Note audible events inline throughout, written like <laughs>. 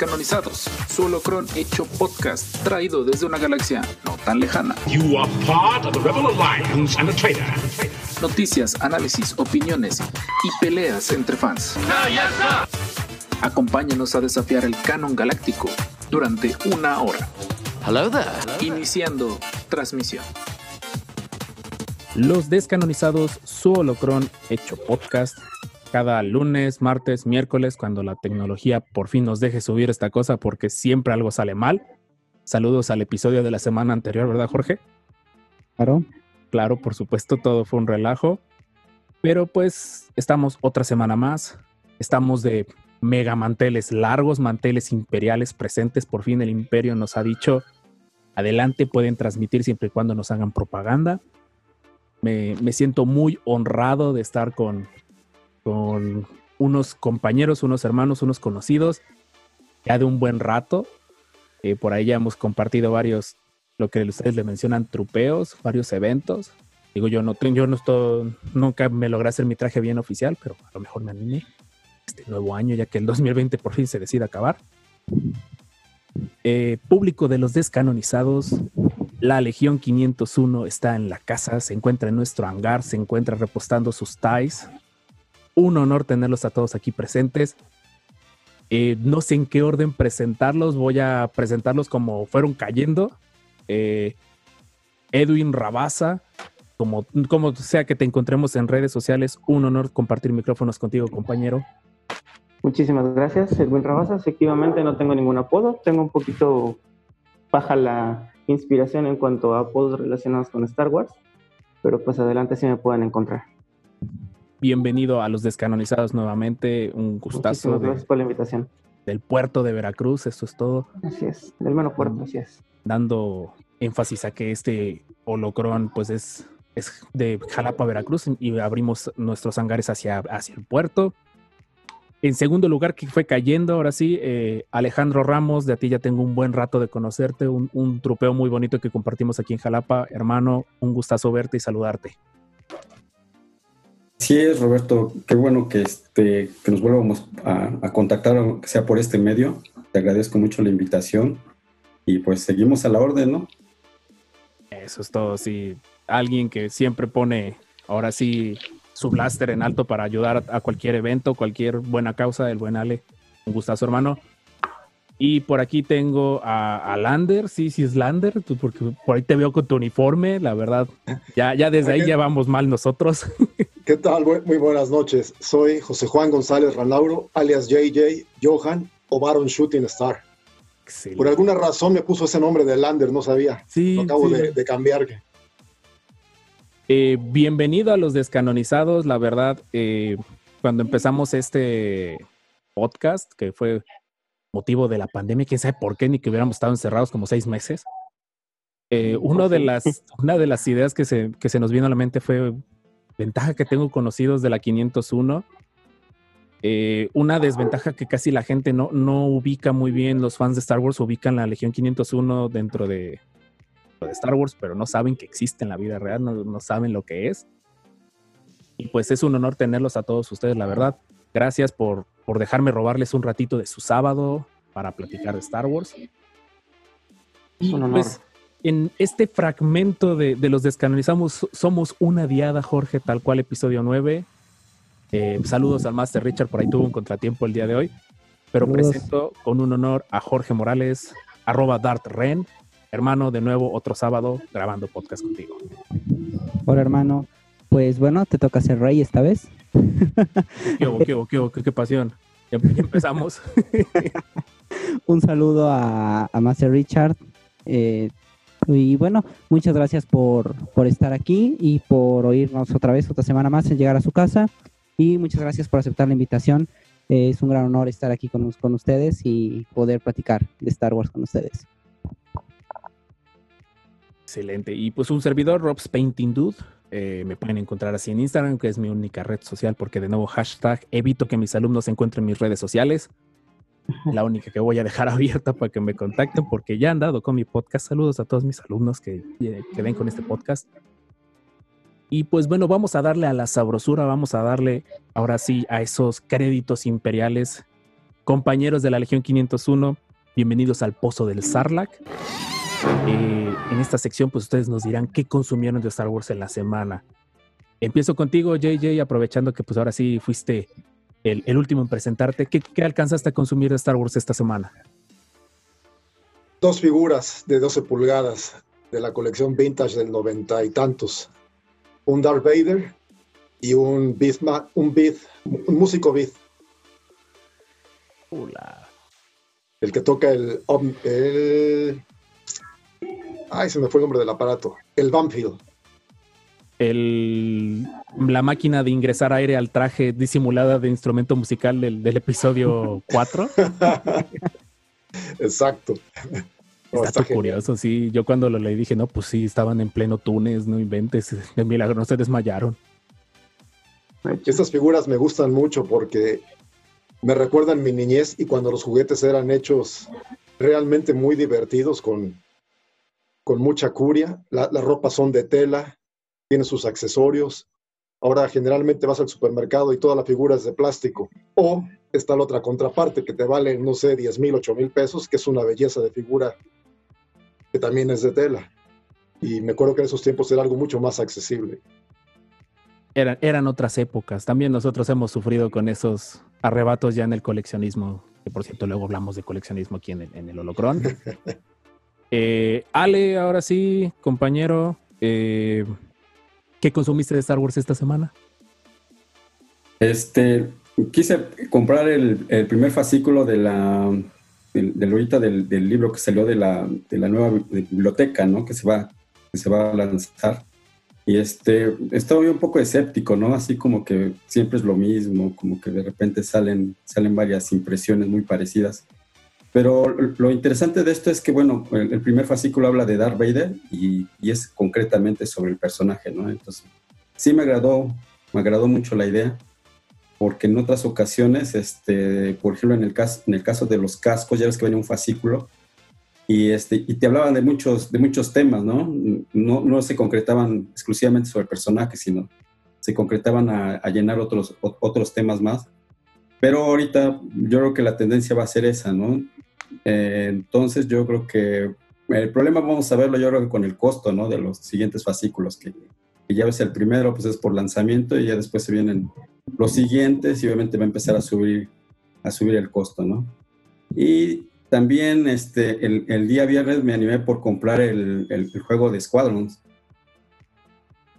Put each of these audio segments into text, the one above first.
Descanonizados, su holocron hecho podcast, traído desde una galaxia no tan lejana. You are part of the Rebel Alliance and a traitor. Noticias, análisis, opiniones y peleas entre fans. Acompáñanos a desafiar el canon galáctico durante una hora. Hello there. Iniciando transmisión. Los Descanonizados, su holocron hecho podcast. Cada lunes, martes, miércoles, cuando la tecnología por fin nos deje subir esta cosa porque siempre algo sale mal. Saludos al episodio de la semana anterior, ¿verdad, Jorge? Claro. Claro, por supuesto, todo fue un relajo. Pero pues estamos otra semana más. Estamos de mega manteles largos, manteles imperiales presentes. Por fin el imperio nos ha dicho, adelante, pueden transmitir siempre y cuando nos hagan propaganda. Me, me siento muy honrado de estar con, con unos compañeros, unos hermanos, unos conocidos, ya de un buen rato. Eh, por ahí ya hemos compartido varios, lo que ustedes le mencionan, trupeos, varios eventos. Digo, yo no, yo no estoy, nunca me logré hacer mi traje bien oficial, pero a lo mejor me animé este nuevo año, ya que el 2020 por fin se decide acabar. Eh, público de los descanonizados, la Legión 501 está en la casa, se encuentra en nuestro hangar, se encuentra repostando sus ties. Un honor tenerlos a todos aquí presentes. Eh, no sé en qué orden presentarlos, voy a presentarlos como fueron cayendo. Eh, Edwin Rabasa, como, como sea que te encontremos en redes sociales, un honor compartir micrófonos contigo, compañero. Muchísimas gracias, Edwin Rabasa. Efectivamente, no tengo ningún apodo. Tengo un poquito baja la inspiración en cuanto a apodos relacionados con Star Wars, pero pues adelante sí me pueden encontrar. Bienvenido a los descanonizados nuevamente. Un gustazo. Muchísimas gracias por la invitación. Del puerto de Veracruz, eso es todo. Así es, del menos puerto, así es. Dando énfasis a que este holocron, pues es, es de Jalapa, Veracruz, y abrimos nuestros hangares hacia, hacia el puerto. En segundo lugar, que fue cayendo, ahora sí, eh, Alejandro Ramos, de a ti ya tengo un buen rato de conocerte, un, un trupeo muy bonito que compartimos aquí en Jalapa. Hermano, un gustazo verte y saludarte. Sí es, Roberto. Qué bueno que, este, que nos vuelvamos a, a, contactar, aunque sea por este medio. Te agradezco mucho la invitación y pues seguimos a la orden, ¿no? Eso es todo, sí. Alguien que siempre pone, ahora sí, su blaster en alto para ayudar a cualquier evento, cualquier buena causa, el buen Ale. Un gustazo, hermano. Y por aquí tengo a, a, Lander, sí, sí es Lander, porque por ahí te veo con tu uniforme, la verdad. Ya, ya desde ahí ya vamos mal nosotros. <laughs> ¿Qué tal? Muy buenas noches. Soy José Juan González Ranauro, alias JJ, Johan o Baron Shooting Star. Excelente. Por alguna razón me puso ese nombre de Lander, no sabía. Sí. Lo acabo sí. de, de, cambiar. Eh, bienvenido a los descanonizados. La verdad, eh, cuando empezamos este podcast, que fue motivo de la pandemia, quién sabe por qué, ni que hubiéramos estado encerrados como seis meses. Eh, uno de las, una de las ideas que se, que se nos vino a la mente fue ventaja que tengo conocidos de la 501. Eh, una desventaja que casi la gente no, no ubica muy bien, los fans de Star Wars ubican la Legión 501 dentro de, de Star Wars, pero no saben que existe en la vida real, no, no, saben lo que es. Y pues es un honor tenerlos a todos ustedes, la verdad. Gracias por, por dejarme robarles un ratito de su sábado para platicar de Star Wars. Y pues en este fragmento de, de, los descanonizamos, somos una diada, Jorge, tal cual episodio 9. Eh, saludos al Master Richard, por ahí tuvo un contratiempo el día de hoy. Pero saludos. presento con un honor a Jorge Morales, arroba Dart Ren, hermano, de nuevo otro sábado grabando podcast contigo. Hola, hermano. Pues bueno, te toca ser rey esta vez. <laughs> ¿Qué pasión? Ya, ya empezamos. <laughs> Un saludo a, a Master Richard. Eh, y bueno, muchas gracias por, por estar aquí y por oírnos otra vez, otra semana más en llegar a su casa. Y muchas gracias por aceptar la invitación. Eh, es un gran honor estar aquí con, con ustedes y poder platicar de Star Wars con ustedes. Excelente. Y pues un servidor, Rob's Painting Dude. Eh, me pueden encontrar así en Instagram, que es mi única red social, porque de nuevo hashtag evito que mis alumnos se encuentren en mis redes sociales. La única que voy a dejar <laughs> abierta para que me contacten, porque ya han dado con mi podcast. Saludos a todos mis alumnos que, que ven con este podcast. Y pues bueno, vamos a darle a la sabrosura, vamos a darle ahora sí a esos créditos imperiales compañeros de la Legión 501, bienvenidos al Pozo del Sarlacc. Eh, en esta sección, pues ustedes nos dirán qué consumieron de Star Wars en la semana. Empiezo contigo, JJ, aprovechando que pues ahora sí fuiste el, último en presentarte. ¿Qué, ¿Qué, alcanzaste a consumir de Star Wars esta semana? Dos figuras de 12 pulgadas de la colección vintage del noventa y tantos. Un Darth Vader y un beat, un beat, un músico beat. El que toca el, el... Ay, se me fue el nombre del aparato. El Bumphill. El, la máquina de ingresar aire al traje disimulada de instrumento musical del, del episodio <laughs> 4. Exacto. está, curioso, sí. Yo cuando lo leí dije, no, pues sí, estaban en pleno túnez, no inventes. <laughs> De milagro, no se desmayaron. Estas figuras me gustan mucho porque me recuerdan mi niñez y cuando los juguetes eran hechos realmente muy divertidos con, con mucha curia. las ropas son de tela, tienen sus accesorios. Ahora generalmente vas al supermercado y toda la figura es de plástico. O está la otra contraparte que te vale, no sé, 10 mil, 8 mil pesos, que es una belleza de figura que también es de tela. Y me acuerdo que en esos tiempos era algo mucho más accesible. Eran, eran otras épocas. También nosotros hemos sufrido con esos arrebatos ya en el coleccionismo, que por cierto luego hablamos de coleccionismo aquí en el, en el Holocron. <laughs> Eh, Ale, ahora sí, compañero, eh, ¿qué consumiste de Star Wars esta semana? Este, quise comprar el, primer fascículo de la del, ahorita del, libro que salió de la, de la nueva biblioteca, ¿no? Que se va, que se va a lanzar. Y este, estaba un poco escéptico, ¿no? Así como que siempre es lo mismo, como que de repente salen, salen varias impresiones muy parecidas. Pero lo interesante de esto es que, bueno, el, primer fascículo habla de Darth Vader y, y, es concretamente sobre el personaje, ¿no? Entonces, sí me agradó, me agradó mucho la idea porque en otras ocasiones, este, por ejemplo, en el, caso, en el caso de los cascos, ya ves que venía un fascículo y, este, y te hablaban de muchos, de muchos temas, ¿no? ¿no? No se concretaban exclusivamente sobre el personaje, sino se concretaban a, llenar otros, otros temas más. Pero ahorita yo creo que la tendencia va a ser esa, ¿no? Eh, entonces yo creo que el problema vamos a verlo yo creo que con el costo, ¿no? De los siguientes fascículos que, que ya ves el primero, pues es por lanzamiento y ya después se vienen los siguientes y obviamente va a empezar a subir, a subir el costo, ¿no? Y también este, el, día viernes me animé por comprar el, el, juego de Squadrons.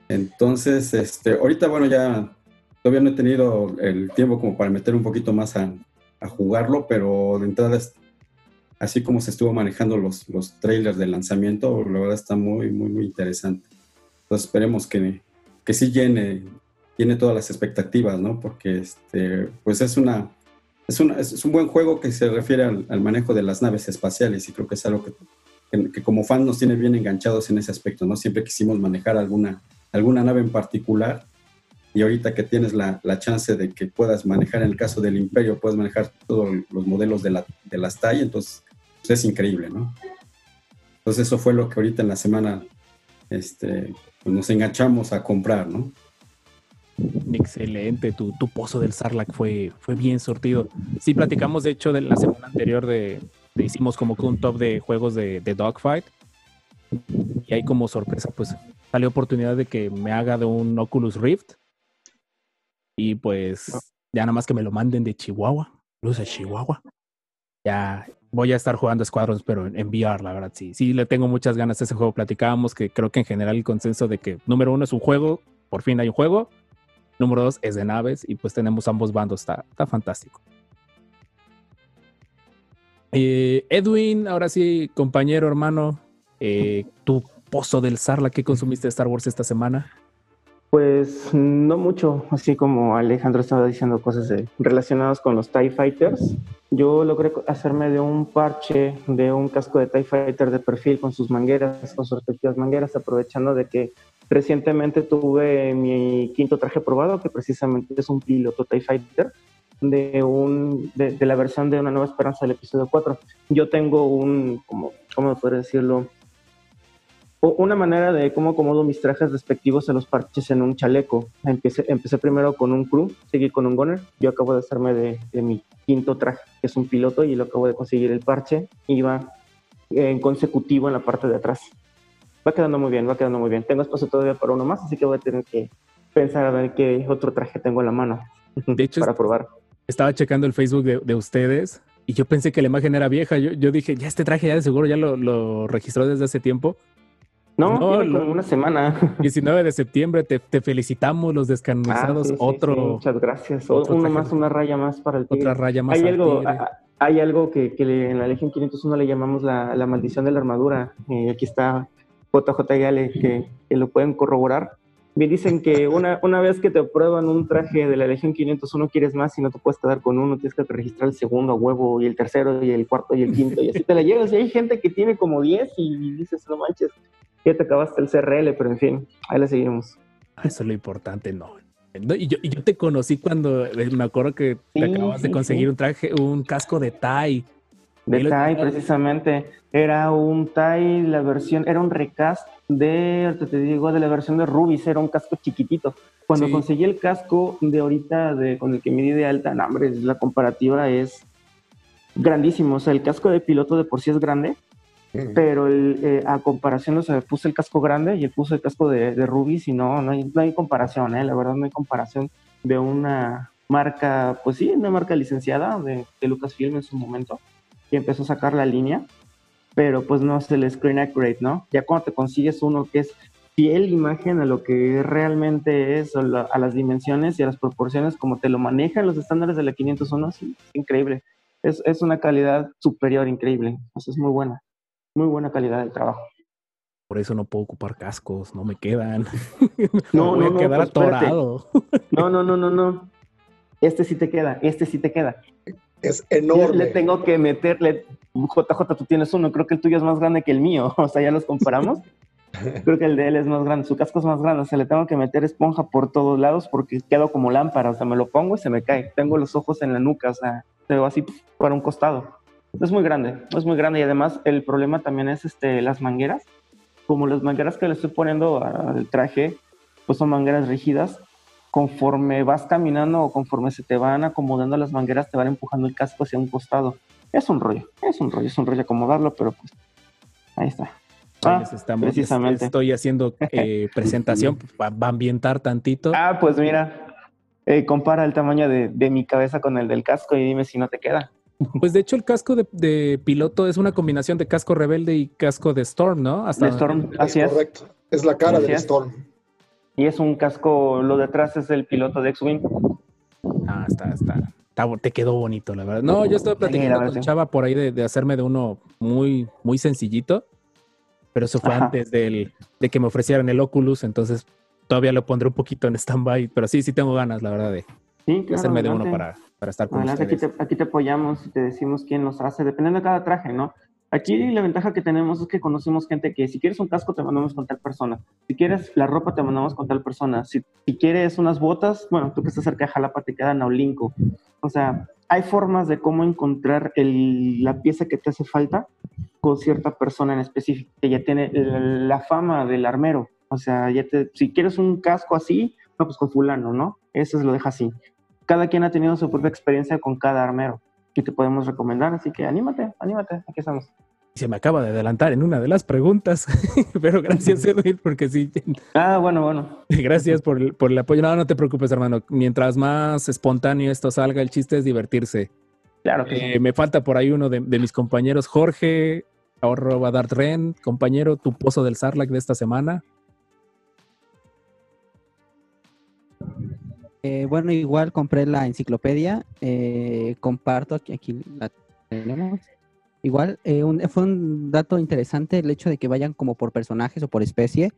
Entonces, este, ahorita, bueno, ya todavía no he tenido el tiempo como para meter un poquito más a, a jugarlo, pero de entrada, así como se estuvo manejando los, los trailers de lanzamiento, la verdad está muy, muy, muy interesante. Entonces esperemos que, que sí llene, llene todas las expectativas, ¿no? Porque este, pues es una, es, una, es un buen juego que se refiere al, manejo de las naves espaciales y creo que es algo que, que, como fan nos tiene bien enganchados en ese aspecto, ¿no? Siempre quisimos manejar alguna, alguna nave en particular y ahorita que tienes la, la, chance de que puedas manejar, en el caso del Imperio, puedes manejar todos los modelos de, la, de las TAI, entonces pues es increíble, ¿no? Entonces eso fue lo que ahorita en la semana este, pues nos enganchamos a comprar, ¿no? Excelente, tu, pozo del Sarlacc fue, fue bien sortido. Sí, platicamos de hecho de la semana anterior de, hicimos como que un top de juegos de, de Dogfight. Y ahí como sorpresa, pues salió oportunidad de que me haga de un Oculus Rift. Y pues ya nada más que me lo manden de Chihuahua, luz de Chihuahua. Ya, voy a estar jugando Squadrons, pero en, VR, la verdad, sí. Sí, le tengo muchas ganas a ese juego. Platicábamos que creo que en general el consenso de que, número uno, es un juego, por fin hay un juego. Número dos, es de naves y pues tenemos ambos bandos. Está, está fantástico. Eh, Edwin, ahora sí, compañero, hermano, eh, tu pozo del Sarla, ¿qué consumiste de Star Wars esta semana? Pues no mucho, así como Alejandro estaba diciendo cosas relacionadas con los TIE Fighters. Yo logré hacerme de un parche de un casco de TIE Fighter de perfil con sus mangueras, con sus respectivas mangueras, aprovechando de que recientemente tuve mi quinto traje probado, que precisamente es un piloto TIE Fighter de, un, de, la versión de Una Nueva Esperanza del episodio 4. Yo tengo un, como, ¿cómo puedo decirlo? O una manera de cómo acomodo mis trajes respectivos a los parches en un chaleco. Empecé, empecé primero con un crew, seguí con un gunner. Yo acabo de hacerme de, de mi quinto traje, que es un piloto, y lo acabo de conseguir el parche. Y va en consecutivo en la parte de atrás. Va quedando muy bien, va quedando muy bien. Tengo espacio todavía para uno más, así que voy a tener que pensar a ver qué otro traje tengo en la mano <laughs> De hecho, para probar. estaba checando el Facebook de, de ustedes y yo pensé que la imagen era vieja. Yo, yo dije, ya este traje ya de seguro ya lo, lo registró desde hace tiempo. No, No, tiene como una semana. <laughs> 19 de septiembre, te, te felicitamos los Ah, sí, sí, otro, sí, muchas gracias. Otro traje más, una raya más para el tigre. otra raya más hay al algo, tigre. hay algo que, que le- en la Legión 501 le llamamos la, la maldición de la armadura. Eh, aquí está JJ Gale, que, que lo pueden corroborar. Me dicen que una, una vez que te prueban un traje de la Legión 501 quieres más y no te puedes quedar con uno, tienes que registrar el segundo a huevo y el tercero y el cuarto y el quinto y así te la llevas. Y hay gente que tiene como 10 y dices, no manches, ya te acabaste el CRL, pero en fin, ahí la seguimos. Ah, Eso es lo importante, no. No, y, yo, y yo te conocí cuando eh, me acuerdo que te Sí, acabas de conseguir sí. un traje, un casco de Tai. De Tai, precisamente. Era un Tai, la versión, era un recast de, te digo, de la versión de Rubis, era un casco chiquitito. Cuando Sí. conseguí el casco de ahorita, de, con el que me di de alta, no, hombre, la comparativa es grandísimo. O sea, el casco de piloto de por sí es grande, pero el, eh, a comparación, o sea, puse el casco grande y él puso el casco de, de Rubis y no, no hay, no hay comparación, ¿eh? la verdad no hay comparación de una marca, pues sí, una marca licenciada de, de Lucasfilm en su momento, que empezó a sacar la línea, pero pues no es el screen accurate, ¿no? Ya cuando te consigues uno que es fiel imagen a lo que realmente es, o la- a las dimensiones y a las proporciones, como te lo manejan los estándares de la 501, sí, es increíble. Es, es una calidad superior, increíble. O sea, es muy buena muy buena calidad del trabajo. Por eso no puedo ocupar cascos, no me quedan. <laughs> No, <laughs> voy no, a no, quedar pues, atorado. No, no, no, no, no. Este sí te queda, este sí te queda. Es enorme. le tengo que meterle, JJ, tú tienes uno, creo que el tuyo es más grande que el mío, <laughs> o sea, ya los comparamos. <laughs> Creo que el de él es más grande, su casco es más grande, o sea, le tengo que meter esponja por todos lados porque quedo como lámpara, o sea, me lo pongo y se me cae. Tengo los ojos en la nuca, o sea, se va así para un costado. Es muy grande, es muy grande y además el problema también es este, las mangueras. Como las mangueras que le estoy poniendo al traje, pues son mangueras rígidas, conforme vas caminando o conforme se te van acomodando las mangueras, te van empujando el casco hacia un costado. Es un rollo, es un rollo, es un rollo acomodarlo, pero pues ahí está. Ahí Ah, les estamos- precisamente. Estoy haciendo eh, <laughs> presentación, va va a ambientar tantito. Ah, pues mira, eh, compara el tamaño de, de mi cabeza con el del casco y dime si no te queda. Pues de hecho el casco de, de piloto es una combinación de casco rebelde y casco de Storm, ¿no? Hasta De Storm, así es. correcto. Es la cara es. Storm. Y es un casco, lo de atrás es el piloto de X-Wing. Ah, está, está, te quedó bonito, la verdad. No, yo estaba Sí, platicando la con sí. Chava por ahí de, de hacerme de uno muy, muy sencillito, pero eso fue Ajá. antes del, de que me ofrecieran el Oculus, entonces todavía lo pondré un poquito en stand-by, pero sí, sí tengo ganas, la verdad, de, Sí, claro, hacerme de uno para, para estar con Adelante, aquí ustedes. te, aquí te apoyamos y te decimos quién los hace, dependiendo de cada traje, ¿no? Aquí la ventaja que tenemos es que conocemos gente que si quieres un casco te mandamos con tal persona, si quieres la ropa te mandamos con tal persona, si, si quieres unas botas, bueno, tú que estás cerca de Jalapa te quedan a Olinco. O sea, hay formas de cómo encontrar el- la pieza que te hace falta con cierta persona en específico, que ya tiene la, la fama del armero. O sea, ya te, si quieres un casco así, no, pues con fulano, ¿no? Eso se lo deja así cada quien ha tenido su propia experiencia con cada armero y te podemos recomendar, así que anímate, anímate, aquí estamos. Se me acaba de adelantar en una de las preguntas, <laughs> pero gracias Edwin, porque sí, Ah, bueno, bueno. gracias por el, por el apoyo. No, no te preocupes, hermano. Mientras más espontáneo esto salga, el chiste es divertirse. Claro que Eh, sí. me falta por ahí uno de, de mis compañeros, Jorge, arroba Dart Ren, compañero, tu pozo del Sarlac de esta semana. Eh, bueno, igual compré la enciclopedia, eh, comparto aquí, aquí la tenemos. Igual, eh, un- fue un dato interesante el hecho de que vayan como por personajes o por especie,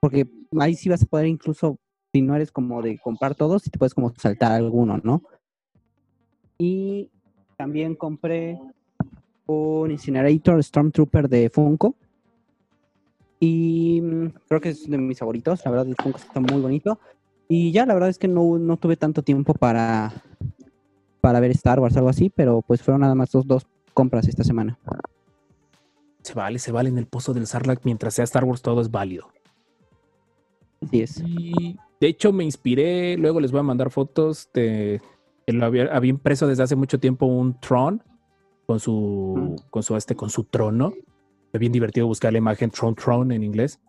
porque ahí sí vas a poder incluso, si no eres como de comprar todos, si te puedes como saltar alguno, ¿no? Y también compré un Incinerator Stormtrooper de Funko. Y mm, creo que es de mis favoritos, la verdad el Funko está muy bonito. Y ya, la verdad es que no, no tuve tanto tiempo para, para ver Star Wars o algo así, pero pues fueron nada más dos, dos compras esta semana. se vale, se vale en el pozo del Sarlacc. Mientras sea Star Wars, todo es válido. Así es. Y de hecho me inspiré, luego les voy a mandar fotos de... él había, había impreso desde hace mucho tiempo un Tron con su, con su, este, con su trono. Es bien divertido buscar la imagen Tron Tron en inglés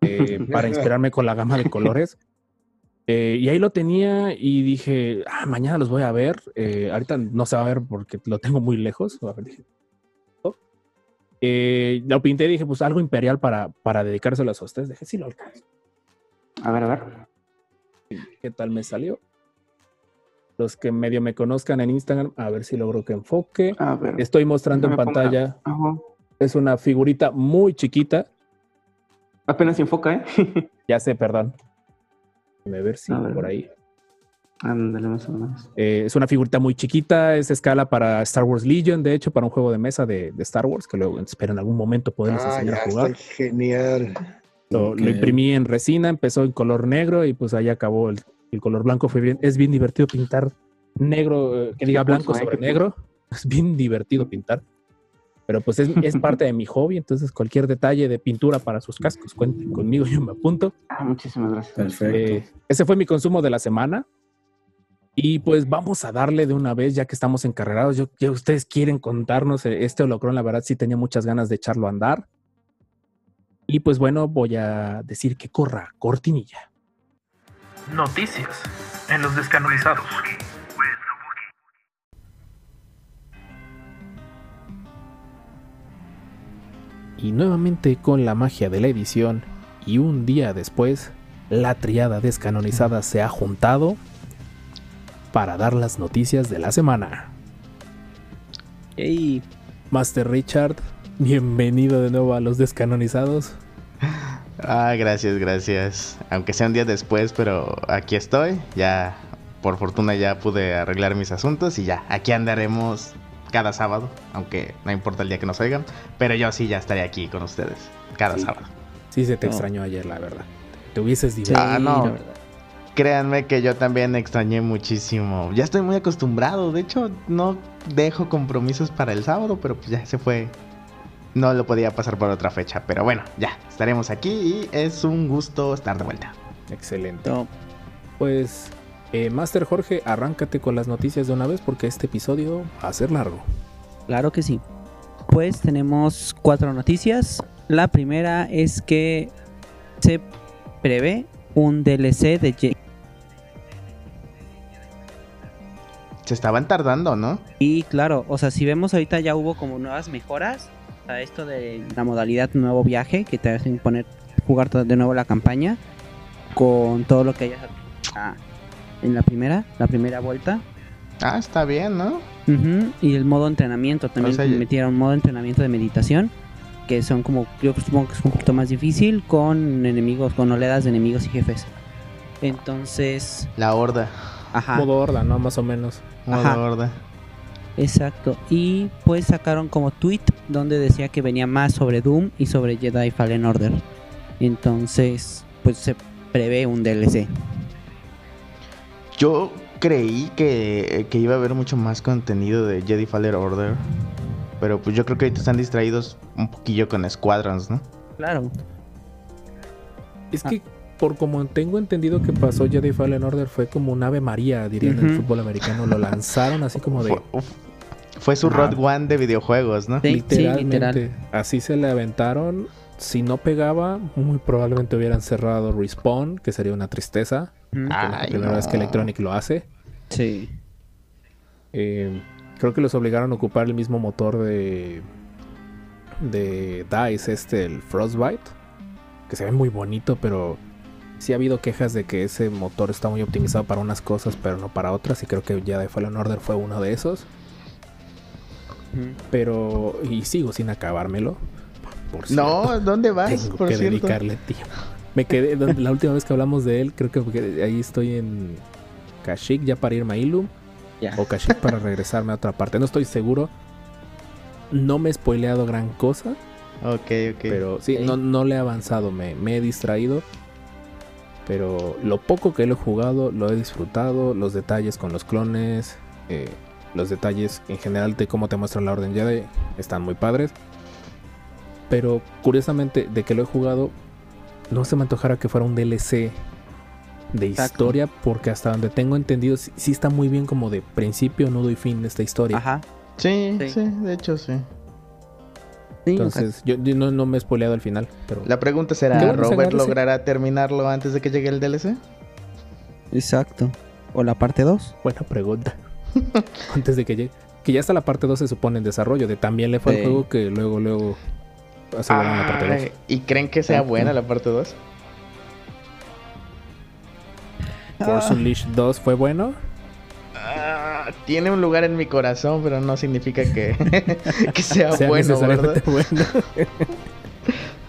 eh, <laughs> para inspirarme con la gama de colores. Eh, y ahí lo tenía y dije, ah, mañana los voy a ver. Eh, ahorita no se va a ver porque lo tengo muy lejos. A ver, dije, "Oh". Eh, lo pinté y dije, pues algo imperial para, para dedicárselo a ustedes. Dije, sí lo alcanzo. A ver, a ver. ¿Qué tal me salió? Los que medio me conozcan en Instagram, a ver si logro que enfoque. A ver. Estoy mostrando en pantalla. Ajá. Es una figurita muy chiquita. Apenas se enfoca, ¿eh? <laughs> Ya sé, perdón. Déjame ver si A ver. por ahí. Ándale, más o menos. Eh, es una figurita muy chiquita, es escala para Star Wars Legion, de hecho, para un juego de mesa de, de Star Wars, que luego espero en algún momento poderles Ah, enseñar ya a jugar. está genial. Lo, imprimí en resina, empezó en color negro y pues ahí acabó el, el color blanco. Fue bien, es bien divertido pintar negro, eh, que diga ¿Qué puso, blanco eh? sobre ¿Qué negro. <laughs> Es bien divertido pintar. Pero pues es, es <laughs> parte de mi hobby, entonces cualquier detalle de pintura para sus cascos, cuenten conmigo, yo me apunto. Ah, muchísimas gracias. Perfecto. Eh, ese fue mi consumo de la semana. Y pues vamos a darle de una vez, ya que estamos encarrerados. Yo, que ustedes quieren contarnos eh, este holocrón, la verdad sí tenía muchas ganas de echarlo a andar. Y pues bueno, voy a decir que corra cortinilla. Noticias en los descanonizados. Y nuevamente con la magia de la edición, y un día después, la triada descanonizada se ha juntado para dar las noticias de la semana. Ey, Master Richard, bienvenido de nuevo a los descanonizados. Ah, gracias, gracias. Aunque sea un día después, pero aquí estoy. Ya, por fortuna ya pude arreglar mis asuntos y ya, aquí andaremos cada sábado, aunque no importa el día que nos oigan, pero yo sí ya estaré aquí con ustedes cada Sí. sábado. Sí se te No. extrañó ayer, la verdad. Te hubieses divertido. Ah, no. Créanme que yo también extrañé muchísimo. Ya estoy muy acostumbrado. De hecho, no dejo compromisos para el sábado, pero pues ya se fue. No lo podía pasar por otra fecha. Pero bueno, ya estaremos aquí y es un gusto estar de vuelta. Excelente. No, Pues, eh, Master Jorge, arráncate con las noticias de una vez porque este episodio va a ser largo. Claro que sí. Pues tenemos cuatro noticias. La primera es que se prevé un DLC de Jedi. Se estaban tardando, ¿no? Y claro, o sea, si vemos ahorita ya hubo como nuevas mejoras a esto de la modalidad nuevo viaje que te hacen poner jugar de nuevo la campaña con todo lo que hayas ah, en la primera, la primera vuelta. Ah, está bien, ¿no? Y el modo entrenamiento también O sea, metieron modo entrenamiento de meditación que son como yo supongo que es un poquito más difícil con enemigos, con oleadas de enemigos y jefes. Entonces, La horda. ajá. Modo horda, ¿no? Más o menos. Modo Ajá. horda. Exacto. Y pues sacaron como tweet donde decía que venía más sobre Doom y sobre Jedi Fallen Order. Entonces, pues se prevé un DLC. Yo creí que, que iba a haber mucho más contenido de Jedi Fallen Order. Pero pues yo creo que ahorita están distraídos un poquillo con Squadrons, ¿no? Claro. Es Ah. que, por como tengo entendido que pasó Jedi Fallen Order, fue como un ave María, dirían en el fútbol americano. Lo lanzaron así como de. Fue, su. Road One de videojuegos, ¿no? Sí, sí, Literalmente. literal. Así se le aventaron. Si no pegaba, muy probablemente hubieran cerrado Respawn, que sería una tristeza. La Ay, primera no. vez que Electronic lo hace. Sí. Eh, creo que los obligaron a ocupar el mismo motor de de DICE, este, el Frostbite, que se ve muy bonito, pero sí ha habido quejas de que ese motor está muy optimizado para unas cosas, pero no para otras, y creo que Jedi Fallen Order fue uno de esos. Pero, y sigo sin acabármelo. Por No. ¿dónde vas? Tengo por que cierto. dedicarle tiempo. Me quedé, donde- la última vez que hablamos de él, creo que porque ahí estoy en Kashyyyk ya para irme a Ilum. Ya. O Kashyyyk para regresarme a otra parte. No estoy seguro. No me he spoileado gran cosa, Ok, ok. pero sí, no, no le he avanzado, me, me he distraído. Pero lo poco que lo he jugado, lo he disfrutado. Los detalles con los clones, eh, los detalles en general de cómo te muestran la Orden Jedi están muy padres. Pero curiosamente, de que lo he jugado, no se me antojara que fuera un DLC de Exacto. historia, porque hasta donde tengo entendido, sí, sí está muy bien como de principio, nudo y fin de esta historia. Ajá. Sí, Sí. sí, de hecho sí. Entonces, yo, yo no, no me he spoileado al final, pero La pregunta será, ¿Robert logrará terminarlo antes de que llegue el DLC? exacto. O la parte 2. buena pregunta. <laughs> Antes de que llegue. Que ya está la parte 2 se supone en desarrollo, de también le fue Sí. al juego que luego, luego aseguraron la parte 2. Ay, ¿Y creen que sea Exacto. buena la parte 2? Force Unleashed 2 fue bueno. Ah, tiene un lugar en mi corazón, pero no significa que, <laughs> que sea, sea bueno, necesariamente ¿verdad? bueno. <laughs>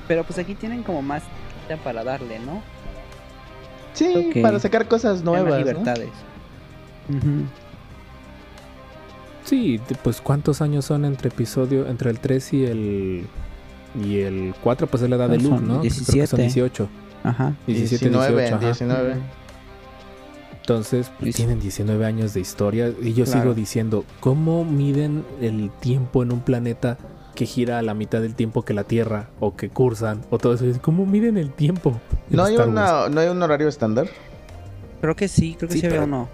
Pero pues aquí tienen como más para darle, ¿no? Sí, para sacar cosas nuevas. ¿no? libertades. Ujú. Sí, pues cuántos años son entre episodio, entre el 3 y el y el 4, pues es la edad de Luke, ¿no? Creo que son 17. 18. Ajá. 17, 19, 18, ajá. 19. Entonces, pues, tienen 19 años de historia y yo Claro. sigo diciendo, ¿cómo miden el tiempo en un planeta que gira a la mitad del tiempo que la Tierra o que cursan o todo eso? ¿Cómo miden el tiempo? ¿No hay, una, ¿No hay un horario estándar? Creo que sí, creo que Sí, sí, había uno.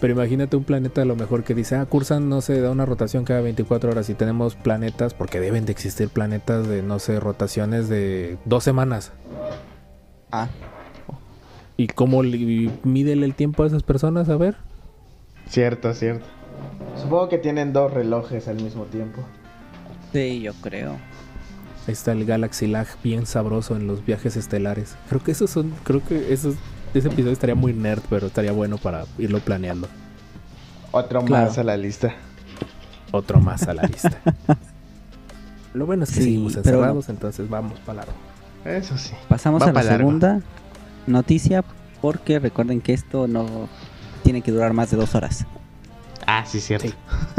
Pero imagínate un planeta a lo mejor que dice, ah, cursan, no sé, da una rotación cada 24 horas y tenemos planetas, porque deben de existir planetas de, no sé, rotaciones de dos semanas. Ah, ¿Y cómo mídele el tiempo a esas personas? A ver. Cierto, cierto. Supongo que tienen dos relojes al mismo tiempo. sí, yo creo. Ahí está el Galaxy Lag bien sabroso en los viajes estelares. Creo que esos son, creo que esos, ese episodio estaría muy nerd, pero estaría bueno para irlo planeando. Otro Claro. más a la lista. Otro más a la lista. <laughs> Lo bueno es que Sí, seguimos pero encerrados, entonces vamos para largo. Eso sí. Pasamos Va a la largo. segunda noticia porque recuerden que esto no tiene que durar más de dos horas. Ah, sí, cierto. Sí.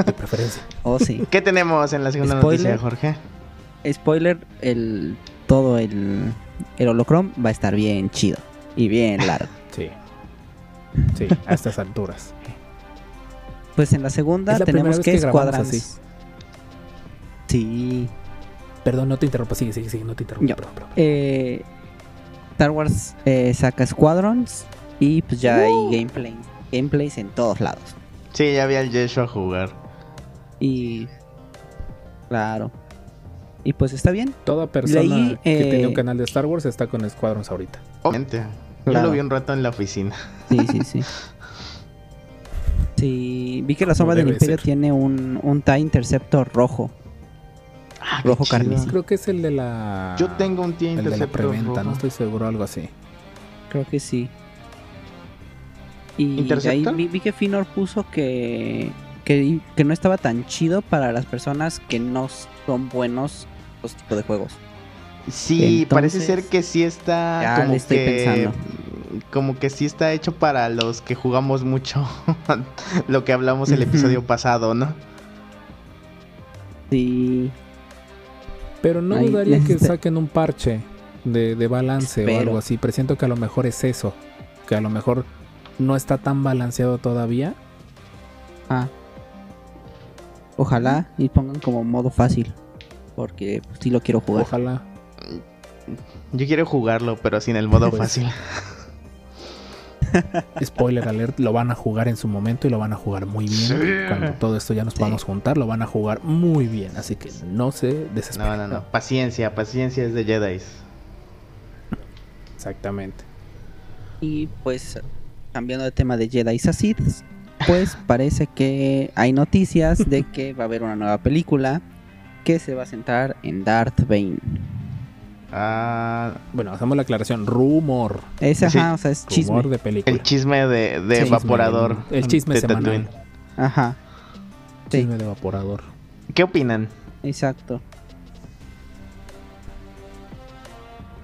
De preferencia. <laughs> Oh, sí. ¿Qué tenemos en la segunda Spoiler. noticia, Jorge? Spoiler, el todo el, el holocron va a estar bien chido y bien largo. Sí. Sí, a estas alturas. Pues en la segunda Es la primera tenemos vez que, que así. Sí. Perdón, no te interrumpa, sigue, sigue, sigue, no te interrumpa. Ya. perdón, perdón. Eh, Star Wars eh, saca Squadrons y pues ya hay gameplay, gameplays en todos lados. Sí, ya vi al Yeshua a jugar. Y claro. Y pues está bien. Toda persona que eh, tenía un canal de Star Wars está con Squadrons ahorita. Obviamente. Yo lo vi un rato en la oficina. Sí, sí, <laughs> sí. Sí, vi que la sombra del imperio ser. tiene un, un TIE Interceptor rojo. Ah, Rojo carmesí. Creo que es el de la. Yo tengo un TIE el de la Interceptor preventa, rojo. no estoy seguro, algo así. Creo que sí. Y ahí ¿Interceptor? vi, vi que Finor puso que, que, que no estaba tan chido para las personas que no son buenos los tipos de juegos. Sí, parece ser que sí está ya como le estoy que pensando. como que sí está hecho para los que jugamos mucho <laughs> lo que hablamos el episodio pasado, ¿no? Sí, Pero no Ahí dudaría que saquen un parche de, de balance o algo así. Presiento que a lo mejor es eso. Que a lo mejor no está tan balanceado todavía. ah. Ojalá y pongan como modo fácil. Porque pues, sí lo quiero jugar. Ojalá. Yo quiero jugarlo, pero sin el modo Pues, fácil. <laughs> Spoiler alert, lo van a jugar en su momento y lo van a jugar muy bien. Cuando todo esto ya nos Sí. podamos juntar, lo van a jugar muy bien. Así que no se desesperen. No, no, no. Paciencia, paciencia es de Jedi. Exactamente. Y pues cambiando de tema de Jedi a Sith, pues parece que hay noticias de que va a haber una nueva película que se va a centrar en Darth Bane. Ah, Bueno, hacemos la aclaración. Rumor. Es Sí, ajá, o sea, es chisme. Rumor de película. el chisme de, evaporador. El chisme de semanal. Tatooine. Ajá, sí. Chisme de evaporador. ¿Qué opinan? exacto.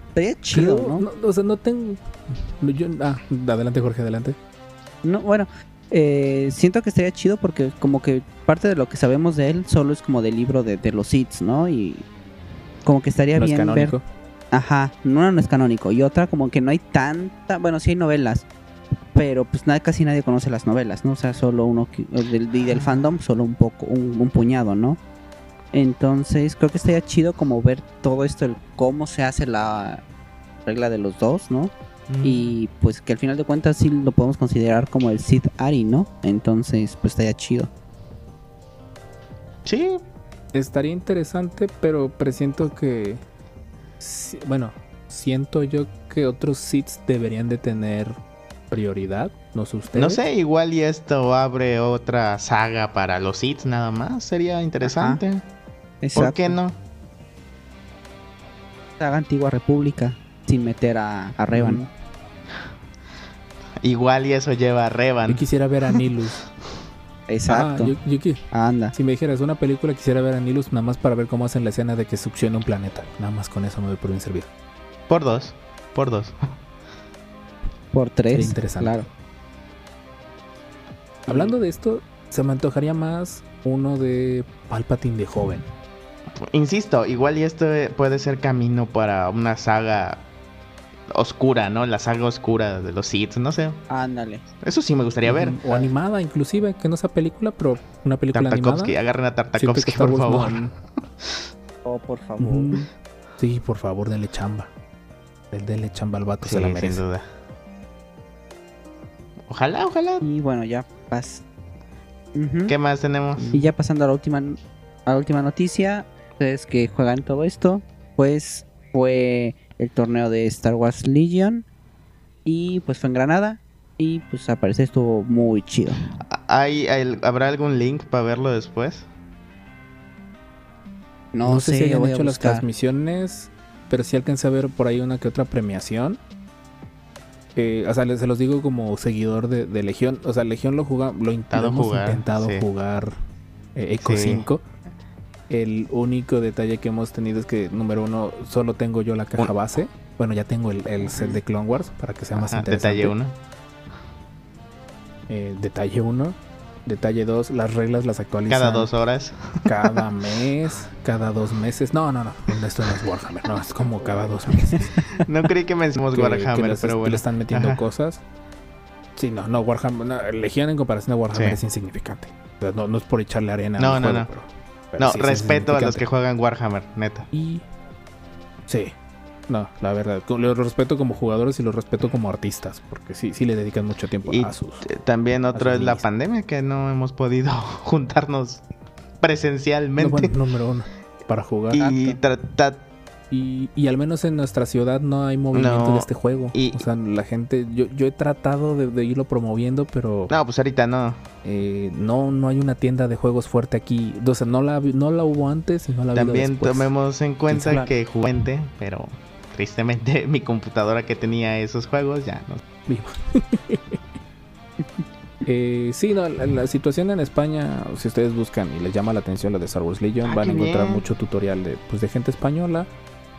Estaría chido, Creo- ¿no? O sea, no tengo. yo- ah, adelante, Jorge, adelante. No, bueno, eh, siento que estaría chido porque como que parte de lo que sabemos de él solo es como del libro de, de los Sith, ¿no? Y como que estaría No es bien ver canónico. Ajá, no, no es canónico. Y otra, como que no hay tanta. Bueno, sí hay novelas. Pero pues nada, casi nadie conoce las novelas, ¿no? O sea, solo uno. que- del- Y del fandom, solo un poco, un, un puñado, ¿no? Entonces, creo que estaría chido como ver todo esto, el cómo se hace la regla de los dos, ¿no? Mm. Y pues que al final de cuentas sí lo podemos considerar como el Sith Ari, ¿no? Entonces, pues estaría chido. Sí, Estaría interesante, pero presiento que. Bueno, siento yo que otros sits deberían de tener prioridad. No sé ustedes. no sé, igual y esto abre otra saga para los hits nada más. Sería interesante. ¿Por Exacto. qué no? Saga Antigua República sin meter a, a Revan. Igual y eso lleva a Yo Revan. quisiera ver a Nilus. <laughs> Exacto. Ah, yo, yo qui- Anda. si me dijeras una película, quisiera ver a Nilus nada más para ver cómo hacen la escena de que succiona un planeta. Nada más con eso me doy por bien servido. Por dos. Por dos. Por tres. Sería interesante. Claro. Hablando de esto, se me antojaría más uno de Palpatine de joven. Insisto, igual y esto puede ser camino para una saga oscura, ¿no? La saga oscura de los Sith, no sé. Ándale. Eso sí me gustaría ver. O animada, inclusive, que no sea película, pero una película Tartakovsky, animada. agarren a Tartakovsky, por favor. <laughs> Oh, por favor. Sí, por favor, denle chamba. El denle chamba al vato Sí, se la sin merece. duda. Ojalá, ojalá. Y bueno, ya pas. Ujú. ¿Qué más tenemos? Y ya pasando a la última, a la última noticia, ustedes que juegan todo esto, pues fue el torneo de Star Wars Legion y pues fue en Granada y pues al parecer estuvo muy chido. ¿Hay, hay- ¿Habrá algún link para verlo después? No, No, sé, si hecho las transmisiones, pero sí alcancé a ver por ahí una que otra premiación. Eh, o sea, les- se los digo como seguidor de, de Legión. O sea, Legión lo juga, lo, in- Intentado lo hemos jugar, intentado sí. jugar eh, Eco Sí. 5. El único detalle que hemos tenido es que, número uno, solo tengo yo la caja base. Bueno, ya tengo el, el set de Clone Wars para que sea más Ajá, interesante. detalle 1. Eh, detalle 1. Detalle 2, las reglas las actualizan Cada dos horas. cada <laughs> mes, cada dos meses. No, no, no, esto no es Warhammer, no, es como cada dos meses. No creí que mencionamos <laughs> Warhammer, que pero le bueno. están metiendo Ajá. cosas. Sí, no, no, Warhammer, no, Legión en comparación a Warhammer Sí. es insignificante. No, no es por echarle arena No, al no, juego, no. pero- pero No, sí, respeto a los que juegan Warhammer, neta. Y sí, no, la verdad, los respeto como jugadores y los respeto como artistas, porque sí, sí le dedican mucho tiempo Y a sus. también otro sus es la pandemia, que no hemos podido <laughs> juntarnos presencialmente. No, bueno, número uno para jugar. y tratar Y, y al menos en nuestra ciudad no hay movimiento No, de este juego. y- o sea, la gente, yo, yo he tratado de, de irlo promoviendo, pero No, pues ahorita no. eh, no, no hay una tienda de juegos fuerte aquí. O sea, no la, no la hubo antes y no la También después. tomemos en cuenta que juguente, pero tristemente <laughs> mi computadora que tenía esos juegos ya no. Vivo. <laughs> Eh, sí, no, la, la situación en España, si ustedes buscan y les llama la atención la de Star Wars Legion, Ah, van a encontrar bien. mucho tutorial de, pues, de gente española.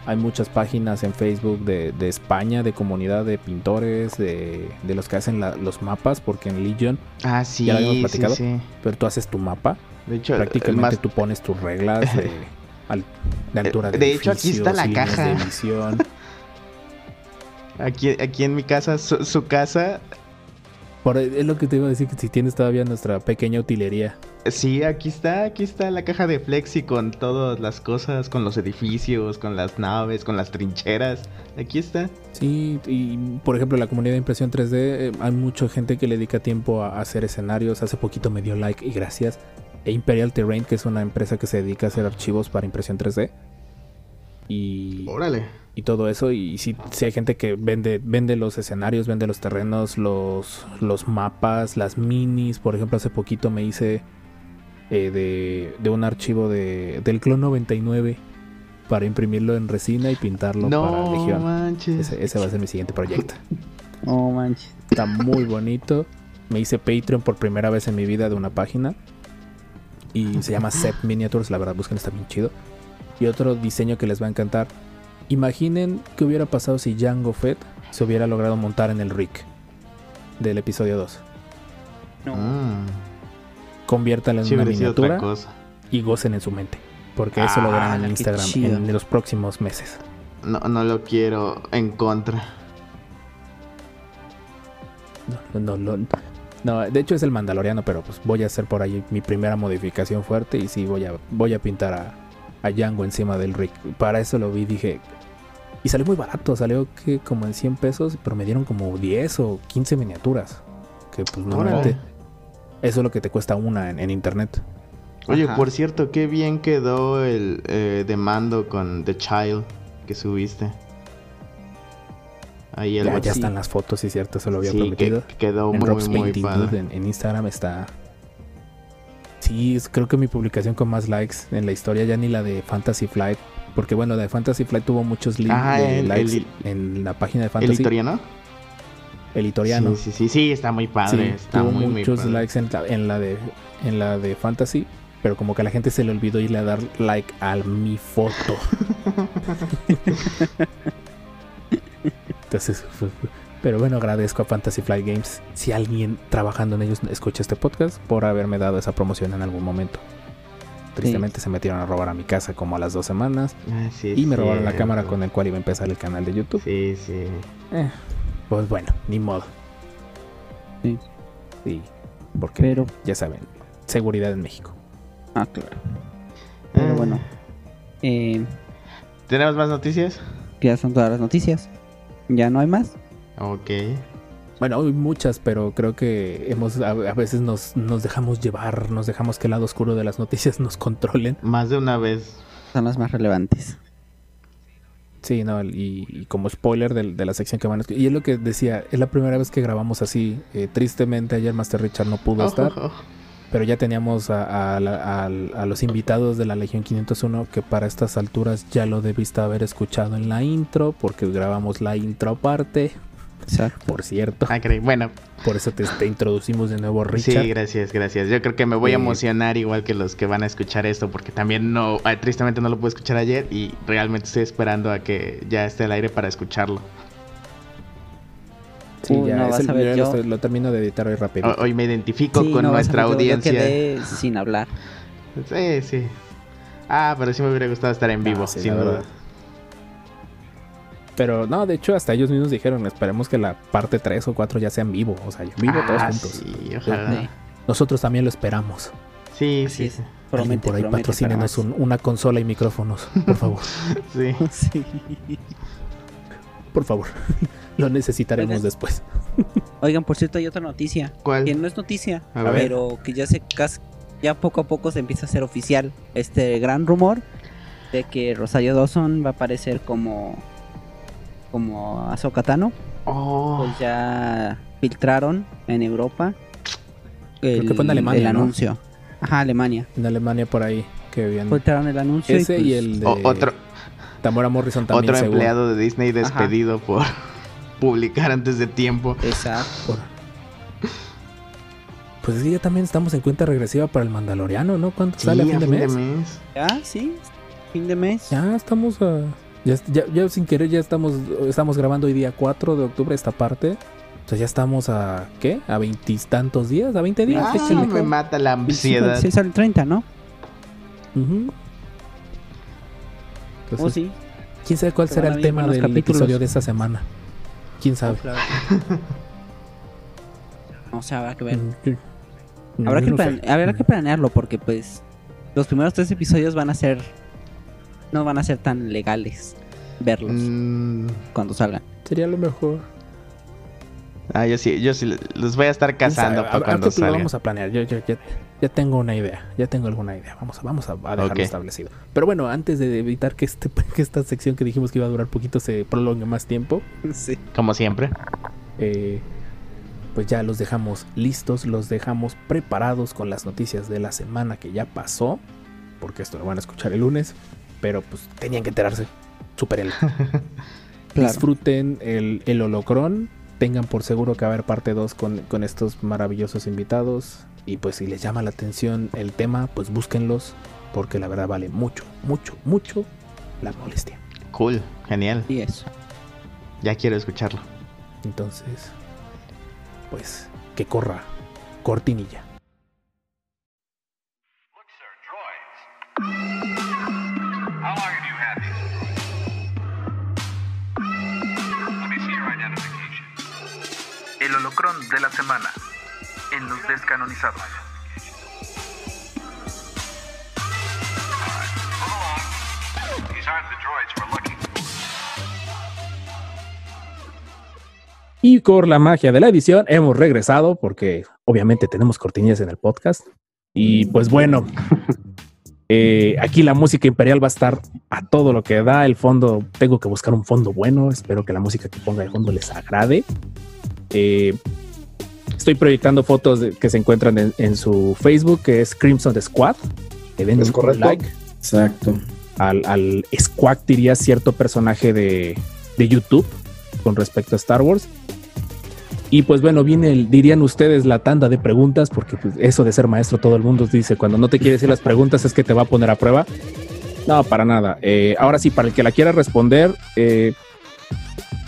Hay muchas páginas en Facebook de, de España, de comunidad de pintores, de, de los que hacen la- los mapas, porque en Legion, Ah, sí, ¿Ya lo habíamos platicado? sí. pero tú haces tu mapa, De hecho, prácticamente más- tú pones tus reglas de, <laughs> de altura de De hecho, aquí está la caja. de <laughs> aquí, aquí en mi casa, su, su casa, Por, es lo que te iba a decir, que si tienes todavía nuestra pequeña utilería. sí, aquí está, aquí está la caja de Flexi con todas las cosas, con los edificios, con las naves, con las trincheras. Aquí está. Sí, y por ejemplo, la comunidad de impresión 3D, eh, hay mucha gente que le dedica tiempo a, hacer escenarios. Hace poquito me dio like y gracias. E Imperial Terrain, que es una empresa que se dedica a hacer archivos para impresión 3D. Y, Órale. y todo eso. Y sí, sí hay gente que vende, vende los escenarios, vende los terrenos, los, los mapas, las minis. Por ejemplo, hace poquito me hice eh, de, de un archivo de, del Clon 99 para imprimirlo en resina y pintarlo para No Legión. manches. Ese, ese va a ser mi siguiente proyecto. <laughs> Oh, manches. Está muy bonito. Me hice Patreon por primera vez en mi vida de una página. Y se llama Sep Miniatures. La verdad, busquen, está bien chido. Y otro diseño que les va a encantar. Imaginen qué hubiera pasado si Jango Fett se hubiera logrado montar en el Rick del episodio 2. No. Mm, Conviértanlo en sí una miniatura y gocen en su mente. Porque eso lo verán Ah, en qué Instagram chido. en los próximos meses. No, no lo quiero en contra. No, no, no, no, de hecho es el Mandaloriano, pero pues voy a hacer por ahí mi primera modificación fuerte y sí voy a, voy a pintar a, a Django encima del rig. Para eso lo vi, dije. Y salió muy barato, salió que como en 100 pesos, pero me dieron como 10 o 15 miniaturas. Que pues normalmente. Eso es lo que te cuesta una en, en internet. Oye, Ajá. por cierto, qué bien quedó el eh, de mando con The Child que subiste. Ahí el Ya, ya están las fotos, sí, cierto, eso lo había sí, prometido. que quedó en muy, Rob's muy Painting padre. En Instagram está. Sí, es- creo que mi publicación con más likes en la historia, ya ni la de Fantasy Flight. Porque bueno, la de Fantasy Flight tuvo muchos Ah, de el- likes el- en la página de ¿El Fantasy. Itoriano? El Itoriano. Sí, sí, sí, sí, está muy padre. Sí, está tuvo muy, muy muchos padre. likes en la, en la de en la de Fantasy, pero como que a la gente se le olvidó irle a dar like a mi foto. <laughs> Entonces, pero bueno, agradezco a Fantasy Flight Games si alguien trabajando en ellos escucha este podcast por haberme dado esa promoción en algún momento. Tristemente se metieron a robar a mi casa como a las dos semanas Ah, sí, y me robaron la cámara con el cual iba a empezar el canal de YouTube. Sí, sí. Eh, pues bueno, ni modo. Sí. Sí, porque Pero, ya saben, seguridad en México. ah, claro. Pero Ah, bueno, eh, ¿Tenemos más noticias? ya son todas las noticias. Ya no hay más. Ok. Bueno, hay muchas, pero creo que hemos a, a veces nos, nos dejamos llevar, nos dejamos que el lado oscuro de las noticias nos controlen. Más de una vez. Son las más relevantes. Sí, no, y, y como spoiler de, de la sección que van a escu- Y es lo que decía, es la primera vez que grabamos así. Eh, tristemente ayer Master Richard no pudo estar, Oh, oh, oh. pero ya teníamos a, a la- a- a los invitados de la Legión 501 que para estas alturas ya lo debiste haber escuchado en la intro, porque grabamos la intro aparte, Exacto. por cierto. Ah. Bueno, Por eso te, te introducimos de nuevo, Richard. sí, gracias, gracias. Yo creo que me voy a Eh, emocionar igual que los que van a escuchar esto, porque también no, ah, tristemente no lo pude escuchar ayer y realmente estoy esperando a que ya esté al aire para escucharlo. Sí, Uy, ya, no, es vas el- a ver, yo- lo, lo termino de editar hoy rápido. Ho- Hoy me identifico Sí, con no, vas a nuestra audiencia. Yo quedé sin hablar. Sí, sí. Ah, pero sí me hubiera gustado estar en vivo, Ah, sí, sin duda. verdad. Pero no, de hecho, hasta ellos mismos dijeron: esperemos que la parte 3 o 4 ya sea en vivo. O sea, vivo todos Ah, juntos. Sí, ojalá. Sí. Nosotros también lo esperamos. Sí, Así sí, es. Promete, por ahí promete patrocínenos para un- una consola y micrófonos, por favor. <laughs> sí. Sí. por favor. <laughs> lo necesitaremos Oigan. después. <laughs> Oigan, por cierto, hay otra noticia. ¿Cuál? Que no es noticia, A ver. pero que ya se cas- ya poco a poco se empieza a hacer oficial este gran rumor de que Rosario Dawson va a aparecer como como Ahsoka Tano. Oh, Pues ya filtraron en Europa el, Creo que fue en Alemania, el ¿no? anuncio. Ajá, Alemania. En Alemania por ahí que habían. Filtraron el anuncio Ese y, y pues, el de o- otro, Tamora Morrison también. otro según. empleado de Disney despedido por <laughs> publicar antes de tiempo. Exacto. Por- Pues sí, ya también estamos en cuenta regresiva para el Mandaloriano, ¿no? ¿Cuánto Sí, sale a a fin de fin de mes? mes. Ya, sí. Fin de mes. Ya estamos a. Ya, ya, ya sin querer, ya estamos, estamos grabando hoy día 4 de octubre esta parte. O sea, ya estamos a. ¿Qué? ¿A veintitantos días? ¿A 20 días? Ah, Échale. me mata la ansiedad. sí, sale el 30, ¿no? Entonces, Oh, sí. ¿Quién sabe cuál Se será el tema del capítulos. episodio de esta semana? ¿Quién sabe? O sea, habrá que ver. Mm, Habrá yo que, no sé. plane- habrá que planearlo porque pues los primeros tres episodios van a ser no van a ser tan legales verlos Mm, cuando salgan. Sería lo mejor. ah, yo sí, yo sí los voy a estar cazando A- para cuando antes lo salga. vamos a planear. Yo, yo- ya, ya tengo una idea. Ya tengo alguna idea. Vamos a, vamos a, a dejarlo establecido. Pero bueno, antes de evitar que, este, <laughs> que esta sección que dijimos que iba a durar poquito se prolongue más tiempo, Sí. Como siempre. eh, pues ya los dejamos listos, los dejamos preparados con las noticias de la semana que ya pasó, porque esto lo van a escuchar el lunes, pero pues tenían que enterarse. Supérenlo. <laughs> Claro. Disfruten el, el holocrón, tengan por seguro que va a haber parte 2 con, con estos maravillosos invitados, y pues si les llama la atención el tema, pues búsquenlos, porque la verdad vale mucho, mucho, mucho la molestia. Cool, genial. Y eso. Ya quiero escucharlo. Entonces, pues que corra cortinilla. El holocrón de la semana en los descanonizados. Y por la magia de la edición hemos regresado porque obviamente tenemos cortinillas en el podcast. Y pues bueno, <laughs> eh, aquí la música imperial va a estar a todo lo que da. El fondo, tengo que buscar un fondo bueno. Espero que la música que ponga de fondo les agrade. Eh, estoy proyectando fotos de- que se encuentran en, en su Facebook, que es Crimson Squad. Es un correcto. like Exacto. al, al Squawk, diría cierto personaje de, de YouTube con respecto a Star Wars. Y pues bueno, viene el, dirían ustedes, la tanda de preguntas, porque pues, eso de ser maestro, todo el mundo dice, cuando no te quiere decir las preguntas es que te va a poner a prueba. No, para nada. Eh, ahora sí, para el que la quiera responder, eh,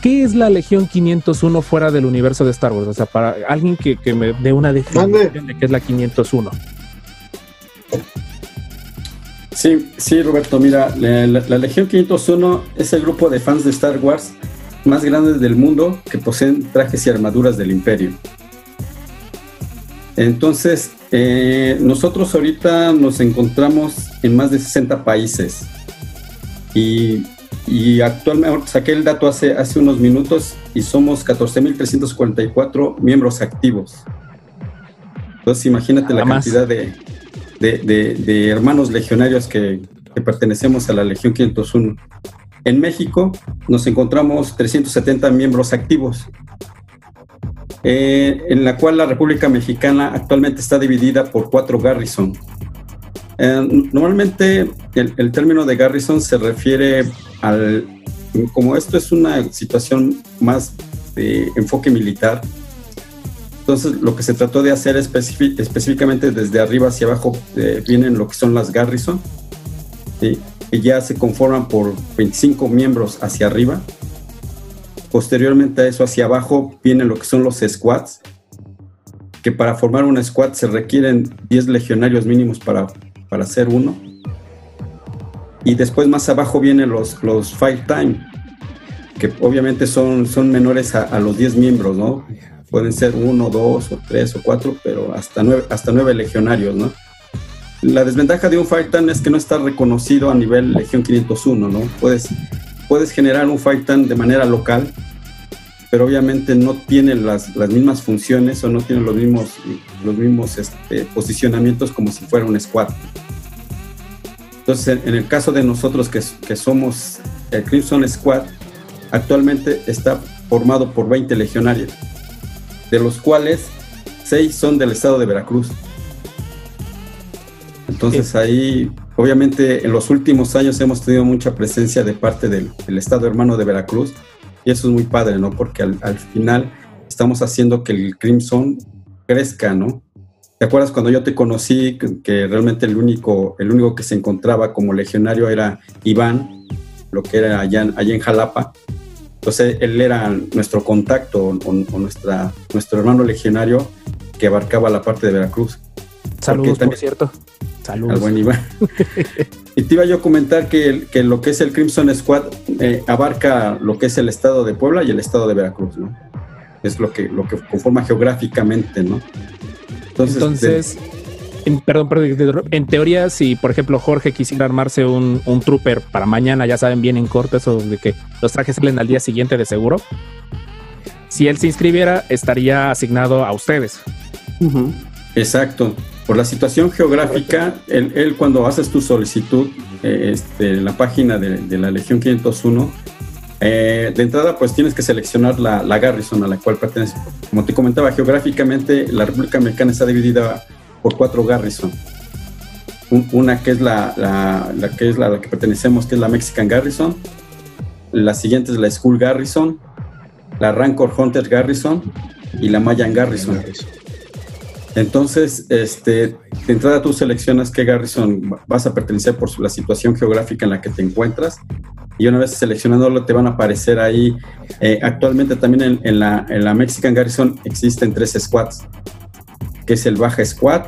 ¿qué es la Legión 501 fuera del universo de Star Wars? O sea, para alguien que, que me dé una definición de qué es la 501. Sí, sí, Roberto, mira, la, la- la Legión 501 es el grupo de fans de Star Wars más grande del mundo que poseen trajes y armaduras del imperio. Entonces, eh, nosotros ahorita nos encontramos en más de 60 países y, y actualmente, saqué el dato hace, hace unos minutos y somos 14.344 miembros activos. Entonces, imagínate la más. cantidad de, de, de- de hermanos legionarios que, que pertenecemos a la Legión 501. En México nos encontramos 370 miembros activos, eh, en la cual la República Mexicana actualmente está dividida por cuatro garrison. Eh, normalmente el, término de garrison se refiere al, como esto es una situación más de enfoque militar, entonces, lo que se trató de hacer específi- específicamente desde arriba hacia abajo eh, vienen lo que son las Garrison, ¿sí? que ya se conforman por 25 miembros hacia arriba. Posteriormente a eso, hacia abajo, vienen lo que son los squads, que para formar un squad se requieren 10 legionarios mínimos para, para hacer uno. Y después más abajo vienen los, los fight time, que obviamente son, son menores a, los 10 miembros, ¿no? Pueden ser uno, dos, o tres, o cuatro, pero hasta nueve, hasta nueve legionarios, ¿no? La desventaja de un fight time es que no está reconocido a nivel Legión 501, ¿no? Puedes, puedes generar un fight time de manera local, pero obviamente no tiene las, las mismas funciones o no tiene los mismos, los mismos este, posicionamientos como si fuera un squad. Entonces, en, el caso de nosotros que, que somos el Crimson Squad, actualmente está formado por 20 legionarios, de los cuales 6 son del estado de Veracruz. Entonces ahí, obviamente, en los últimos años hemos tenido mucha presencia de parte del, del estado hermano de Veracruz y eso es muy padre, ¿no? Porque al, al final estamos haciendo que el Crimson crezca, ¿no? ¿Te acuerdas cuando yo te conocí que, que realmente el único, el único que se encontraba como legionario era Iván, lo que era allá, en- allá en Jalapa? Entonces él era nuestro contacto o, o nuestra, nuestro hermano legionario que abarcaba la parte de Veracruz. Saludos, por cierto. Al Saludos. buen Iván. <laughs> y te iba yo a comentar que, el- que lo que es el Crimson Squad eh, abarca lo que es el estado de Puebla y el estado de Veracruz, ¿no? Es lo que, lo que conforma geográficamente, ¿no? Entonces, Entonces, en, perdón, perdón, en teoría, si por ejemplo Jorge quisiera armarse un, un trooper para mañana, ya saben bien en corto eso de que los trajes salen al día siguiente de seguro. Si él se inscribiera, estaría asignado a ustedes. Exacto. Por la situación geográfica, él, cuando haces tu solicitud eh, este, en la página de, la Legión 501, eh, de entrada pues tienes que seleccionar la, garrison a la cual pertenece. Como te comentaba, geográficamente la República Americana está dividida por cuatro garrison. Un- una que es la, que es la, la que pertenecemos, que es la Mexican Garrison. La siguiente es la School Garrison, la Rancor Hunter Garrison y la Mayan Garrison. Entonces, este, de entrada tú seleccionas qué garrison vas a pertenecer por la situación geográfica en la que te encuentras. Y una vez seleccionándolo, te van a aparecer ahí. eh, actualmente también en, la, Mexican Garrison existen tres squads, que es el Baja Squad,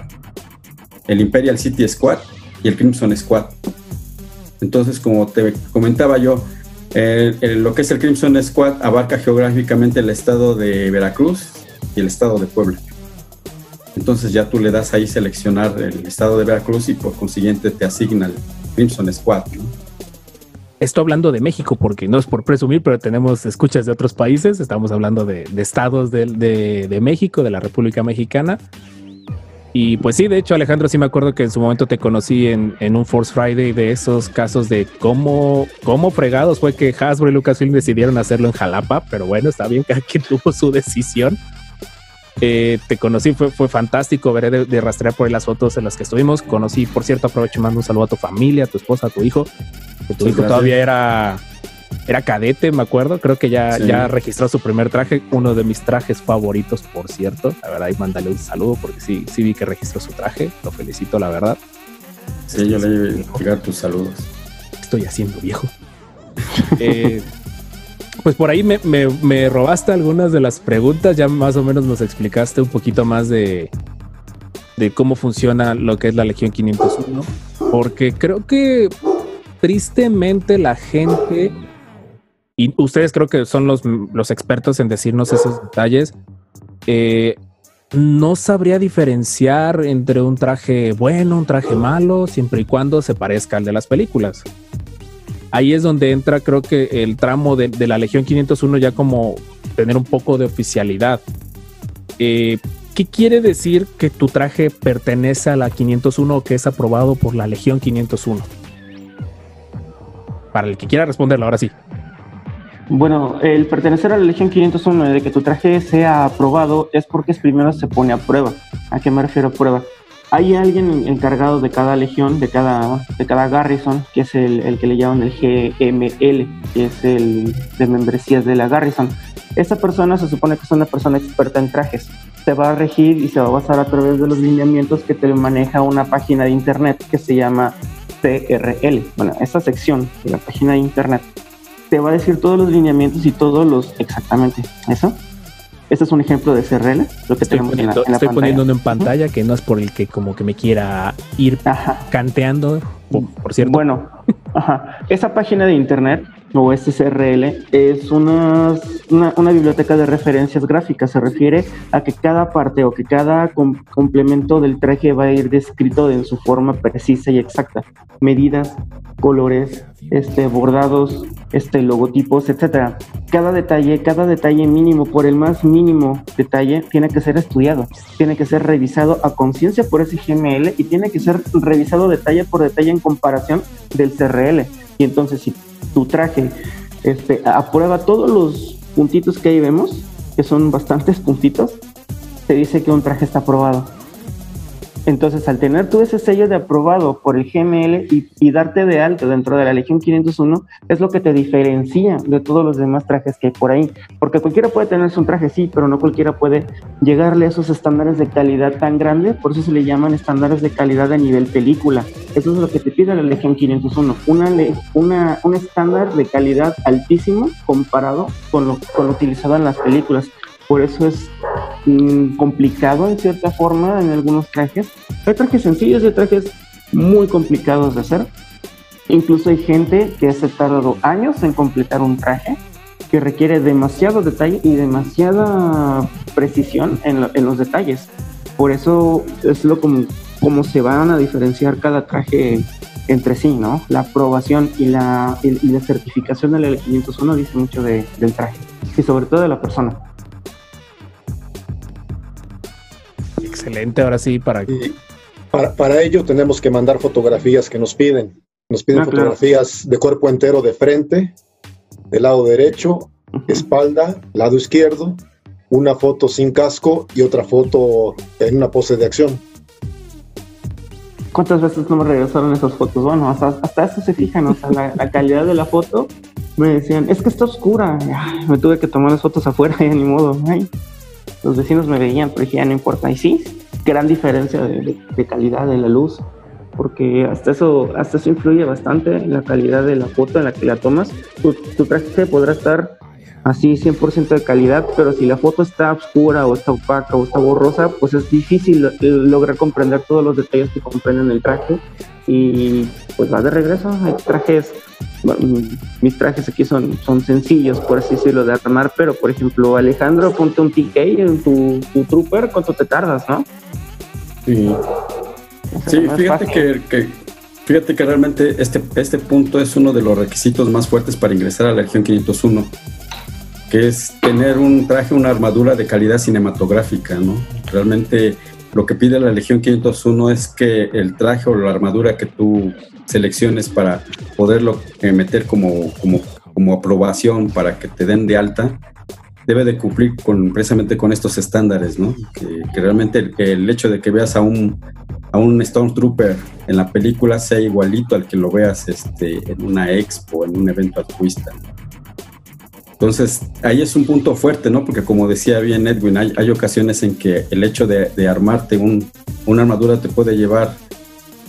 el Imperial City Squad y el Crimson Squad. Entonces, como te comentaba yo, eh, el- lo que es el Crimson Squad abarca geográficamente el estado de Veracruz y el estado de Puebla. Entonces ya tú le das ahí seleccionar el estado de Veracruz y por consiguiente te asigna el Crimson Squad. ¿no? estoy hablando de México porque no es por presumir, pero tenemos escuchas de otros países. Estamos hablando de, de estados de, México, de la República Mexicana. Y pues sí, de hecho, Alejandro, sí me acuerdo que en su momento te conocí en, en un Force Friday de esos casos de cómo, cómo fregados fue que Hasbro y Lucasfilm decidieron hacerlo en Jalapa, pero bueno, está bien, <laughs> cada quien tuvo su decisión. Eh, te conocí, fue, fue fantástico, veré de, de rastrear por ahí las fotos en las que estuvimos. Conocí, por cierto, aprovecho y mando un saludo a tu familia, a tu esposa, a tu hijo. Que tu Sí, hijo gracias. todavía era, era cadete, me acuerdo. Creo que ya, Sí. ya registró su primer traje, uno de mis trajes favoritos, por cierto. La verdad, y mándale un saludo porque sí, sí vi que registró su traje. Lo felicito, la verdad. Sí, yo le a llegar tus saludos. estoy haciendo viejo? <laughs> Eh, pues por ahí me, robaste algunas de las preguntas, ya más o menos nos explicaste un poquito más de, cómo funciona lo que es la Legión 501, porque creo que tristemente la gente, y ustedes creo que son los, los expertos en decirnos esos detalles, eh, no sabría diferenciar entre un traje bueno, un traje malo, siempre y cuando se parezca al de las películas. Ahí es donde entra, creo que el tramo de, la Legión 501 ya como tener un poco de oficialidad. Eh, ¿Qué quiere decir que tu traje pertenece a la 501 o que es aprobado por la Legión 501? Para el que quiera responderlo, ahora sí. Bueno, el pertenecer a la Legión 501 y de que tu traje sea aprobado es porque primero se pone a prueba. ¿A qué me refiero a prueba? Hay alguien encargado de cada legión, de cada, de cada garrison, que es el, el que le llaman el GML, que es el de membresías de la garrison. Esa persona se supone que es una persona experta en trajes. Se va a regir y se va a basar a través de los lineamientos que te maneja una página de internet que se llama CRL. Bueno, esa sección de la página de internet te va a decir todos los lineamientos y todos los exactamente eso. Este es un ejemplo de CRL, lo que Estoy tenemos poniendo, en la, en la estoy pantalla. poniendo uno en pantalla que no es por el que como que me quiera ir Ajá. canteando, por, por cierto. Bueno, ajá. esa página de internet o este CRL es una, una, una biblioteca de referencias gráficas. Se refiere a que cada parte o que cada com- complemento del traje va a ir descrito en su forma precisa y exacta. Medidas, colores, este, bordados, este, logotipos, etcétera. Cada detalle, cada detalle mínimo, por el más mínimo detalle, tiene que ser estudiado, tiene que ser revisado a conciencia por ese GML y tiene que ser revisado detalle por detalle en comparación del CRL. Y entonces, si tu traje este, aprueba todos los puntitos que ahí vemos, que son bastantes puntitos, te dice que un traje está aprobado. Entonces, al tener tú ese sello de aprobado por el GML y, darte de alto dentro de la Legión 501, es lo que te diferencia de todos los demás trajes que hay por ahí. Porque cualquiera puede tenerse un traje, sí, pero no cualquiera puede llegarle a esos estándares de calidad tan grandes, por eso se le llaman estándares de calidad a nivel película. Eso es lo que te pide la Legión 501, una, una, un estándar de calidad altísimo comparado con lo, con lo utilizado en las películas. Por eso es mm, complicado en cierta forma en algunos trajes. Hay trajes sencillos y hay trajes muy complicados de hacer. Incluso hay gente que se ha tardado años en completar un traje que requiere demasiado detalle y demasiada precisión en, lo- en los detalles. Por eso es lo como, como se van a diferenciar cada traje entre sí, ¿no? La aprobación y la, y, y la certificación de la 501 dice mucho de- del traje y sobre todo de la persona. Excelente, ahora sí, para Y para, para ello tenemos que mandar fotografías que nos piden. Nos piden Ah, claro. fotografías de cuerpo entero de frente, del lado derecho, espalda, lado izquierdo, una foto sin casco y otra foto en una pose de acción. ¿Cuántas veces no me regresaron esas fotos? Bueno, hasta, hasta eso se fijan, o sea, la, la calidad de la foto. Me decían, es que está oscura. Ay, me tuve que tomar las fotos afuera, <laughs> ya ni modo. Ay, los vecinos me veían, pero dije, ya no importa. Y sí, gran diferencia de, calidad de la luz, porque hasta eso, hasta eso influye bastante en la calidad de la foto en la que la tomas. Tu, tu traje podrá estar así 100% de calidad, pero si la foto está oscura o está opaca o está borrosa, pues es difícil lo- lograr comprender todos los detalles que comprenden el traje y pues va de regreso. Hay trajes, mis trajes aquí son, son sencillos, por así decirlo, de armar, pero por ejemplo, Alejandro, ponte un TK en tu, tu trooper, ¿cuánto te tardas, no? Sí, O sea, Sí, fíjate que, que Fíjate que realmente este, este punto es uno de los requisitos más fuertes para ingresar a la Legión 501, que es tener un traje, una armadura de calidad cinematográfica, ¿no? Realmente lo que pide la Legión 501 es que el traje o la armadura que tú selecciones para poderlo eh, meter como, como, como aprobación para que te den de alta, debe de cumplir con, precisamente con estos estándares, ¿no? Que, realmente el, el hecho de que veas a un, a un Stormtrooper en la película sea igualito al que lo veas este, en una expo, en un evento altruista. Entonces, ahí es un punto fuerte, ¿no? Porque como decía bien Edwin, hay, hay ocasiones en que el hecho de, de armarte un, una armadura te puede llevar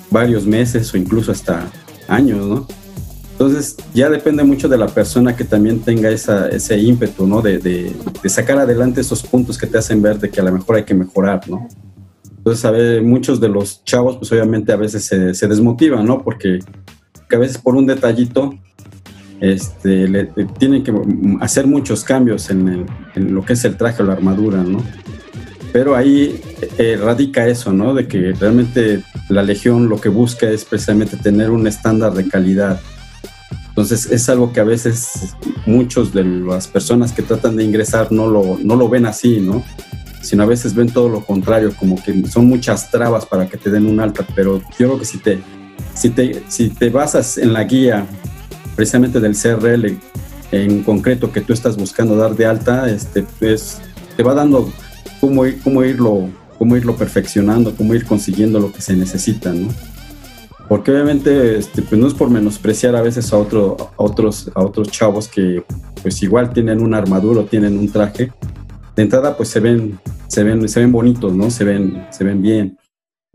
varios meses o incluso hasta años, ¿no? Entonces, ya depende mucho de la persona que también tenga ese ímpetu, ¿no? De, sacar adelante esos puntos que te hacen ver de que a lo mejor hay que mejorar, ¿no? Entonces, a ver, muchos de los chavos, pues obviamente a veces se, se desmotivan, ¿no? Porque que a veces por un detallito este, le, tienen que hacer muchos cambios en, en lo que es el traje o la armadura, ¿no? Pero ahí eh, radica eso, ¿no? De que realmente la Legión lo que busca es precisamente tener un estándar de calidad. Entonces es algo que a veces muchos de las personas que tratan de ingresar no lo, no lo ven así, ¿no? Sino a veces ven todo lo contrario, como que son muchas trabas para que te den un alta, pero yo creo que si te, si te, si te basas en la guía precisamente del CRL en concreto que tú estás buscando dar de alta, este, pues te va dando cómo, ir, cómo, irlo, cómo irlo perfeccionando, cómo ir consiguiendo lo que se necesita, ¿no? Porque obviamente este, pues no es por menospreciar a veces a, otro, a, otros, a otros chavos que pues igual tienen una armadura o tienen un traje. De entrada pues se ven, se ven, se ven bonitos, ¿no? Se ven, se ven bien.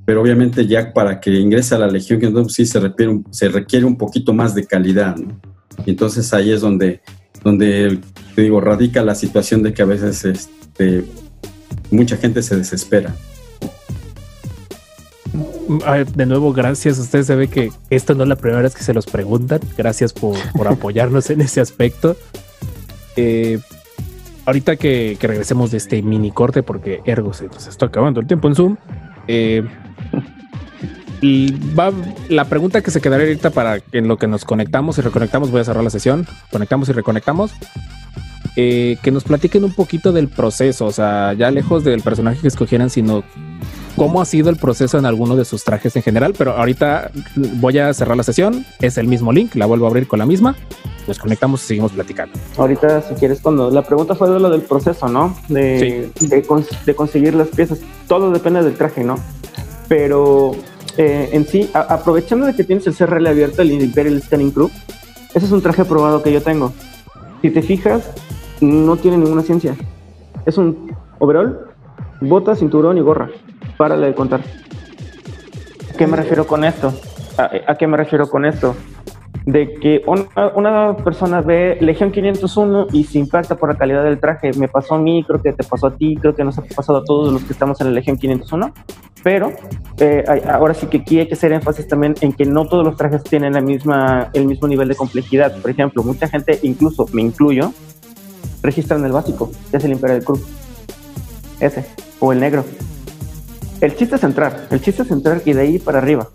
Pero obviamente ya para que ingrese a la Legión, que entonces sí se requiere, un- se requiere un poquito más de calidad, ¿no? Y entonces ahí es donde, donde te digo, radica la situación de que a veces este, mucha gente se desespera. De nuevo, gracias. Usted se ve que esto no es la primera vez que se los preguntan. Gracias por, por apoyarnos en ese aspecto. Eh, ahorita que, que regresemos de este mini corte, porque ergo se nos está acabando el tiempo en Zoom. eh, y va la pregunta que se quedaría ahorita para en lo que nos conectamos y reconectamos, voy a cerrar la sesión. Conectamos y reconectamos. Eh, que nos platiquen un poquito del proceso, o sea, ya lejos del personaje que escogieran, sino cómo ha sido el proceso en alguno de sus trajes en general, pero ahorita voy a cerrar la sesión, es el mismo link, la vuelvo a abrir con la misma, nos conectamos y seguimos platicando. Ahorita, si quieres, cuando la pregunta fue de lo del proceso, ¿no? De, de, cons- de conseguir las piezas. Todo depende del traje, ¿no? Pero eh, en sí, aprovechando de que tienes el CRL abierto, el Imperial Scanning Crew, ese es un traje probado que yo tengo. Si te fijas, no tiene ninguna ciencia. Es un overall, bota, cinturón y gorra. Párale de contar. ¿A qué me refiero con esto? ¿A, qué me refiero con esto? De que una, persona ve Legión 501 y se impacta por la calidad del traje. Me pasó a mí, creo que te pasó a ti, creo que nos ha pasado a todos los que estamos en la Legión 501. Pero eh, ahora sí que aquí hay que hacer énfasis también en que no todos los trajes tienen la misma, el mismo nivel de complejidad. Por ejemplo, mucha gente, incluso me incluyo, registran el básico, que es el Imperial Cruz. Ese, o el negro. El chiste es entrar, el chiste es entrar y de ahí para arriba.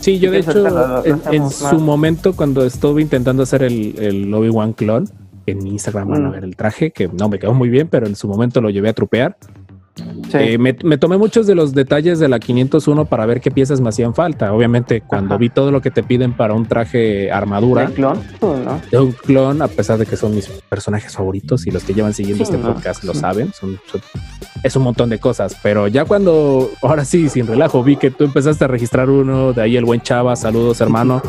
Sí, yo de hecho, en, su más. momento, cuando estuve intentando hacer el, el Obi-Wan clon, en mi Instagram van a Mm. ver el traje, que no me quedó muy bien, pero en su momento lo llevé a trupear. Sí. Eh, me, me tomé muchos de los detalles de la 501 para ver qué piezas me hacían falta. Obviamente, cuando Ajá. vi todo lo que te piden para un traje armadura ¿El clon? ¿no? de un clon, a pesar de que son mis personajes favoritos y los que llevan siguiendo Sí, este no, podcast lo saben, son- son- es un montón de cosas. Pero ya cuando, ahora sí, sin relajo, vi que tú empezaste a registrar uno, de ahí el buen Chava, saludos hermano.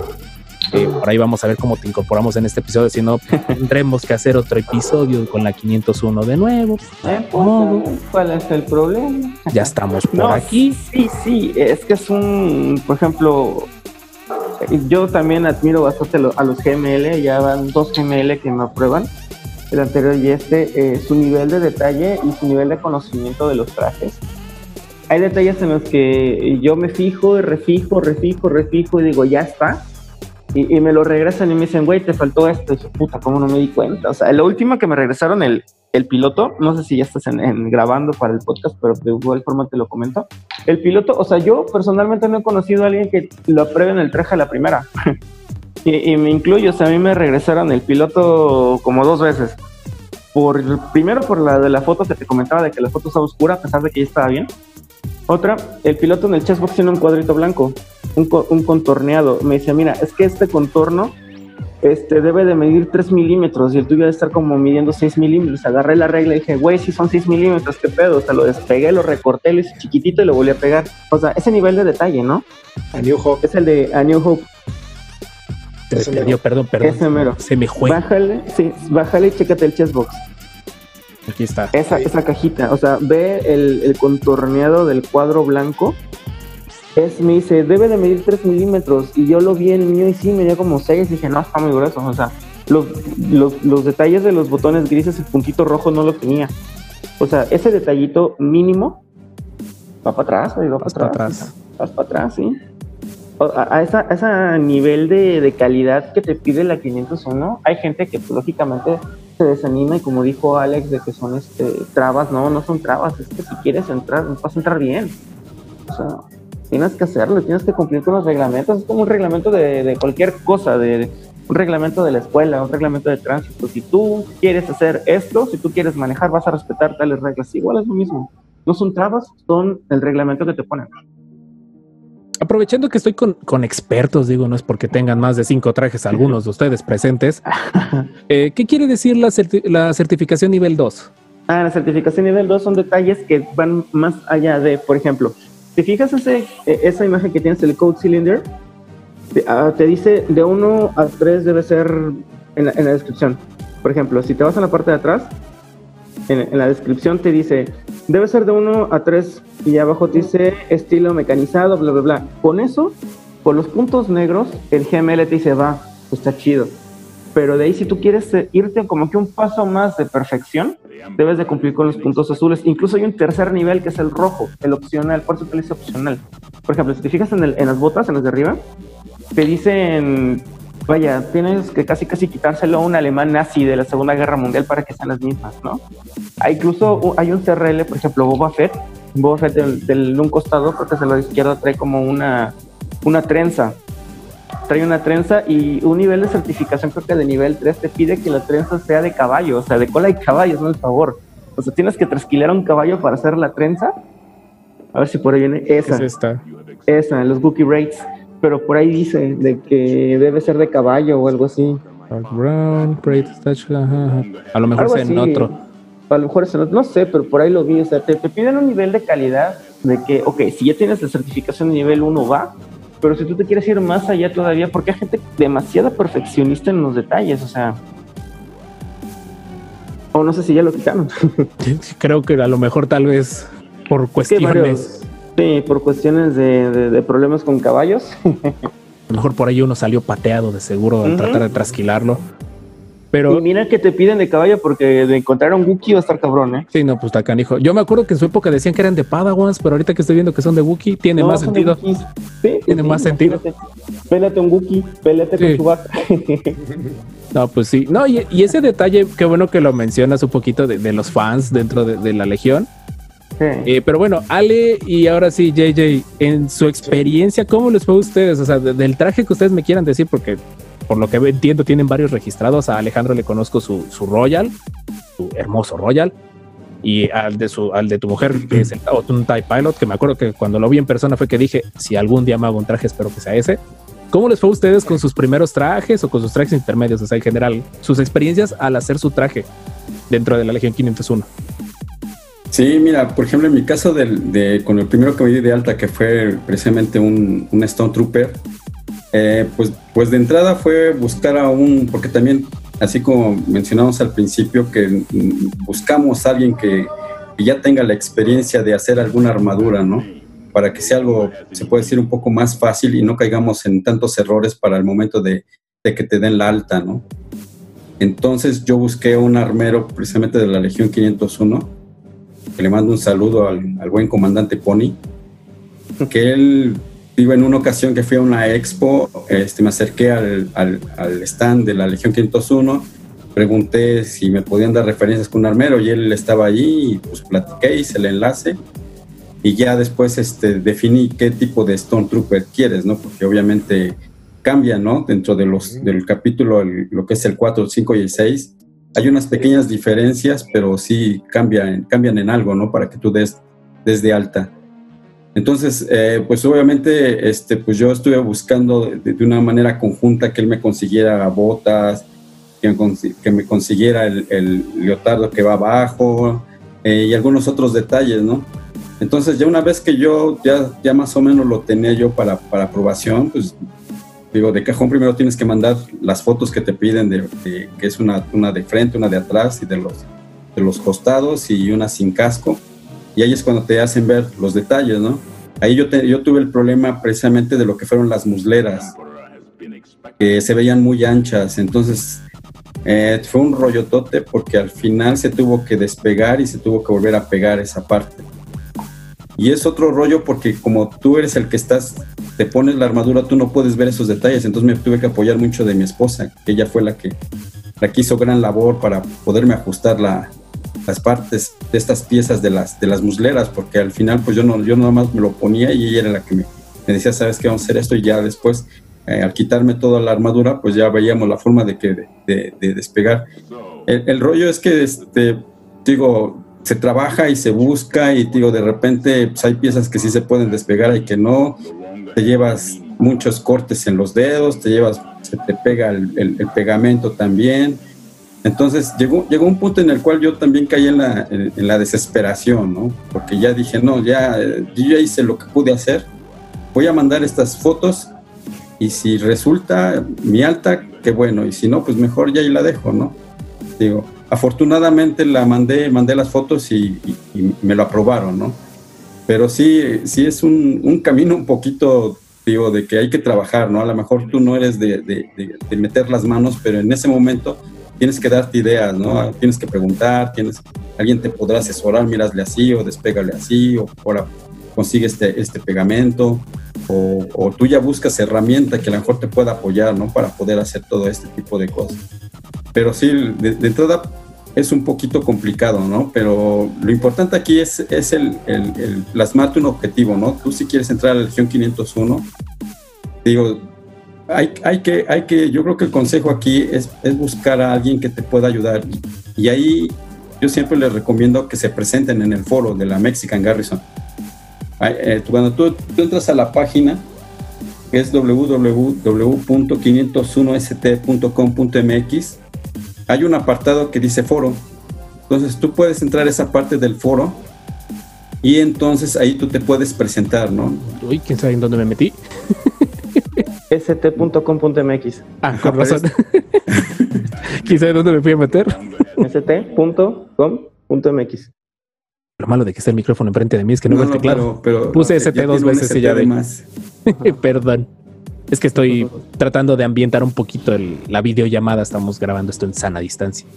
Eh, por ahí vamos a ver cómo te incorporamos en este episodio, si no, tendremos que hacer otro episodio con la 501 de nuevo. Eh, modo. ¿Cuál es el problema? Ya estamos por No, aquí. Sí, sí, es que es un, por ejemplo, yo también admiro bastante a los GML, ya van dos GML que me aprueban, el anterior y este, eh, su nivel de detalle y su nivel de conocimiento de los trajes. Hay detalles en los que yo me fijo refijo, refijo, refijo y digo, ya está. Y, y me lo regresan y me dicen, güey, te faltó esto. Y puta, ¿cómo no me di cuenta? O sea, la última que me regresaron, el, el piloto, no sé si ya estás en, en grabando para el podcast, pero de igual forma te lo comento. El piloto, o sea, yo personalmente no he conocido a alguien que lo apruebe en el traje a la primera. <laughs> y, y me incluyo, o sea, a mí me regresaron el piloto como dos veces. Por, primero por la de la foto que te comentaba de que la foto estaba oscura a pesar de que ya estaba bien. Otra, el piloto en el chessbox tiene un cuadrito blanco, un, co- un contorneado. Me dice, mira, es que este contorno este, debe de medir 3 milímetros y el tuyo debe estar como midiendo 6 milímetros. Agarré la regla y dije, güey, si son 6 milímetros, ¿qué pedo? O sea, lo despegué, lo recorté, lo hice chiquitito y lo volví a pegar. O sea, ese nivel de detalle, ¿no? A New Hope. Es el de A New Hope. Ese mero. perdió, perdón, perdón. Ese mero. Se me fue. Bájale, sí, bájale y chécate el chessbox. Aquí está. Esa, esa cajita, o sea, ve el, el contorneado del cuadro blanco. Es, me dice, debe de medir 3 milímetros. Y yo lo vi en el mío y sí, medía como 6. Dije, no, está muy grueso. O sea, los, los, los detalles de los botones grises, el puntito rojo no lo tenía. O sea, ese detallito mínimo va para atrás, va Vas para atrás. Vas para atrás, sí. A, a esa, a ese nivel de, de calidad que te pide la 501, hay gente que pues, lógicamente se desanima y como dijo Alex de que son este trabas, no, no son trabas, es que si quieres entrar, vas a entrar bien. O sea, tienes que hacerlo, tienes que cumplir con los reglamentos, es como un reglamento de, de cualquier cosa, de un reglamento de la escuela, un reglamento de tránsito. Si tú quieres hacer esto, si tú quieres manejar, vas a respetar tales reglas. Igual es lo mismo. No son trabas, son el reglamento que te ponen. Aprovechando que estoy con, con expertos, digo, no es porque tengan más de cinco trajes algunos de ustedes presentes. <laughs> eh, ¿Qué quiere decir la, certi- la certificación nivel 2? Ah, la certificación nivel 2 son detalles que van más allá de, por ejemplo, ¿te fijas ese, eh, esa imagen que tienes el code cylinder? Te, ah, te dice de 1 a 3 debe ser en la, en la descripción. Por ejemplo, si te vas a la parte de atrás, en, en la descripción te dice debe ser de 1 a 3 y abajo te dice estilo mecanizado, bla, bla, bla. Con eso, con los puntos negros, el GML te dice va, está chido. Pero de ahí si tú quieres eh, irte como que un paso más de perfección, debes de cumplir con los puntos azules. Incluso hay un tercer nivel que es el rojo, el opcional, por eso te dice opcional. Por ejemplo, si te fijas en, en las botas, en las de arriba, te dicen, vaya, tienes que casi casi quitárselo a un alemán nazi de la Segunda Guerra Mundial para que sean las mismas, ¿no? Hay incluso u- hay un CRL, por ejemplo, Boba Fett, Boba Fett del, del- de un costado, porque se lo de izquierda trae como una, una trenza. Trae una trenza y un nivel de certificación, creo que de nivel 3, te pide que la trenza sea de caballo, o sea, de cola y caballo, no es favor. O sea, tienes que trasquilar a un caballo para hacer la trenza. A ver si por ahí viene esa. Es esta. Esa, los Wookiee Rates. Pero por ahí dice de que debe ser de caballo o algo así. Brown. A lo mejor es en otro. A lo mejor es en otro, no sé, pero por ahí lo vi. O sea, te, te piden un nivel de calidad de que, ok, si ya tienes la certificación de nivel 1 va, pero si tú te quieres ir más allá todavía, porque hay gente demasiado perfeccionista en los detalles, o sea. O no sé si ya lo quitaron. <laughs> Creo que a lo mejor tal vez por cuestiones, sí, por cuestiones de, de- de problemas con caballos. <laughs> a lo mejor por ahí uno salió pateado de seguro al tratar de trasquilarlo. Pero Y mira que te piden de caballo porque de encontrar un Wookiee va a estar cabrón, ¿eh? sí, no, pues está canijo. Yo me acuerdo que en su época decían que eran de Padawans, pero ahorita que estoy viendo que son de Wookiee, tiene No, más sentido. Sí, Tiene sí, más sentido. Pélate, un Wookiee, pélate Sí. con su vaca. <laughs> No, pues sí. No, y, y ese detalle, qué bueno que lo mencionas un poquito de, de los fans dentro de, de la Legión. Sí. Eh, pero bueno, Ale y ahora sí, JJ, en su experiencia, ¿cómo les fue a ustedes? O sea, de- del traje que ustedes me quieran decir, porque por lo que entiendo tienen varios registrados. A Alejandro le conozco su, su Royal, su hermoso Royal, y al de su, al de tu mujer, que es el, o un TIE Pilot, que me acuerdo que cuando lo vi en persona fue que dije, si algún día me hago un traje, espero que sea ese. ¿Cómo les fue a ustedes con sus primeros trajes o con sus trajes intermedios? O sea, en general, sus experiencias al hacer su traje dentro de la Legión 501. Sí, mira, por ejemplo, en mi caso del, de, con el primero que me di de alta, que fue precisamente un, un Stone Trooper, eh, pues, pues de entrada fue buscar a un, porque también, así como mencionamos al principio, que buscamos a alguien que, que ya tenga la experiencia de hacer alguna armadura, ¿no? Para que sea algo, se puede decir, un poco más fácil y no caigamos en tantos errores para el momento de, de que te den la alta, ¿no? Entonces yo busqué un armero precisamente de la Legión 501 que le mando un saludo al, al buen comandante Pony, que él iba en una ocasión que fui a una expo, este, me acerqué al, al, al stand de la Legión 501 pregunté si me podían dar referencias con un armero y él estaba allí y pues platiqué, hice el enlace y ya después este, definí qué tipo de Stone Trooper quieres, ¿no? Porque obviamente cambia, ¿no? Dentro de los, del capítulo, el- lo que es el 4, el 5 y el 6, hay unas pequeñas diferencias, pero sí cambian, cambian en algo, ¿no? Para que tú des desde alta. Entonces, eh, pues obviamente, este, pues yo estuve buscando de, de una manera conjunta que él me consiguiera botas, que me, que me consiguiera el, el leotardo que va abajo eh, y algunos otros detalles, ¿no? Entonces, ya una vez que yo ya, ya más o menos lo tenía yo para, para aprobación, pues digo, de cajón primero tienes que mandar las fotos que te piden, de, que es una, una de frente, una de atrás y de los, de los costados y una sin casco. Y ahí es cuando te hacen ver los detalles, ¿no? Ahí yo, yo tuve el problema precisamente de lo que fueron las musleras, que se veían muy anchas. Entonces, eh, fue un rollotote porque al final se tuvo que despegar y se tuvo que volver a pegar esa parte. Y es otro rollo porque como tú eres el que estás, te pones la armadura, tú no puedes ver esos detalles. Entonces me tuve que apoyar mucho de mi esposa, que ella fue la que, la que hizo gran labor para poderme ajustar la, las partes de estas piezas de las, de las musleras, porque al final pues yo, no, yo nada más me lo ponía y ella era la que me, me decía, sabes qué, vamos a hacer esto y ya después, eh, al quitarme toda la armadura, pues ya veíamos la forma de, que, de, de- de despegar. El, el rollo es que, este, digo, se trabaja y se busca y digo, de repente pues, hay piezas que sí se pueden despegar y que no, te llevas muchos cortes en los dedos, te llevas, se te pega el, el- el pegamento también. Entonces llegó, llegó un punto en el cual yo también caí en la, en, en la desesperación, ¿no? Porque ya dije, no, ya, yo ya hice lo que pude hacer, voy a mandar estas fotos y si resulta mi alta, qué bueno, y si no, pues mejor ya ahí la dejo, ¿no? Digo, afortunadamente la mandé, mandé las fotos y, y- y me lo aprobaron, ¿no? Pero sí, sí es un, un camino un poquito, digo, de que hay que trabajar, ¿no? A lo mejor tú no eres de, de- de- de meter las manos, pero en ese momento tienes que darte ideas, ¿no? Tienes que preguntar, tienes, alguien te podrá asesorar, mirasle así o despégale así, o ahora consigue este, este pegamento, o, o tú ya buscas herramienta que a lo mejor te pueda apoyar, ¿no? Para poder hacer todo este tipo de cosas. Pero sí, de, de entrada es un poquito complicado, ¿no? Pero lo importante aquí es, es el, el, el plasmarte un objetivo, ¿no? Tú si quieres entrar a la Legión 501, digo, hay, hay, que, hay que, yo creo que el consejo aquí es, es buscar a alguien que te pueda ayudar. Y ahí yo siempre les recomiendo que se presenten en el foro de la Mexican Garrison. Eh, cuando tú, tú entras a la página, que es www.501st.com.mx, hay un apartado que dice foro. Entonces tú puedes entrar a esa parte del foro y entonces ahí tú te puedes presentar, ¿no? Uy, quién sabe en dónde me metí. <laughs> st.com.mx. Ah, con razón. <laughs> quién sabe dónde me fui a meter. st.com.mx. Lo malo de que está el micrófono enfrente de mí es que no, veo el teclado. pero, pero- Puse ST dos veces y ya de- además. <laughs> Perdón. Es que estoy tratando de ambientar un poquito el- la videollamada. Estamos grabando esto en sana distancia.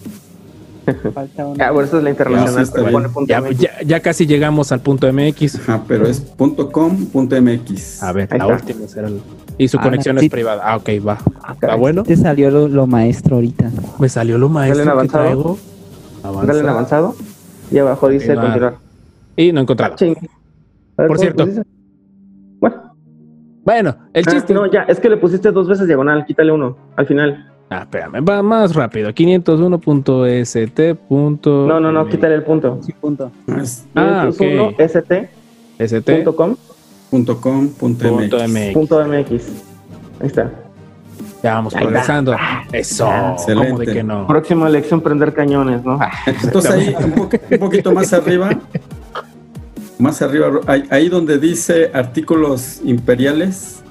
Falta una. Ah, bueno, esa es la internacional. Ya, sí, está pero bien. pone punto Ya, MX. ya, ya casi llegamos al punto MX. Ajá, pero es .com.mx. A ver, Ahí la está. última será el- Y su Ah, conexión es privada. Ah, ok, va. Ah, ¿Está bueno? Te salió lo, lo maestro ahorita. Me salió lo maestro Dale en que avanzado. Dale en avanzado. Y abajo dice Continuar. continuar. Y no he encontrado. Por ¿cómo cierto. pusiste? Bueno, el ah, chiste. no, ya, es que le pusiste dos veces diagonal, quítale uno al final. Ah, espérame, va más rápido. 501.st. No, no, no, quítale el punto. Sí, punto. Ah, es Ah, 501 ok. st.com.mx. st.com.mx. .com.mx. Ahí está. Ya vamos Ahí está. progresando. Eso. Excelente. ¿Cómo de que no? Próxima elección, prender cañones, ¿no? <laughs> Entonces ahí un, po- un poquito más arriba, más arriba, ahí, ahí donde dice artículos imperiales,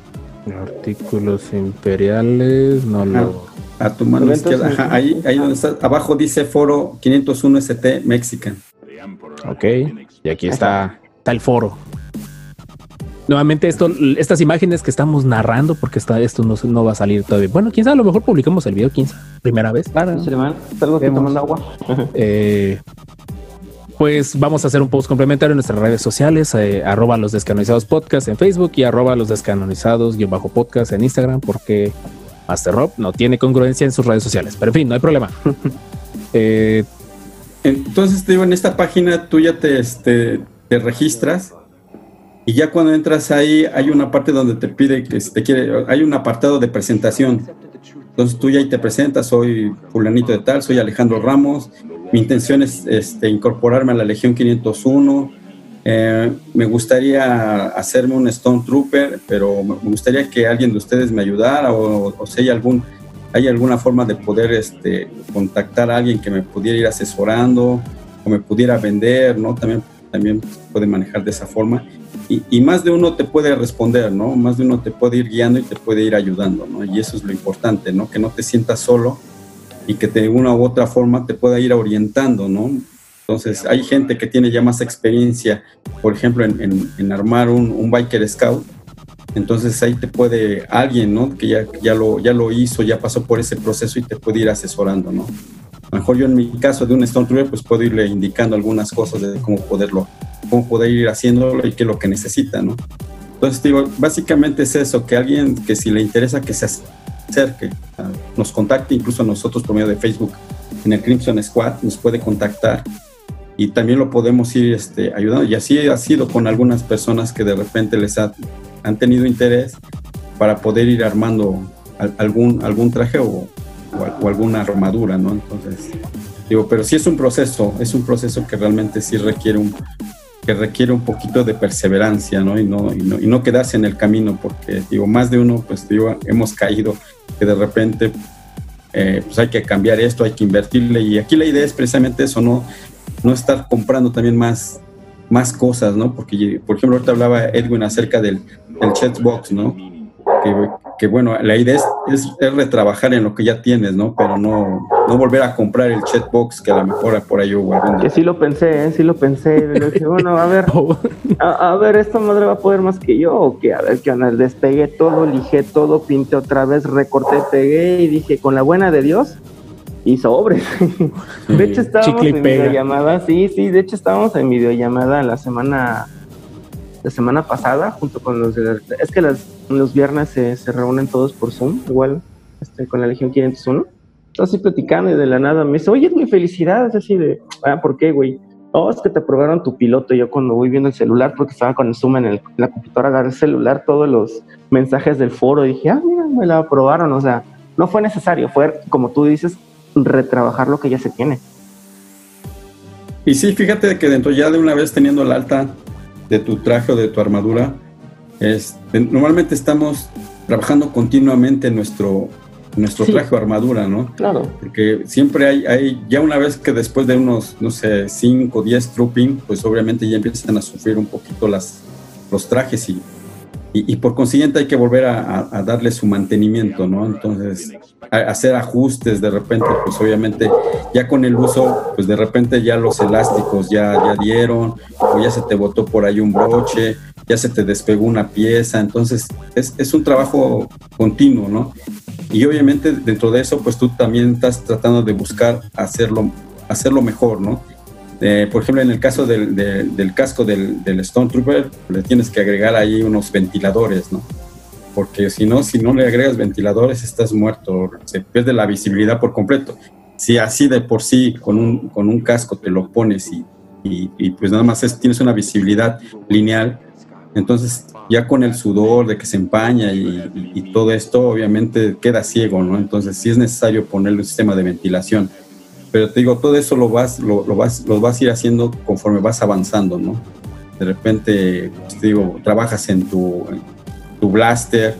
Artículos imperiales, no lo. a tu mano izquierda, ajá, ahí, ahí donde está, abajo dice foro 501 ST Mexican. Ok. Y aquí está, está el foro. Nuevamente, esto, estas imágenes que estamos narrando, porque está, esto no, no va a salir todavía. Bueno, quién sabe, a lo mejor publicamos el video, quién sabe, primera vez. Claro. Salgo que tomando agua. Eh, pues vamos a hacer un post complementario en nuestras redes sociales, eh, arroba los descanonizados podcast en Facebook y arroba los descanonizados guion bajo podcast en Instagram, porque Master Rob no tiene congruencia en sus redes sociales. Pero en fin, no hay problema. <laughs> Eh, Entonces te digo, en esta página tú ya te, este, te registras y ya cuando entras ahí hay una parte donde te pide que te quiere, hay un apartado de presentación. Entonces tú ya te presentas, soy fulanito de tal, soy Alejandro Ramos, mi intención es este, incorporarme a la Legión 501. Eh, me gustaría hacerme un Stone Trooper, pero me gustaría que alguien de ustedes me ayudara o, o si hay algún hay alguna forma de poder este, contactar a alguien que me pudiera ir asesorando o me pudiera vender, ¿no? También, también puede manejar de esa forma. Y, más de uno te puede responder, ¿no? Más de uno te puede ir guiando y te puede ir ayudando, ¿no? Y eso es lo importante, ¿no? Que no te sientas solo y que de una u otra forma te pueda ir orientando, ¿no? Entonces, hay gente que tiene ya más experiencia, por ejemplo, en, en, en armar un, un biker scout, entonces ahí te puede alguien, ¿no? Que ya, ya, lo, ya lo hizo, ya pasó por ese proceso y te puede ir asesorando, ¿no? A lo mejor yo en mi caso de un Stone Trooper, pues puedo irle indicando algunas cosas de cómo poderlo, cómo poder ir haciéndolo y qué es lo que necesita, ¿no? Entonces digo, básicamente es eso, que alguien que si le interesa que se acerque, nos contacte, incluso nosotros por medio de Facebook en el Crimson Squad nos puede contactar y también lo podemos ir este, ayudando. Y así ha sido con algunas personas que de repente les ha, han tenido interés para poder ir armando algún, algún traje o, o, o, alguna armadura, ¿no? Entonces, digo, pero sí es un proceso, es un proceso que realmente sí requiere un, que requiere un poquito de perseverancia, ¿no? Y no, y no, y no quedarse en el camino, porque, digo, más de uno, pues, digo, hemos caído que de repente, eh, pues hay que cambiar esto, hay que invertirle, y aquí la idea es precisamente eso, ¿no? No estar comprando también más, más cosas, ¿no? Porque, por ejemplo, ahorita hablaba Edwin acerca del, del chatbox, ¿no? Que, que, bueno, la idea es, es, es, retrabajar en lo que ya tienes, ¿no? Pero no, no volver a comprar el chatbox que a lo mejor por ahí hubo algún... Que sí lo pensé, ¿eh? sí lo pensé. Pero dije, <laughs> bueno, a ver, a, a, ver, ¿esta madre va a poder más que yo o qué? A ver, que onda, despegué todo, lijé todo, pinté otra vez, recorté, pegué y dije, con la buena de Dios, y sobres. <laughs> de hecho, estábamos Chicle en videollamada, sí, sí, de hecho estábamos en videollamada la semana la semana pasada, junto con los de es que las, los viernes se, reúnen todos por Zoom, igual, este, con la Legión 501. Entonces, así platicando y de la nada me dice, oye, mi felicidad, es así de, ah, ¿por qué, güey? Oh, es que te aprobaron tu piloto. Yo cuando voy viendo el celular, porque estaba con el Zoom en, el, la computadora, agarré el celular, todos los mensajes del foro, y dije, ah, mira, me la aprobaron. O sea, no fue necesario, fue, como tú dices, retrabajar lo que ya se tiene. Y sí, fíjate que dentro ya de una vez teniendo el alta de tu traje o de tu armadura, es, normalmente estamos trabajando continuamente en nuestro, nuestro sí. traje o armadura, ¿no? Claro. Porque siempre hay, hay, ya una vez que después de unos, no sé, 5 o 10 trooping, pues obviamente ya empiezan a sufrir un poquito las, los trajes y, y, y por consiguiente hay que volver a, a, a, darle su mantenimiento, ¿no? Entonces, a, hacer ajustes de repente, pues obviamente ya con el uso, pues de repente ya los elásticos ya, ya dieron, o ya se te botó por ahí un broche, ya se te despegó una pieza, entonces es, es un trabajo continuo, ¿no? Y obviamente dentro de eso, pues tú también estás tratando de buscar hacerlo, hacerlo mejor, ¿no? Eh, por ejemplo, en el caso del, del, del casco del, del, Stone Trooper, le tienes que agregar ahí unos ventiladores, ¿no? Porque si no, si no le agregas ventiladores, estás muerto, se pierde la visibilidad por completo. Si así de por sí con un, con un casco te lo pones y, y, y pues nada más es, tienes una visibilidad lineal, entonces ya con el sudor de que se empaña y, y, todo esto, obviamente queda ciego, ¿no? Entonces sí es necesario ponerle un sistema de ventilación pero te digo, todo eso lo vas, lo, lo, vas, lo vas a ir haciendo conforme vas avanzando, ¿no? De repente, pues te digo, trabajas en tu, en tu blaster,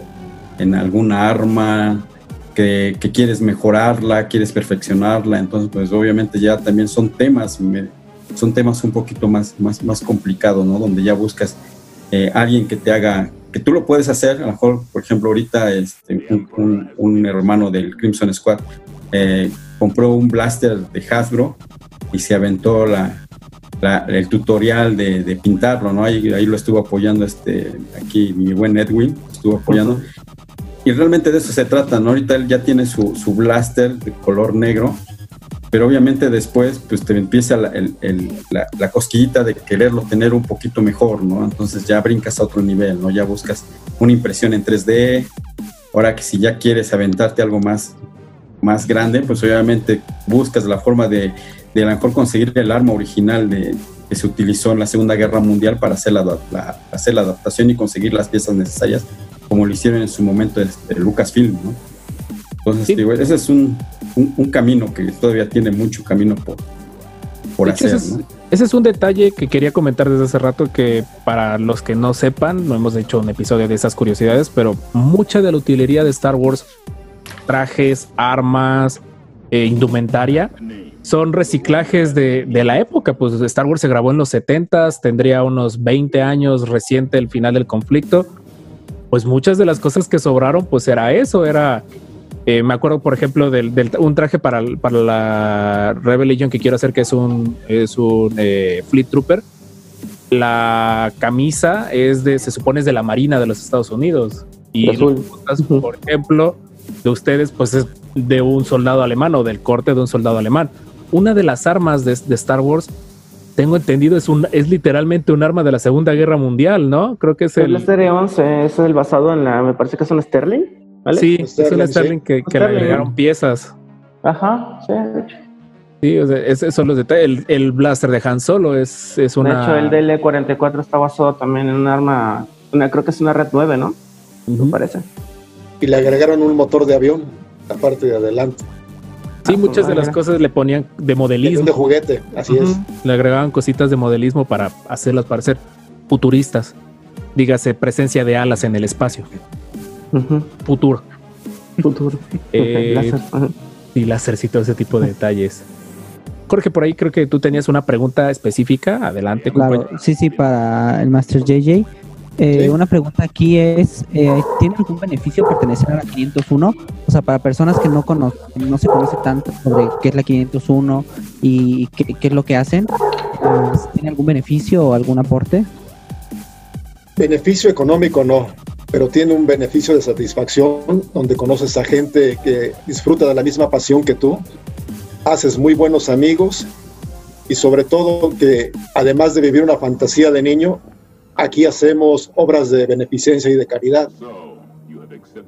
en alguna arma, que, que, quieres mejorarla, quieres perfeccionarla, entonces pues obviamente ya también son temas, son temas un poquito más, más, más complicados, ¿no? Donde ya buscas eh, alguien que te haga, que tú lo puedes hacer, a lo mejor, por ejemplo, ahorita este, un, un, un hermano del Crimson Squad eh, compró un blaster de Hasbro y se aventó la, la, el tutorial de, de, pintarlo, ¿no? Ahí, ahí, lo estuvo apoyando este, aquí mi buen Edwin, estuvo apoyando. Y realmente de eso se trata, ¿no? Ahorita él ya tiene su, su blaster de color negro, pero obviamente después pues te empieza la, el, el, la, la, cosquillita de quererlo tener un poquito mejor, ¿no? Entonces ya brincas a otro nivel, ¿no? Ya buscas una impresión en 3D, Ahora que si ya quieres aventarte algo más, más grande, pues obviamente buscas la forma de, de a lo mejor conseguir el arma original de, que se utilizó en la Segunda Guerra Mundial para hacer la, la- hacer la adaptación y conseguir las piezas necesarias, como lo hicieron en su momento este, Lucasfilm, ¿no? Entonces, Sí. digo, ese es un, un- un camino que todavía tiene mucho camino por, por hecho, hacer, ese, es, ¿no? ese es un detalle que quería comentar desde hace rato que para los que no sepan, no hemos hecho un episodio de esas curiosidades, pero mucha de la utilería de Star Wars, trajes, armas, eh, indumentaria, son reciclajes de, de la época. Pues Star Wars se grabó en los 70s, tendría unos 20 años reciente el final del conflicto. Pues muchas de las cosas que sobraron, pues era eso, era eh, me acuerdo, por ejemplo, del, del- un traje para, para la Rebel Legion que quiero hacer, que es un, es un eh, Fleet Trooper. La camisa es de, se supone es de la Marina de los Estados Unidos. Y azul. por ejemplo, de ustedes, pues es de un soldado alemán o del corte de un soldado alemán. Una de las armas de, de Star Wars, tengo entendido, es, un, es literalmente un arma de la Segunda Guerra Mundial, ¿no? Creo que es El el... SR-11 es el basado en la, me parece que es un Sterling, ¿vale? Sí, es Sterling, una sí. Sterling que, que le agregaron piezas. Ajá, sí, de hecho. Sí, o sea, esos son los detalles. El, el blaster de Han Solo es, es una. De hecho, el DL-44 está basado también en un arma, una, creo que es una Red 9, ¿no? Me parece. Y le agregaron un motor de avión, la parte de adelante. Sí, Ah, muchas pues, de las cosas le ponían de Es modelismo. de juguete, así es. Le agregaban cositas de modelismo para hacerlas parecer futuristas. Dígase, presencia de alas en el espacio. Ujú. Futuro. Futuro. <laughs> Eh, Láser, y lásercito, ese tipo de detalles. Jorge, por ahí creo que tú tenías una pregunta específica. Adelante, Claro, compañero. sí, sí, para el Master JJ. Eh, Sí. Una pregunta aquí es, eh, ¿tiene algún beneficio pertenecer a la 501? O sea, para personas que no conocen, no se conoce tanto sobre qué es la 501 y qué, qué es lo que hacen, pues, ¿tiene algún beneficio o algún aporte? Beneficio económico no, pero tiene un beneficio de satisfacción donde conoces a gente que disfruta de la misma pasión que tú, haces muy buenos amigos y sobre todo que además de vivir una fantasía de niño, aquí hacemos obras de beneficencia y de caridad.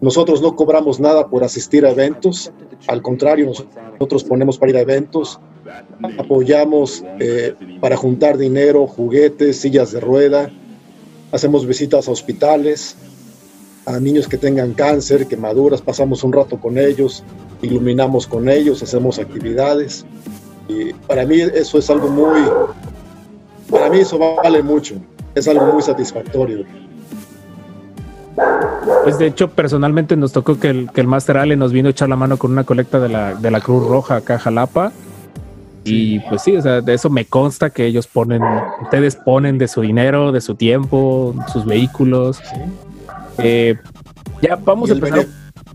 Nosotros no cobramos nada por asistir a eventos, al contrario, nosotros ponemos para ir a eventos, apoyamos eh, para juntar dinero, juguetes, sillas de rueda, hacemos visitas a hospitales, a niños que tengan cáncer, quemaduras, pasamos un rato con ellos, iluminamos con ellos, hacemos actividades. Y para mí eso es algo muy, para mí eso vale mucho, es algo muy satisfactorio. Pues de hecho, personalmente nos tocó que el, que el Master Ale nos vino a echar la mano con una colecta de la, de la Cruz Roja acá a Jalapa. Y pues sí, o sea, de eso me consta que ellos ponen, ustedes ponen de su dinero, de su tiempo, sus vehículos. Eh, ya vamos a empezar.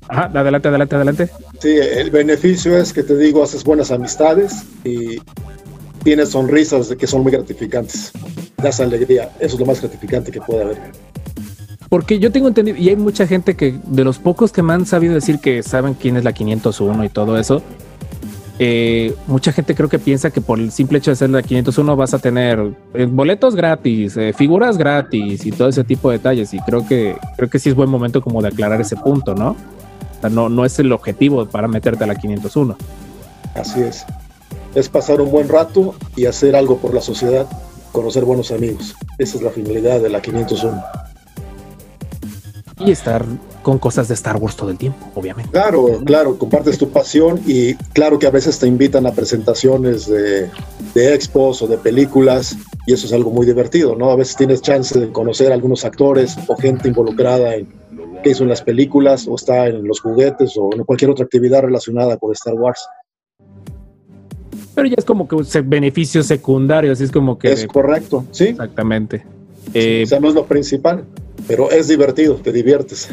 Ajá, adelante, adelante, adelante. Sí, el beneficio es que te digo, haces buenas amistades y tienes sonrisas de que son muy gratificantes. Das alegría, eso es lo más gratificante que puede haber. Porque yo tengo entendido, y hay mucha gente que, de los pocos que me han sabido decir que saben quién es la 501 y todo eso, eh, mucha gente creo que piensa que por el simple hecho de ser la 501 vas a tener eh, boletos gratis, eh, figuras gratis y todo ese tipo de detalles. Y creo que, creo que sí es buen momento como de aclarar ese punto, ¿no? O sea, no, no es el objetivo para meterte a la 501. Así es. Es pasar un buen rato y hacer algo por la sociedad, conocer buenos amigos. Esa es la finalidad de la 501. Y estar con cosas de Star Wars todo el tiempo, obviamente. Claro, claro, compartes tu pasión y claro que a veces te invitan a presentaciones de, de expos o de películas y eso es algo muy divertido, ¿no? A veces tienes chance de conocer a algunos actores o gente involucrada en que hizo en las películas o está en los juguetes o en cualquier otra actividad relacionada con Star Wars. Pero ya es como que un beneficio secundario, así es como que... Es correcto, sí. Exactamente. Eh, o sea, no es lo principal, pero es divertido, te diviertes.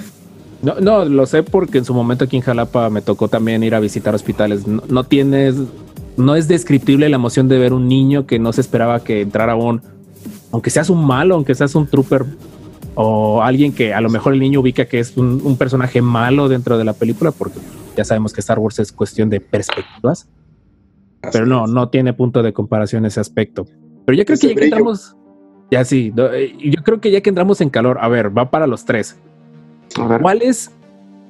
No, no, lo sé porque en su momento aquí en Jalapa me tocó también ir a visitar hospitales. No, no tienes, no es descriptible la emoción de ver un niño que no se esperaba que entrara un, aunque seas un malo, aunque seas un trooper o alguien que a lo mejor el niño ubica que es un, un personaje malo dentro de la película, porque ya sabemos que Star Wars es cuestión de perspectivas, pero no, no tiene punto de comparación ese aspecto. Pero yo creo que ya que brillo. entramos, ya sí, eh, yo creo que ya que entramos en calor, a ver, va para los tres. A ver. ¿Cuál es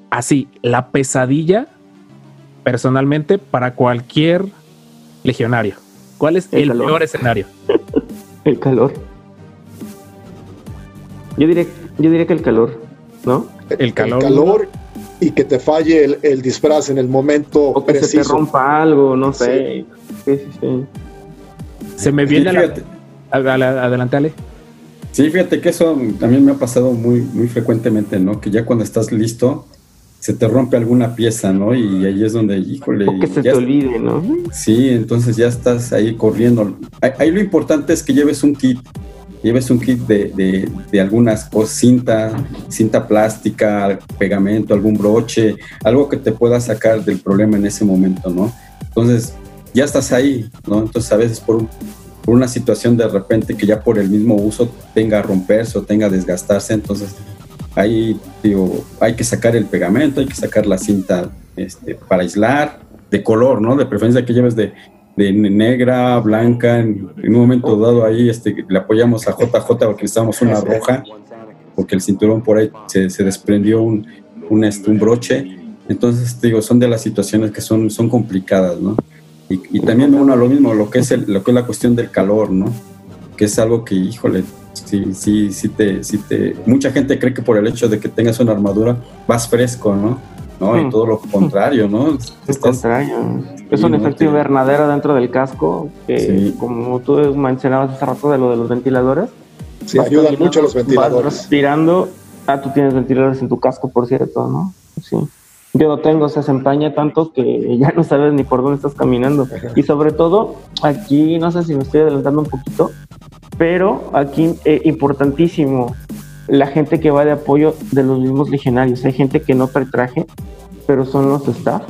así, la pesadilla personalmente para cualquier legionario. ¿Cuál es El peor escenario? <laughs> El calor. Yo diría, yo diría que el calor, ¿no? El calor. El calor y que te falle el, el disfraz en el momento O que se te rompa algo, no sé. Sí, sí, sí. Se me viene a la, fíjate, a- a la- adelante, Ale. sí, fíjate que eso también me ha pasado muy, muy frecuentemente, ¿no? Que ya cuando estás listo, se te rompe alguna pieza, ¿no? Y ahí es donde, híjole. O que se ya te olvide, ¿no? Sí, entonces ya estás ahí corriendo. Ahí, ahí lo importante es que lleves un kit, lleves un kit de, de- de algunas cosas, cinta, cinta plástica, pegamento, algún broche, algo que te pueda sacar del problema en ese momento, ¿no? Entonces ya estás ahí, ¿no? Entonces a veces por, un- por una situación de repente que ya por el mismo uso tenga a romperse o tenga a desgastarse, entonces ahí digo, hay que sacar el pegamento, hay que sacar la cinta este, para aislar, de color, ¿no? De preferencia que lleves de, de negra, blanca, en, en un momento dado ahí este, le apoyamos a JJ porque necesitábamos una roja, porque el cinturón por ahí se, se desprendió un, un, este, un broche. Entonces, digo, son de las situaciones que son, son complicadas, ¿no? Y, y también uno lo mismo, lo que, es el, lo que es la cuestión del calor, ¿no? Que es algo que, híjole, sí, sí, sí te, sí te... Mucha gente cree que por el hecho de que tengas una armadura vas fresco, ¿no? No, y Mm. todo lo contrario, ¿no? <laughs> Estás, contrario. Es un no efecto te- invernadero dentro del casco, que Sí. como tú mencionabas hace rato de lo de los ventiladores. Sí, vas ayudan mucho los Vas ventiladores. respirando. Ah, tú tienes ventiladores en tu casco, por cierto, ¿no? Sí. Yo no tengo, se desempaña tanto que <laughs> ya no sabes ni por dónde estás caminando. Y sobre todo, aquí, no sé si me estoy adelantando un poquito, pero aquí, eh, importantísimo, la gente que va de apoyo de los mismos legionarios. Hay gente que no trae traje, pero son los staff,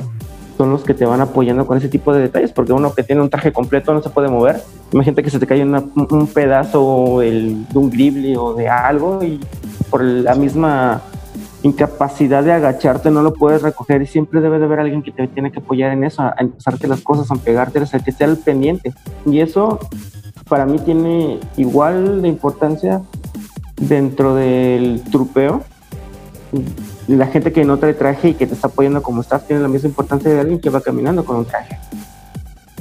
son los que te van apoyando con ese tipo de detalles, porque uno que tiene un traje completo no se puede mover. Imagínate que se te cae una- un pedazo de un grible o de algo y por la misma incapacidad de agacharte no lo puedes recoger y siempre debe de haber alguien que te tiene que apoyar en eso, a empezarte las cosas, a pegarte, o sea, que esté al pendiente. Y eso para mí tiene igual de importancia dentro del trupeo. La gente que no trae traje y que te está apoyando como estás tiene la misma importancia de alguien que va caminando con un traje.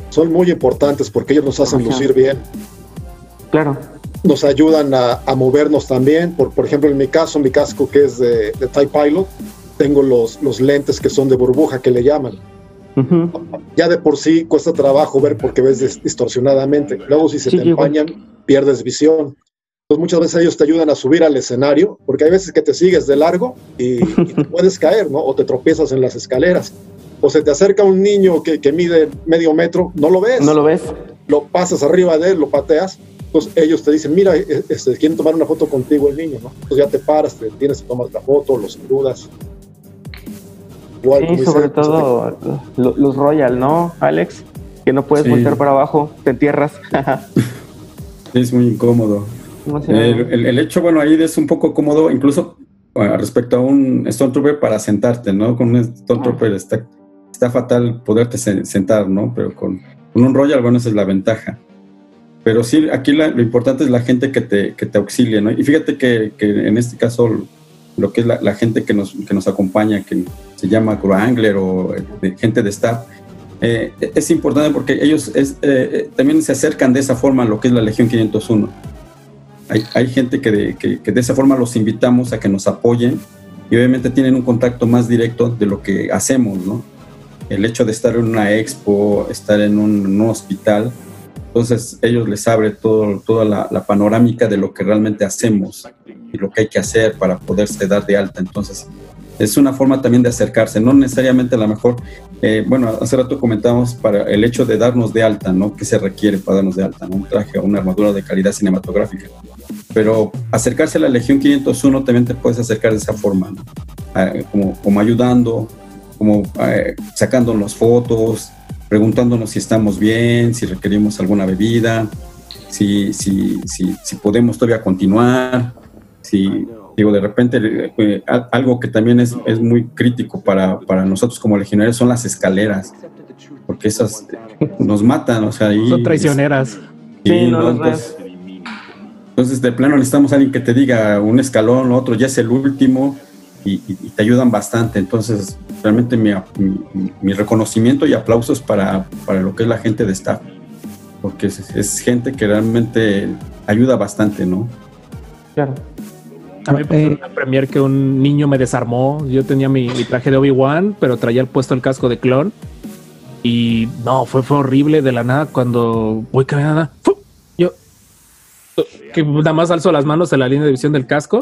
Son muy importantes porque ellos nos hacen lucir bien. Claro. nos ayudan a, a movernos también. Por, por ejemplo, en mi caso, mi casco que es de, de TIE Pilot, tengo los, los lentes que son de burbuja que le llaman. Ujú. Ya de por sí cuesta trabajo ver porque ves dis- distorsionadamente. Luego, si se Sí, te igual. empañan, pierdes visión. Entonces, muchas veces ellos te ayudan a subir al escenario, porque hay veces que te sigues de largo y, y te <laughs> puedes caer, ¿no? O te tropiezas en las escaleras. O se te acerca un niño que, que mide medio metro, no lo ves ¿No lo ves? lo pasas arriba de él, lo pateas, entonces ellos te dicen, mira, eh, este, quieren tomar una foto contigo el niño, ¿no? Entonces ya te paras, te tienes que tomar la foto, los saludas. Igual, Sí, dice- sobre todo lo- los Royal, ¿no, Alex? Que no puedes Sí. voltear para abajo, te entierras. <laughs> es muy incómodo. El, el- el hecho, bueno, ahí es un poco cómodo, incluso bueno, respecto a un Stormtrooper para sentarte, ¿no? Con un Stormtrooper está, está fatal poderte se- sentar, ¿no? Pero con, con un Royal, bueno, esa es la ventaja. Pero sí, aquí la- lo importante es la gente que te, que te auxilie, ¿no? Y fíjate que, que en este caso, lo que es la, la gente que nos, que nos acompaña, que se llama Crew Angler o eh, de- gente de staff, eh, es importante porque ellos es, eh, eh, también se acercan de esa forma a lo que es la Legión 501 hay, hay gente que de, que, que de esa forma los invitamos a que nos apoyen y obviamente tienen un contacto más directo de lo que hacemos, ¿no? El hecho de estar en una expo, estar en un, en un hospital, entonces ellos les abre todo, toda la, la panorámica de lo que realmente hacemos y lo que hay que hacer para poderse dar de alta. Entonces es una forma también de acercarse, no necesariamente a lo mejor, eh, bueno, hace rato comentamos para el hecho de darnos de alta, ¿no? ¿Qué se requiere para darnos de alta? ¿no? Un traje o una armadura de calidad cinematográfica. Pero acercarse a la Legión 501 también te puedes acercar de esa forma, ¿no? Ah, como, como ayudando, como eh, sacándonos fotos, preguntándonos si estamos bien, si requerimos alguna bebida, si, si, si, si podemos todavía continuar, si digo, de repente eh, a- algo que también es, es muy crítico para, para nosotros como legionarios son las escaleras, porque esas nos matan, o sea, ahí Son traicioneras. Sí, Sí, no no, los ves. entonces, entonces, de plano necesitamos a alguien que te diga un escalón, otro ya es el último, y, y- te ayudan bastante. Entonces, realmente mi, mi- mi reconocimiento y aplausos para, para lo que es la gente de staff, porque es, es gente que realmente ayuda bastante, ¿no? Claro. A mí me pasó en una premier que un niño me desarmó. Yo tenía mi, mi traje de Obi-Wan, pero traía el puesto el casco de clon. Y no, fue, fue horrible de la nada cuando voy caminando. Yo que nada más alzo las manos en la línea de visión del casco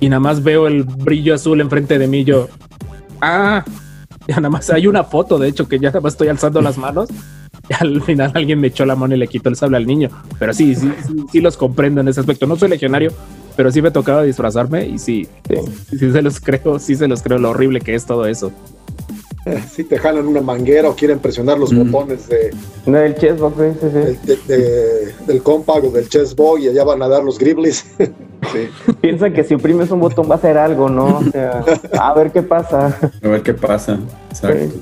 y nada más veo el brillo azul enfrente de mí. Yo, ah, <laughs> ya nada más hay una foto, de hecho, que ya nada más estoy alzando las manos. Y al final alguien me echó la mano y le quitó el sable al niño. Pero sí, sí, sí, sí los comprendo en ese aspecto. No soy legionario, pero sí me tocaba disfrazarme y sí, sí, sí se los creo, sí se los creo lo horrible que es todo eso. <laughs> Si te jalan una manguera o quieren presionar los Mm. botones de, No, el chessbox, sí, sí, sí. del- de- de- del compact o del chessbox y allá van a dar los griblies. <laughs> sí. Piensan que si oprimes un botón va a hacer algo, ¿no? O sea, <laughs> a ver qué pasa. A ver qué pasa. Exacto.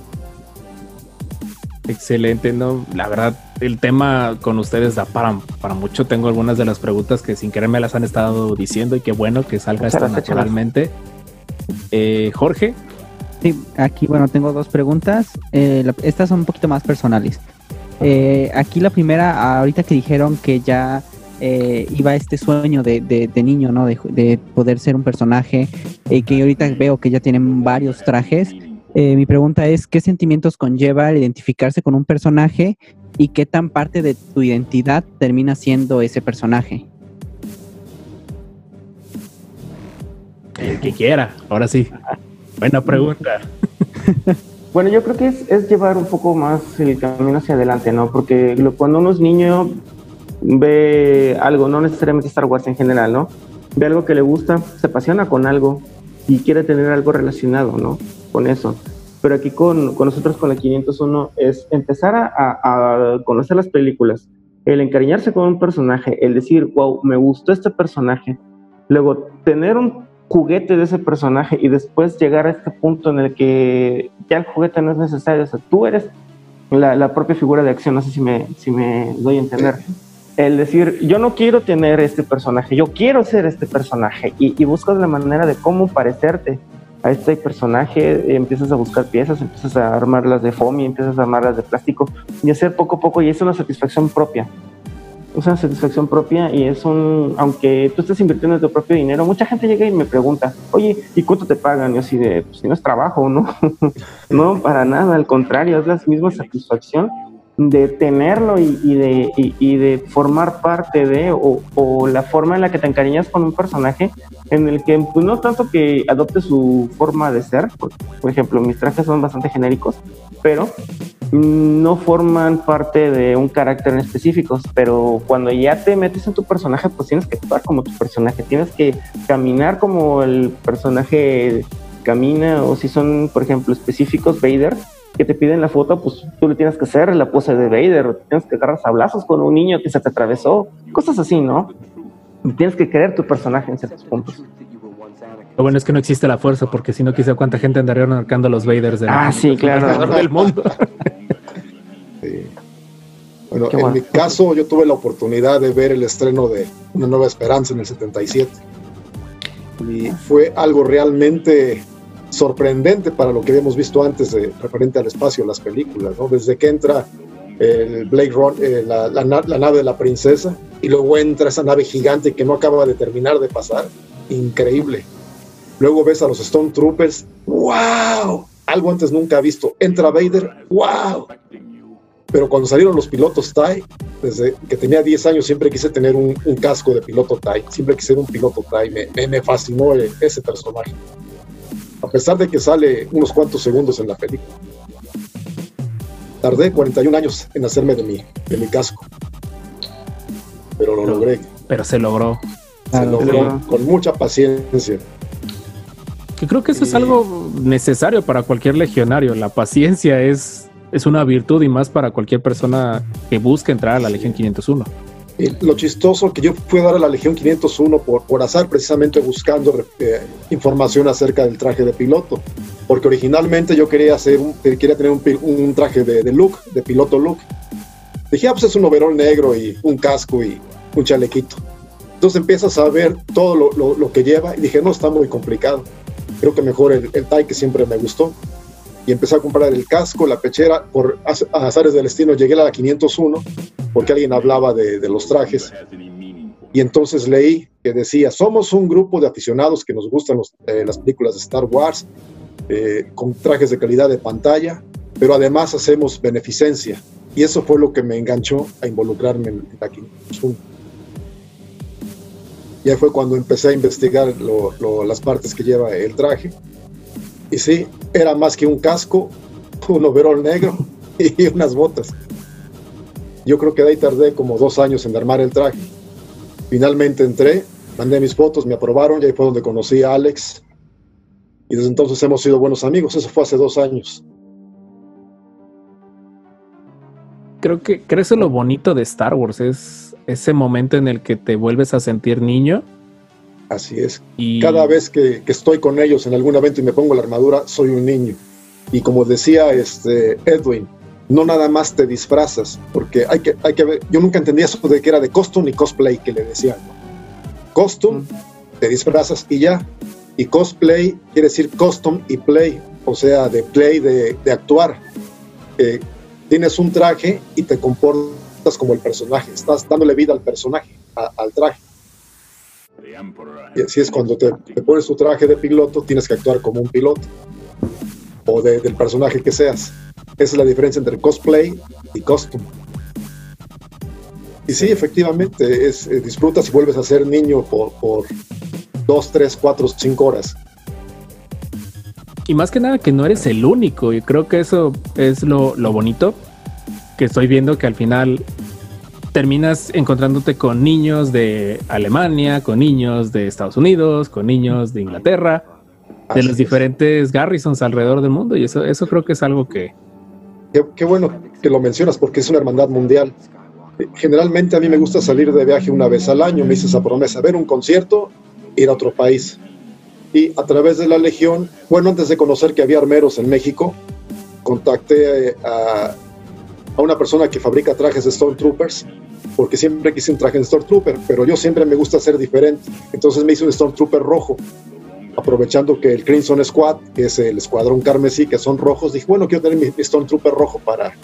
Excelente, no, la verdad, el tema con ustedes da para, para mucho. Tengo algunas de las preguntas que sin querer me las han estado diciendo y qué bueno que salga esto naturalmente. Eh, Jorge, Sí, aquí, bueno, tengo dos preguntas. Eh, la- estas son un poquito más personales. Eh, aquí la primera, ahorita que dijeron que ya eh, iba este sueño de, de- de niño, ¿no? De, de poder ser un personaje, y que ahorita veo que ya tienen varios trajes. Eh, mi pregunta es, ¿qué sentimientos conlleva el identificarse con un personaje y qué tan parte de tu identidad termina siendo ese personaje? el que quiera, ahora sí. Buena pregunta. <laughs> Bueno, yo creo que es, llevar un poco más el camino hacia adelante, ¿no? Porque lo- cuando uno es niño ve algo, no necesariamente Star Wars en general, ¿no? Ve algo que le gusta, se apasiona con algo y quiere tener algo relacionado, ¿no? Con eso. Pero aquí con, con nosotros, con la 501, es empezar a, a- a conocer las películas, el encariñarse con un personaje, el decir, wow, me gustó este personaje, luego tener un juguete de ese personaje y después llegar a este punto en el que ya el juguete no es necesario, o sea, tú eres la, la propia figura de acción, no sé si me, si me doy a entender. El decir, yo no quiero tener este personaje, yo quiero ser este personaje y, y buscas la manera de cómo parecerte a este personaje, empiezas a buscar piezas, empiezas a armarlas de foamy, empiezas a armarlas de plástico y hacer poco a poco y es una satisfacción propia es una satisfacción propia y es un, aunque tú estés invirtiendo tu propio dinero, mucha gente llega y me pregunta, oye, ¿y cuánto te pagan? Y así de, pues si no es trabajo, ¿no? <laughs> no, para nada, al contrario, es la misma satisfacción de tenerlo y, de, y, de formar parte de, o, la forma en la que te encariñas con un personaje en el que, pues no tanto que adopte su forma de ser, por, ejemplo, mis trajes son bastante genéricos, pero no forman parte de un carácter en específicos, pero cuando ya te metes en tu personaje, pues tienes que actuar como tu personaje, tienes que caminar como el personaje camina, o si son, por ejemplo, específicos, Vader, que te piden la foto, pues tú le tienes que hacer la pose de Vader, o tienes que agarrar sablazos con un niño que se te atravesó, cosas así, ¿no? Tienes que creer tu personaje en ciertos puntos. Lo bueno es que no existe la fuerza, porque si no, quizá cuánta gente andaría marcando los Vaders de Ah, sí, claro. alrededor del mundo. <laughs> Sí. Bueno, Qué en bueno. mi caso, yo tuve la oportunidad de ver el estreno de Una Nueva Esperanza en el 77. Y fue algo realmente sorprendente para lo que habíamos visto antes de, referente al espacio, las películas, ¿no? Desde que entra el Blade Runner, la, la la nave de la princesa, y luego entra esa nave gigante que no acaba de terminar de pasar. Increíble. Luego ves a los Stone Troopers. ¡Wow! Algo antes nunca visto. Entra Vader. ¡Wow! Pero cuando salieron los pilotos TIE, desde que tenía 10 años siempre quise tener un, un casco de piloto TIE. Siempre quise ser un piloto TIE. Me, me, me fascinó ese personaje. A pesar de que sale unos cuantos segundos en la película. Tardé 41 años en hacerme de mi, de mi casco. Pero lo logré. Pero se logró. Se Claro, logró con mucha paciencia. Que creo que eso es Sí. algo necesario para cualquier legionario. La paciencia es, es una virtud y más para cualquier persona que busque entrar a la Legión 501. Y lo chistoso que yo fui a dar a la Legión 501 por, por azar, precisamente buscando eh, información acerca del traje de piloto. Porque originalmente yo quería, hacer eh, quería tener un, traje de, de look, de piloto look. Dije, ah, pues es un overol negro y un casco y un chalequito. Entonces empiezas a ver todo lo, lo- lo que lleva y dije, no, está muy complicado. creo que mejor el, el TIE que siempre me gustó. Y empecé a comprar el casco, la pechera, por az- azares del destino llegué a la 501 porque alguien hablaba de, los trajes. Y entonces leí que decía, somos un grupo de aficionados que nos gustan eh, las películas de Star Wars, eh, con trajes de calidad de pantalla, pero además hacemos beneficencia. Y eso fue lo que me enganchó a involucrarme en, la 501. Ya fue cuando empecé a investigar las partes que lleva el traje. Y sí, era más que un casco, <laughs> un overol negro <laughs> y unas botas. Yo creo que de ahí tardé como dos años en armar el traje. Finalmente entré, mandé mis fotos, me aprobaron y ahí fue donde conocí a Alex. Y desde entonces hemos sido buenos amigos. Eso fue hace dos años. Creo que, creo que lo bonito de Star Wars, es ese momento en el que te vuelves a sentir niño. Así es. Y Cada vez que, que estoy con ellos en algún evento y me pongo la armadura, soy un niño. Y como decía este Edwin, no nada más te disfrazas, porque hay que, hay que ver, yo nunca entendía eso de que era de costume y cosplay que le decían. Costume, te disfrazas y ya. Y cosplay quiere decir custom y play, o sea, de play, de, de actuar. Eh, tienes un traje y te comportas como el personaje, estás dándole vida al personaje, a- al traje. Y así es cuando te, te pones tu traje de piloto, tienes que actuar como un piloto o de- del personaje que seas. Esa es la diferencia entre cosplay y costume. Y sí, efectivamente, es, eh, disfrutas y vuelves a ser niño por, por dos, tres, cuatro, cinco horas. Y más que nada que no eres el único. Y creo que eso es lo, lo bonito que estoy viendo que al final terminas encontrándote con niños de Alemania, con niños de Estados Unidos, con niños de Inglaterra, de los es. diferentes Garrisons alrededor del mundo. Y eso, eso creo que es algo que Qué, qué bueno que lo mencionas porque es una hermandad mundial. Eh, Generalmente a mí me gusta salir de viaje una vez al año, me hice esa promesa, ver un concierto, ir a otro país. Y a través de la Legión, bueno, antes de conocer que había armeros en México, contacté eh, a, a una persona que fabrica trajes de Stormtroopers, porque siempre quise un traje de Stormtrooper, pero yo siempre me gusta ser diferente. Entonces me hice un Stormtrooper rojo, aprovechando que el Crimson Squad, que es el escuadrón carmesí, que son rojos, dije, bueno, quiero tener mi, Stormtrooper rojo para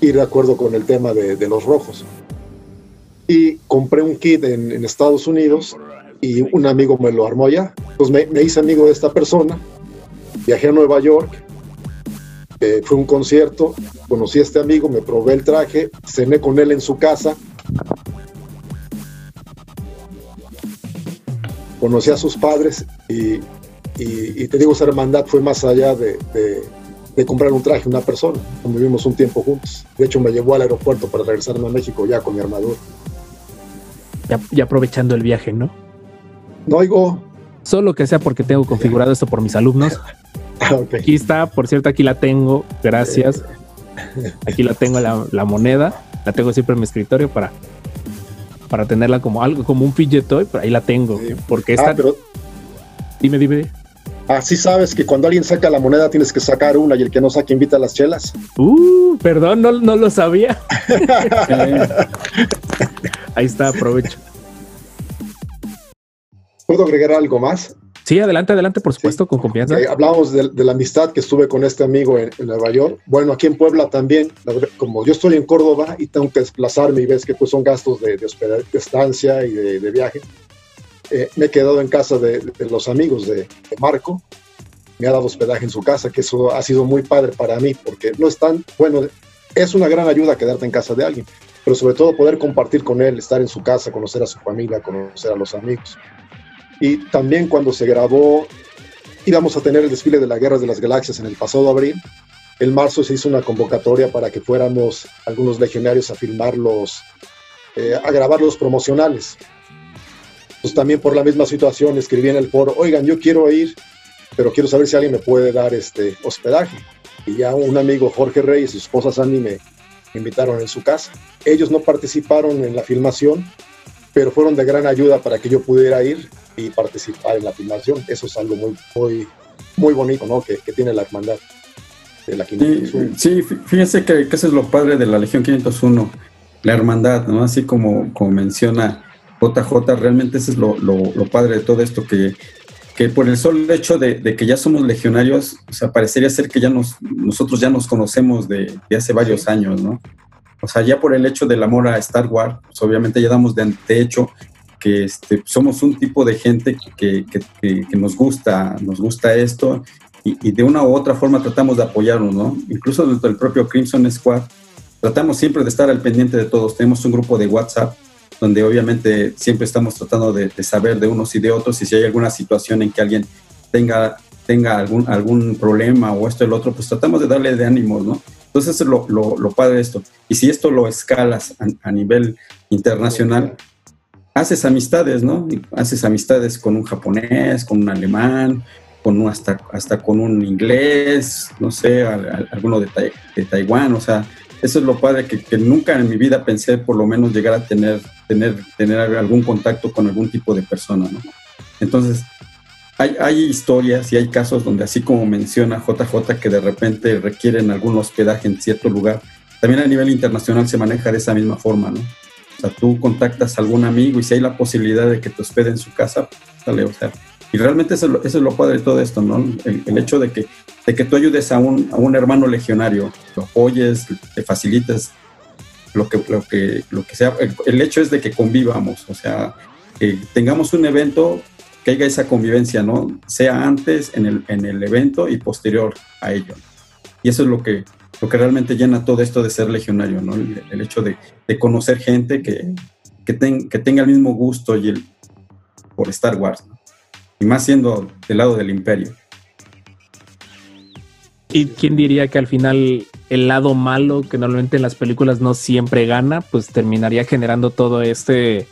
ir de acuerdo con el tema de, los rojos. Y compré un kit en, Estados Unidos y un amigo me lo armó allá. Entonces me, me hice amigo de esta persona, viajé a Nueva York, eh, fue un concierto, conocí a este amigo, me probé el traje, cené con él en su casa, conocí a sus padres y, y- y te digo, esa hermandad fue más allá de, de- de comprar un traje a una persona. Vivimos un tiempo juntos. De hecho, me llevó al aeropuerto para regresarme a México ya con mi armadura. ya, ya aprovechando el viaje, ¿no? No oigo. Solo que sea porque tengo configurado esto por mis alumnos. <laughs> Ah. Aquí está, por cierto, aquí la tengo. Gracias. Aquí la tengo la, la moneda. La tengo siempre en mi escritorio para, para tenerla como algo, como un fidget toy, pero ahí la tengo. Sí. Porque esta, Ah, pero dime, dime. así sabes que cuando alguien saca la moneda tienes que sacar una y el que no saque invita a las chelas. Uh, perdón, no, no lo sabía. <laughs> ahí está, aprovecho. ¿Puedo agregar algo más? Sí, adelante, adelante, por supuesto, con confianza. Eh, hablamos de, de la amistad que estuve con este amigo en, en Nueva York. Bueno, aquí en Puebla también, como yo estoy en Córdoba y tengo que desplazarme y ves que pues son gastos de, de hospeda- de estancia y de, de viaje, eh, me he quedado en casa de, los amigos de, de Marco. Me ha dado hospedaje en su casa, que eso ha sido muy padre para mí, porque no es tan, bueno, es una gran ayuda quedarte en casa de alguien, pero sobre todo poder compartir con él, estar en su casa, conocer a su familia, conocer a los amigos. Y también cuando se grabó íbamos a tener el desfile de la Guerra de las Galaxias en el pasado abril. En marzo se hizo una convocatoria para que fuéramos algunos legionarios a filmar los, eh, a grabar los promocionales. Pues también por la misma situación escribí en el foro, oigan, yo quiero ir, pero quiero saber si alguien me puede dar este hospedaje. Y ya un amigo, Jorge Reyes y su esposa Sandy, me invitaron en su casa. Ellos no participaron en la filmación, pero fueron de gran ayuda para que yo pudiera ir y participar en la filmación. Eso es algo muy, muy, muy bonito, ¿no? Que, que tiene la hermandad de la Sí, 501. sí, fí- fíjense que, que eso es lo padre de la Legión 501, la hermandad, ¿no? Así como, como menciona JJ, realmente eso es lo, lo- lo padre de todo esto, que, que por el solo hecho de, de, que ya somos legionarios, o sea, parecería ser que ya nos, nosotros ya nos conocemos de, de hace varios años, ¿no? O sea, ya por el hecho del amor a Star Wars, pues obviamente ya damos de, de hecho que este, somos un tipo de gente que, que, que, que nos gusta, nos gusta esto y, y, de una u otra forma tratamos de apoyarnos, ¿no? Incluso dentro del propio Crimson Squad, tratamos siempre de estar al pendiente de todos. Tenemos un grupo de WhatsApp donde obviamente siempre estamos tratando de, de, saber de unos y de otros y si hay alguna situación en que alguien tenga, tenga algún, algún problema o esto el otro, pues tratamos de darle de ánimos, ¿no? Entonces es lo, lo, lo padre de esto. Y si esto lo escalas a, a nivel internacional, haces amistades, ¿no? Haces amistades con un japonés, con un alemán, con un, hasta, hasta con un inglés, no sé, a, a, alguno de, Taiwán, o sea, eso es lo padre que, que, nunca en mi vida pensé por lo menos llegar a tener, tener, tener algún contacto con algún tipo de persona, ¿no? Entonces, hay, hay, historias y hay casos donde así como menciona JJ que de repente requieren algún hospedaje en cierto lugar, también a nivel internacional se maneja de esa misma forma, ¿no? O sea, tú contactas a algún amigo y si hay la posibilidad de que te hospede en su casa, dale, o sea, y realmente eso, es lo padre de todo esto, ¿no? El, hecho de que, de que tú ayudes a un, a un, hermano legionario, lo apoyes, te facilites lo que, lo que, lo que sea. El, el, hecho es de que convivamos, o sea, que tengamos un evento, que haya esa convivencia, ¿no? Sea antes, en el, en el evento y posterior a ello. Y eso es lo que, lo que realmente llena todo esto de ser legionario, ¿no? El, el hecho de, de, conocer gente que, que, ten, que tenga el mismo gusto y el, por Star Wars, ¿no? y más siendo del lado del imperio. ¿Y quién diría que al final el lado malo, que normalmente en las películas no siempre gana, pues terminaría generando todo este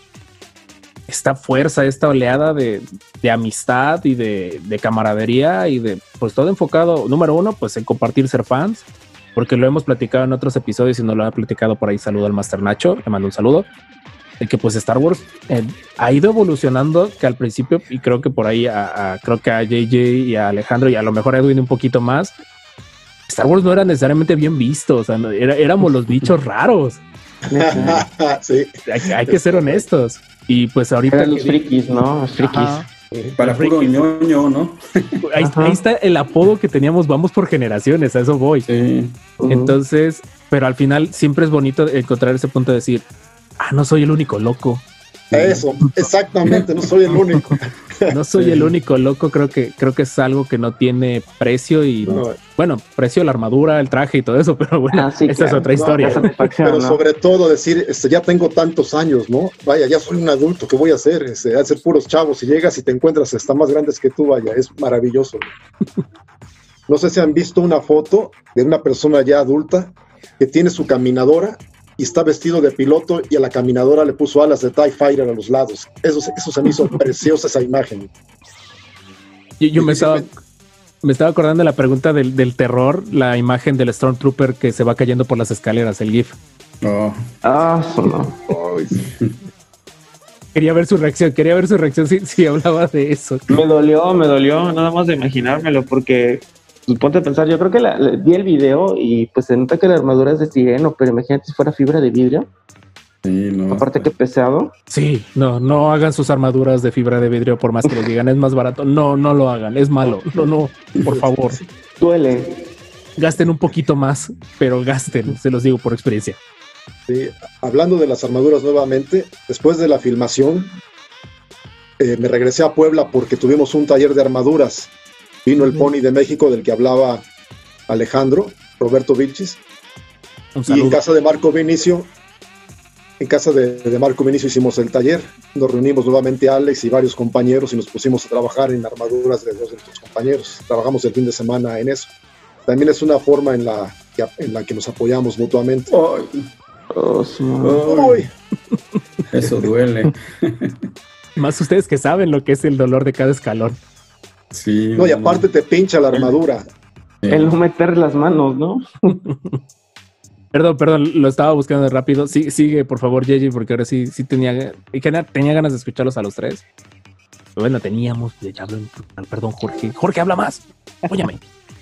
esta fuerza, esta oleada de, de amistad y de, de, camaradería y de pues todo enfocado, número uno, pues en compartir ser fans, porque lo hemos platicado en otros episodios y no lo ha platicado por ahí. Saludo al Master Nacho, le mando un saludo de que pues Star Wars eh, ha ido evolucionando que al principio y creo que por ahí a, a, creo que a JJ y a Alejandro y a lo mejor a Edwin un poquito más Star Wars no era necesariamente bien visto o sea no, era, éramos los bichos raros <laughs> sí. hay, hay, que ser honestos y pues ahorita Eran los frikis no los frikis Ajá. Para puro ñoño, ¿no? Ahí, ahí, está el apodo que teníamos, vamos por generaciones, a eso voy. Sí. Uh -huh. Entonces, pero al final siempre es bonito encontrar ese punto de decir, ah, no soy el único loco. Eso, exactamente, no soy el <laughs> único. no soy el único loco, creo que creo que es algo que no tiene precio y no. bueno, precio la armadura, el traje y todo eso, <laughs> pero bueno, ah, sí, esa claro. es otra historia. No, pero sobre todo decir, este, ya tengo tantos años, ¿no? Vaya, ya soy un adulto, ¿qué voy a hacer? Este, hacer puros chavos, si llegas y te encuentras, está más grandes que tú, vaya, es maravilloso. No sé si han visto una foto de una persona ya adulta que tiene su caminadora y está vestido de piloto y a la caminadora le puso alas de TIE Fighter a los lados. Eso, eso se me hizo <laughs> preciosa esa imagen. Yo, yo me, estaba, me estaba acordando de la pregunta del, del, terror, la imagen del Stormtrooper que se va cayendo por las escaleras, el GIF. Oh. Ah, no. <laughs> Quería ver su reacción, quería ver su reacción si, si hablaba de eso. Me dolió, me dolió, nada más de imaginármelo, porque pues ponte a pensar, yo creo que la, la, vi el video y pues se nota que la armadura es de sireno, pero imagínate si fuera fibra de vidrio. Sí, no. Aparte que pesado. Sí, no, no hagan sus armaduras de fibra de vidrio por más que les digan, es más barato. No, no lo hagan, es malo. No, no, por favor. Duele. Gasten un poquito más, pero gasten, se los digo por experiencia. Sí, hablando de las armaduras nuevamente, después de la filmación, eh, me regresé a Puebla porque tuvimos un taller de armaduras Vino el Pony de México del que hablaba Alejandro, Roberto Vilchis. Y en casa de Marco Vinicio, en casa de, de, Marco Vinicio hicimos el taller. Nos reunimos nuevamente Alex y varios compañeros y nos pusimos a trabajar en armaduras de dos de nuestros compañeros. Trabajamos el fin de semana en eso. También es una forma en la que, en la que nos apoyamos mutuamente. Oh, eso duele. <laughs> Más ustedes que saben lo que es el dolor de cada escalón. Sí, no, y aparte te pincha la armadura. El no meter las manos, ¿no? <laughs> perdón, perdón, lo estaba buscando rápido. Sí, sigue, por favor, JJ, porque ahora sí, sí tenía, tenía ganas de escucharlos a los tres. Pero bueno, teníamos, ya perdón, Jorge. Jorge, habla más. Óyame.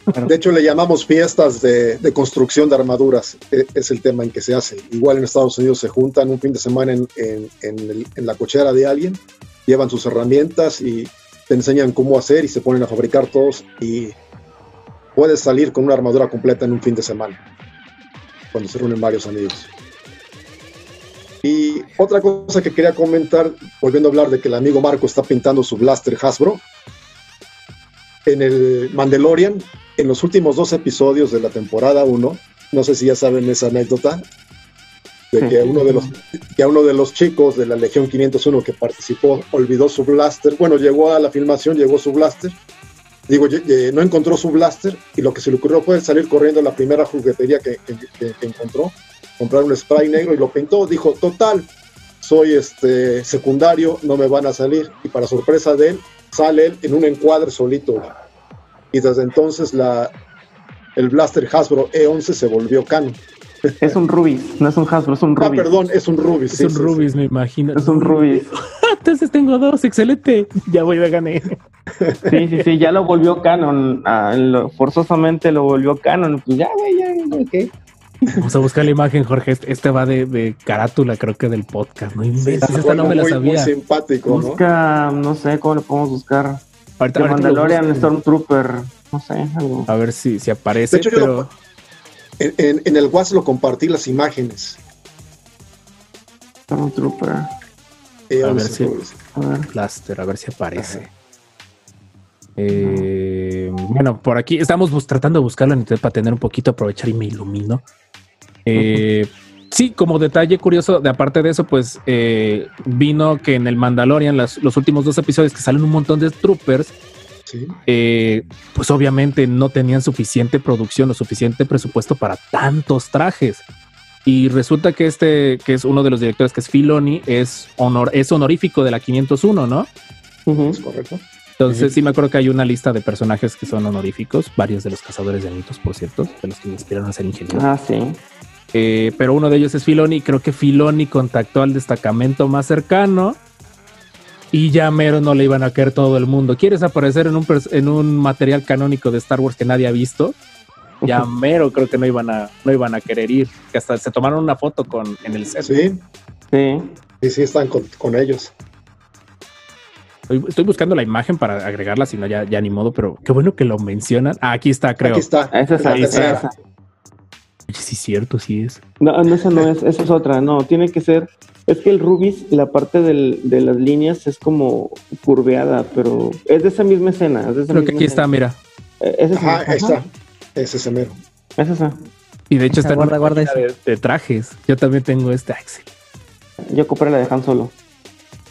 De hecho, le llamamos fiestas de, de, construcción de armaduras. E, es el tema en que se hace. Igual en Estados Unidos se juntan un fin de semana en, en, en, el, en la cochera de alguien, llevan sus herramientas y te enseñan cómo hacer y se ponen a fabricar todos y puedes salir con una armadura completa en un fin de semana, cuando se reúnen varios amigos. Y otra cosa que quería comentar, volviendo a hablar de que el amigo Marco está pintando su blaster Hasbro, en el Mandalorian, en los últimos dos episodios de la temporada 1, no sé si ya saben esa anécdota, de que uno de los, <laughs> que a uno de los chicos de la Legión 501 que participó olvidó su blaster, bueno, llegó a la filmación, llegó su blaster, digo, no encontró su blaster y lo que se le ocurrió fue salir corriendo a la primera juguetería que, que- que- que encontró, comprar un spray negro y lo pintó, dijo, total, soy este secundario, no me van a salir, y para sorpresa de él, sale él en un encuadre solito, y desde entonces la, el blaster Hasbro E11 se volvió canon. Es un Rubis, no es un Hasbro, es un Ah, Rubis. perdón, es un Rubis. Es sí, un sí, sí. Rubis, me imagino. Es un Rubis. <laughs> Entonces tengo dos, excelente. Ya voy, ya gané. Sí, sí, sí, ya lo volvió canon. ah, lo- forzosamente lo volvió canon. Pues ya, güey, ya, ok. Vamos a buscar la imagen, Jorge. Este, este va de, de carátula, creo que del podcast. No esta no me la muy, muy sabía. simpático, ¿no? Busca, no sé cómo lo podemos buscar. Ahorita, The ahorita lo Mandalorian. Stormtrooper, no sé, algo. A ver si, si aparece, De hecho, yo pero lo- En, en- en el WhatsApp lo compartí las imágenes. Stormtrooper. Eh, A ver si-. A ver. Plaster, a ver si aparece. Eh, bueno, por aquí estamos tratando de buscarlo en internet para tener un poquito, aprovechar y me ilumino. Eh, sí, como detalle curioso, de aparte de eso, pues eh, vino que en el Mandalorian, las- los últimos dos episodios que salen un montón de troopers, Sí. eh, pues obviamente no tenían suficiente producción o suficiente presupuesto para tantos trajes. Y resulta que este, que es uno de los directores, que es Filoni, es, honor, es honorífico de la 501, ¿no? Ujú. ¿Es correcto? Entonces sí me acuerdo que hay una lista de personajes que son honoríficos, varios de los cazadores de mitos, por cierto, de los que me inspiraron a ser ingeniero. Ah, sí. Eh, pero uno de ellos es Filoni. Creo que Filoni contactó al destacamento más cercano y ya mero no le iban a caer todo el mundo. ¿Quieres aparecer en un, en un material canónico de Star Wars que nadie ha visto? <laughs> Ya mero creo que no iban a, no iban a querer ir. Que hasta se tomaron una foto con, en el set. Sí, Sí. sí, sí, están con, con ellos. Estoy, estoy buscando la imagen para agregarla, si no ya, ya ni modo, pero qué bueno que lo mencionan. Ah, aquí está, creo. Aquí está. Esa es la esa. Oye, Sí, cierto, sí es. No, no, esa no es, esa es otra. No, tiene que ser. Es que el Rubis, la parte del- de las líneas es como curveada, pero es de esa misma escena. Es de esa Creo que aquí está, mira. Eh, Es esa, Ajá, ahí está. Es ese mero. Es esa. Y de hecho está en guarda, una guarda página de, de trajes. Yo también tengo este Axel. Yo compré la de Han Solo.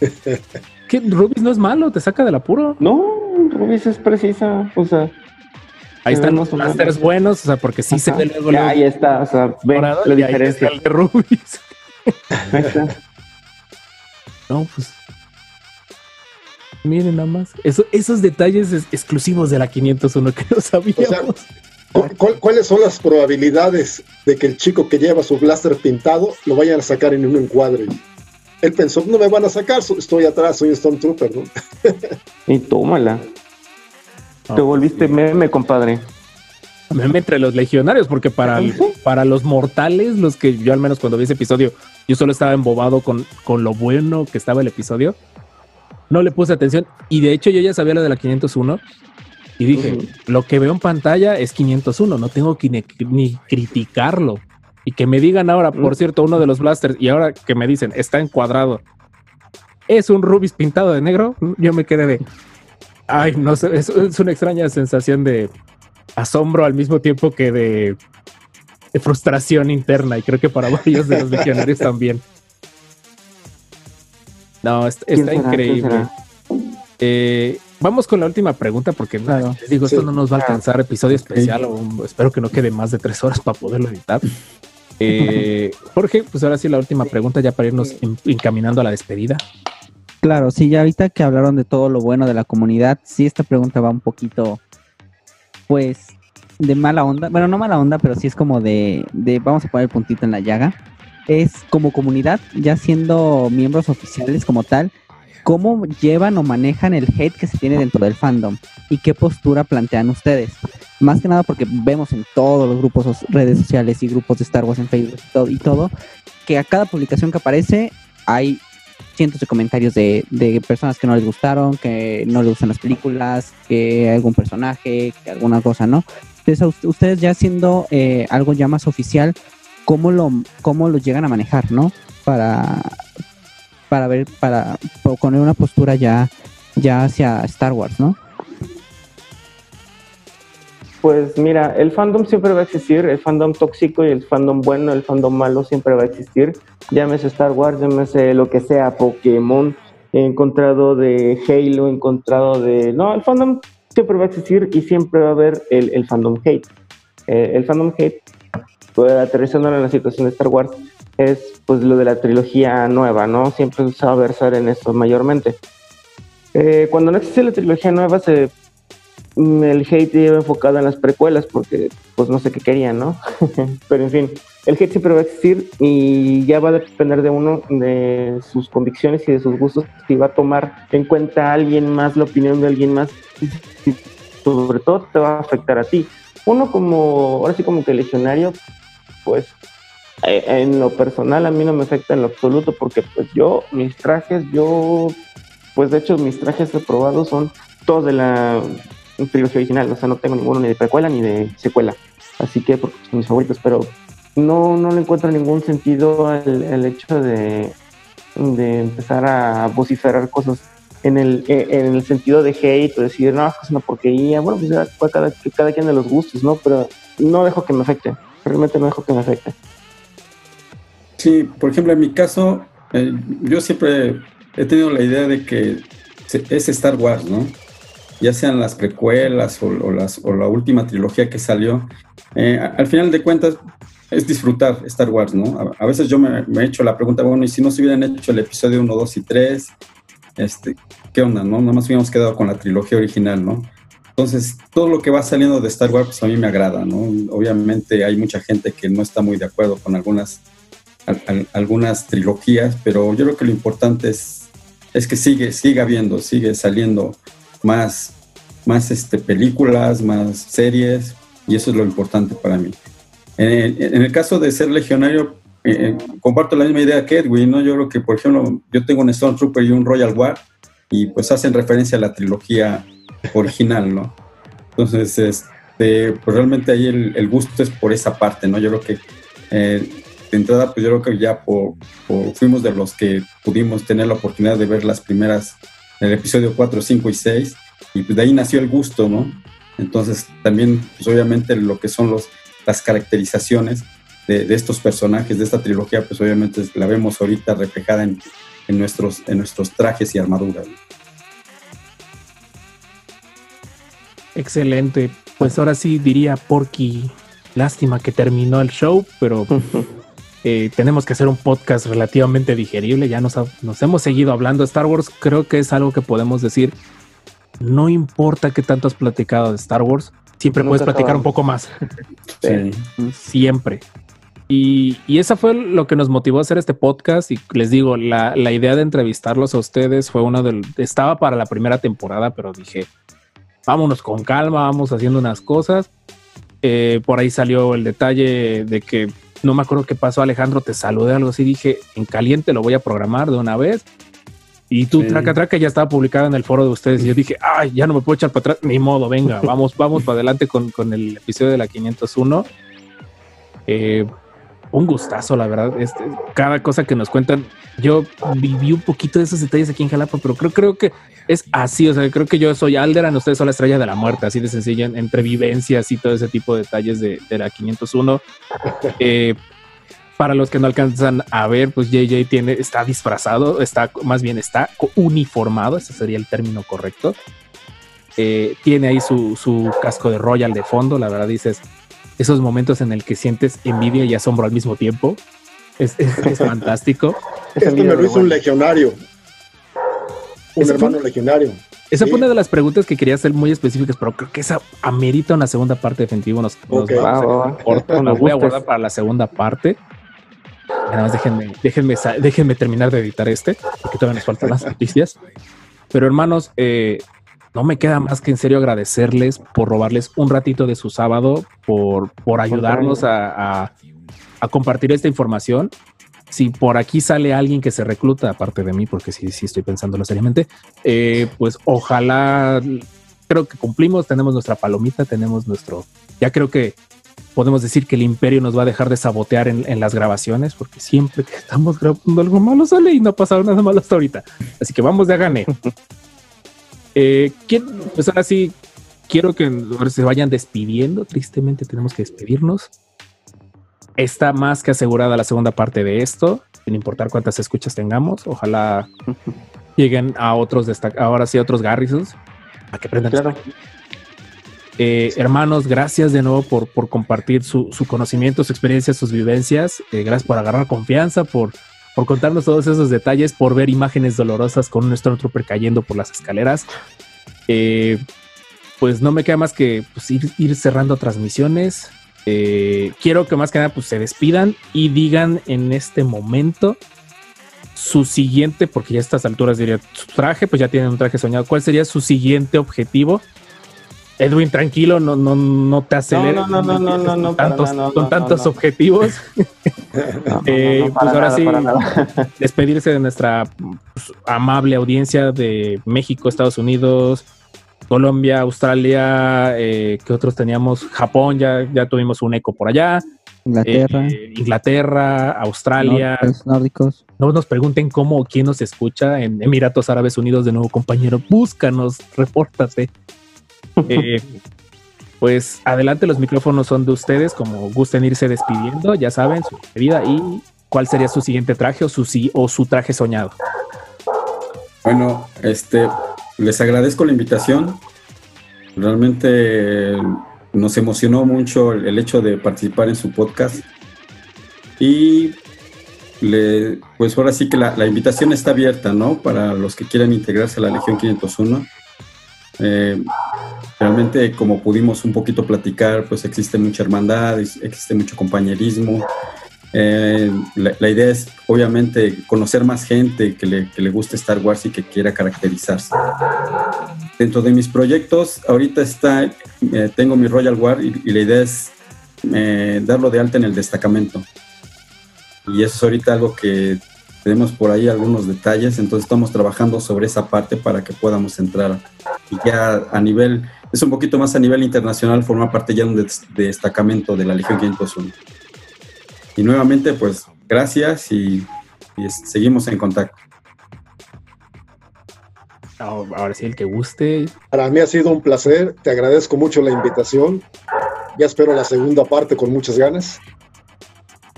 <laughs> ¿Qué? Rubis no es malo, te saca del apuro. No, Rubis es precisa. O sea, Ahí están los blasters buenos, o sea, porque sí se ve luego, Ya, ahí está. O sea, ve la ahí diferencia. está el de Rubis. Ahí está. No, pues. Miren nada más. Eso- esos detalles es- exclusivos de la 501 que no sabíamos. ¿Cu- cuál- ¿Cuáles son las probabilidades de que el chico que lleva su blaster pintado lo vayan a sacar en un encuadre? Él pensó, no me van a sacar, estoy atrás, soy un Stormtrooper, ¿no? <laughs> Y tómala. Te volviste meme, compadre. meme entre los legionarios, porque para, el- para los mortales, los que yo al menos cuando vi ese episodio, yo solo estaba embobado con, con lo bueno que estaba el episodio. No le puse atención y de hecho yo ya sabía lo de la 501 y dije, lo que veo en pantalla es 501, no tengo que ni, ni criticarlo. Y que me digan ahora, por cierto, uno de los blasters, y ahora que me dicen, está encuadrado, es un Rubis pintado de negro, yo me quedé de, ay, no sé, es, es una extraña sensación de asombro al mismo tiempo que de frustración interna, y creo que para <laughs> varios de los legionarios también. No, est- ¿Quién está increíble. Eh, vamos con la última pregunta porque no, Claro. les digo, Sí. esto no nos va a alcanzar episodio especial o un- espero que no quede más de tres horas para poderlo editar. Eh, <laughs> Jorge, pues ahora sí la última pregunta ya para irnos en- encaminando a la despedida. Claro, sí, ya ahorita que hablaron de todo lo bueno de la comunidad, sí, esta pregunta va un poquito, pues, de mala onda. Bueno, no mala onda, pero sí es como de, de vamos a poner el puntito en la llaga. Es como comunidad, ya siendo miembros oficiales como tal, ¿cómo llevan o manejan el hate que se tiene dentro del fandom? ¿Y qué postura plantean ustedes? Más que nada porque vemos en todos los grupos, redes sociales y grupos de Star Wars en Facebook y todo, y todo que a cada publicación que aparece hay cientos de comentarios de, de personas que no les gustaron, que no les gustan las películas, que algún personaje, que alguna cosa, ¿no? Entonces, ustedes ya siendo eh, algo ya más oficial, ¿cómo lo, cómo lo llegan a manejar, ¿no? Para, para ver, para poner una postura ya, ya hacia Star Wars, ¿no? Pues mira, el fandom siempre va a existir, el fandom tóxico y el fandom bueno, el fandom malo siempre va a existir. Llámese Star Wars, llámese lo que sea, Pokémon, encontrado de Halo, encontrado de... No, el fandom siempre va a existir y siempre va a haber el, el fandom hate. Eh, el fandom hate, pues, aterrizando en la situación de Star Wars, es pues lo de la trilogía nueva, ¿no? Siempre se va a versar en eso mayormente. Eh, cuando no existe la trilogía nueva, se mm, el hate iba enfocado en las precuelas porque pues no sé qué querían, ¿no? <laughs> Pero en fin, el hate siempre va a existir y ya va a depender de uno, de sus convicciones y de sus gustos, si va a tomar en cuenta a alguien más, la opinión de alguien más, <laughs> sobre todo te va a afectar a ti. Uno como, ahora sí como que legionario, pues eh, en lo personal a mí no me afecta en lo absoluto porque pues yo, mis trajes, yo, pues de hecho mis trajes aprobados son todos de la trilogía original, o sea, no tengo ninguno ni de precuela ni de secuela, así que porque son mis favoritos, pero no, no le encuentro ningún sentido al, al hecho de, de empezar a vociferar cosas en el, eh, en el sentido de hate o decir, no, es una porquería, bueno, pues ya fue cada, cada quien de los gustos, ¿no? Pero no dejo que me afecte, realmente no dejo que me afecte. Sí, por ejemplo, en mi caso, eh, yo siempre he tenido la idea de que es Star Wars, ¿no? Ya sean las precuelas o, o las, o la última trilogía que salió. eh, al final de cuentas, es disfrutar Star Wars, ¿no? A, a veces yo me he hecho la pregunta, bueno, ¿y si no se hubieran hecho el episodio 1, 2 y 3? Este, ¿Qué onda, no? Nada más hubiéramos quedado con la trilogía original, ¿no? Entonces, todo lo que va saliendo de Star Wars, pues a mí me agrada, ¿no? Obviamente hay mucha gente que no está muy de acuerdo con algunas al- al- algunas trilogías, pero yo creo que lo importante es, es que sigue, siga habiendo, sigue saliendo más, más este, películas, más series, y eso es lo importante para mí. En, en el caso de ser legionario, eh, comparto la misma idea que Edwin, ¿no? Yo creo que, por ejemplo, yo tengo un Stormtrooper y un Royal War, y pues hacen referencia a la trilogía original, ¿no? Entonces, este, pues realmente ahí el, el gusto es por esa parte, ¿no? Yo creo que eh, de entrada, pues yo creo que ya por, por- fuimos de los que pudimos tener la oportunidad de ver las primeras, el episodio 4, 5 y 6, y pues de ahí nació el gusto, ¿no? Entonces también, pues obviamente lo que son los, las caracterizaciones de, de estos personajes, de esta trilogía, pues obviamente la vemos ahorita reflejada en, en nuestros, en nuestros trajes y armaduras. ¿no? Excelente. Pues ahora sí diría Porky, lástima que terminó el show, pero <laughs> eh, tenemos que hacer un podcast relativamente digerible. Ya nos, ha- nos hemos seguido hablando de Star Wars. Creo que es algo que podemos decir. No importa qué tanto has platicado de Star Wars, siempre Nunca puedes platicar un poco más. <laughs> Sí. Siempre. Y, y esa fue lo que nos motivó a hacer este podcast. Y les digo, la, la idea de entrevistarlos a ustedes fue una del. Estaba para la primera temporada, pero dije, vámonos con calma, vamos haciendo unas cosas. Eh, por ahí salió el detalle de que no me acuerdo qué pasó, Alejandro, te saludé algo así, dije, en caliente lo voy a programar de una vez. Y tú, Sí. traca, traca, ya estaba publicada en el foro de ustedes. Y yo dije, ay, ya no me puedo echar para atrás, ni modo, venga, vamos, vamos para adelante con, con el episodio de la 501. Eh, un gustazo, la verdad. Este, cada cosa que nos cuentan, yo viví un poquito de esos detalles aquí en Jalapa, pero creo, creo que es así. O sea, creo que yo soy Alderan, ustedes son la estrella de la muerte, así de sencillo, en- entre vivencias y todo ese tipo de detalles de, de la 501. <laughs> Eh, para los que no alcanzan a ver, pues JJ tiene, está disfrazado, está más bien está uniformado, ese sería el término correcto. Eh, tiene ahí su, su casco de Royal de fondo, la verdad dices, esos momentos en el que sientes envidia y asombro al mismo tiempo. Es, es- es <laughs> fantástico. Esto me lo hizo un legionario. Un fue- hermano legionario. Esa Sí. fue una de las preguntas que quería hacer muy específicas, pero creo que esa amerita una segunda parte definitivo. Nos, nos Ok. vamos a Va, quedar va, va. corto, la voy a guardar para la segunda parte. Nada más déjenme, déjenme, déjenme terminar de editar este, porque todavía nos faltan las noticias. Pero hermanos, eh, no me queda más que en serio agradecerles por robarles un ratito de su sábado, por, por ayudarnos a, a- a compartir esta información. si por aquí sale alguien que se recluta, aparte de mí, porque sí, sí estoy pensándolo seriamente, eh, pues ojalá, creo que cumplimos, tenemos nuestra palomita, tenemos nuestro, ya creo que podemos decir que el imperio nos va a dejar de sabotear en, en las grabaciones, porque siempre que estamos grabando algo malo sale y no ha pasado nada malo hasta ahorita. Así que vamos de gane. Eh, ¿quién- pues ahora sí, quiero que se vayan despidiendo. Tristemente tenemos que despedirnos. Está más que asegurada la segunda parte de esto, sin importar cuántas escuchas tengamos. Ojalá <laughs> lleguen a otros ahora sí a otros Garrisons a que aprendan Claro. Eh, hermanos, gracias de nuevo por, por compartir su, su conocimiento, su experiencia, sus vivencias. Eh, gracias por agarrar confianza, por, por contarnos todos esos detalles, por ver imágenes dolorosas con un Stormtrooper cayendo por las escaleras. Eh, pues no me queda más que pues, ir, cerrando transmisiones. Eh, quiero que más que nada pues, se despidan y digan en este momento su siguiente, porque ya a estas alturas diría su traje, pues ya tienen un traje soñado. ¿Cuál sería su siguiente objetivo? Edwin, tranquilo, no, no, no te aceleres. no, no, no, no, no, no, con tantos, no, con objetivos. <laughs> Eh, pues ahora nada, sí, <laughs> despedirse de nuestra pues, amable audiencia de México, Estados Unidos, Colombia, Australia, eh, que otros teníamos? Japón, ya, ya tuvimos un eco por allá. Inglaterra, eh, Inglaterra, Australia. nórdicos, nórdicos. No nos pregunten cómo o quién nos escucha en Emiratos Árabes Unidos de nuevo, compañero. Búscanos, repórtate. Eh, pues adelante, los micrófonos son de ustedes, como gusten irse despidiendo, ya saben, su despedida y cuál sería su siguiente traje o su, o su traje soñado. Bueno, este, les agradezco la invitación. Realmente nos emocionó mucho el, hecho de participar en su podcast. Y le, pues ahora sí que la, invitación está abierta, ¿no? Para los que quieran integrarse a la Legión 501. Eh, realmente, como pudimos un poquito platicar, pues existe mucha hermandad, existe mucho compañerismo. Eh, la, la idea es, obviamente, conocer más gente que le, que le guste Star Wars y que quiera caracterizarse. Dentro de mis proyectos, ahorita está, eh, tengo mi Royal War y, y la idea es eh, darlo de alta en el destacamento. Y eso es ahorita algo que tenemos por ahí algunos detalles, entonces estamos trabajando sobre esa parte para que podamos entrar. Y ya a nivel, es un poquito más a nivel internacional, formar parte ya de un des- destacamento de la Legión 501. Y nuevamente, pues gracias y, y seguimos en contacto. Ahora ahora sí, el que guste. Para mí ha sido un placer, te agradezco mucho la invitación. Ya espero la segunda parte con muchas ganas.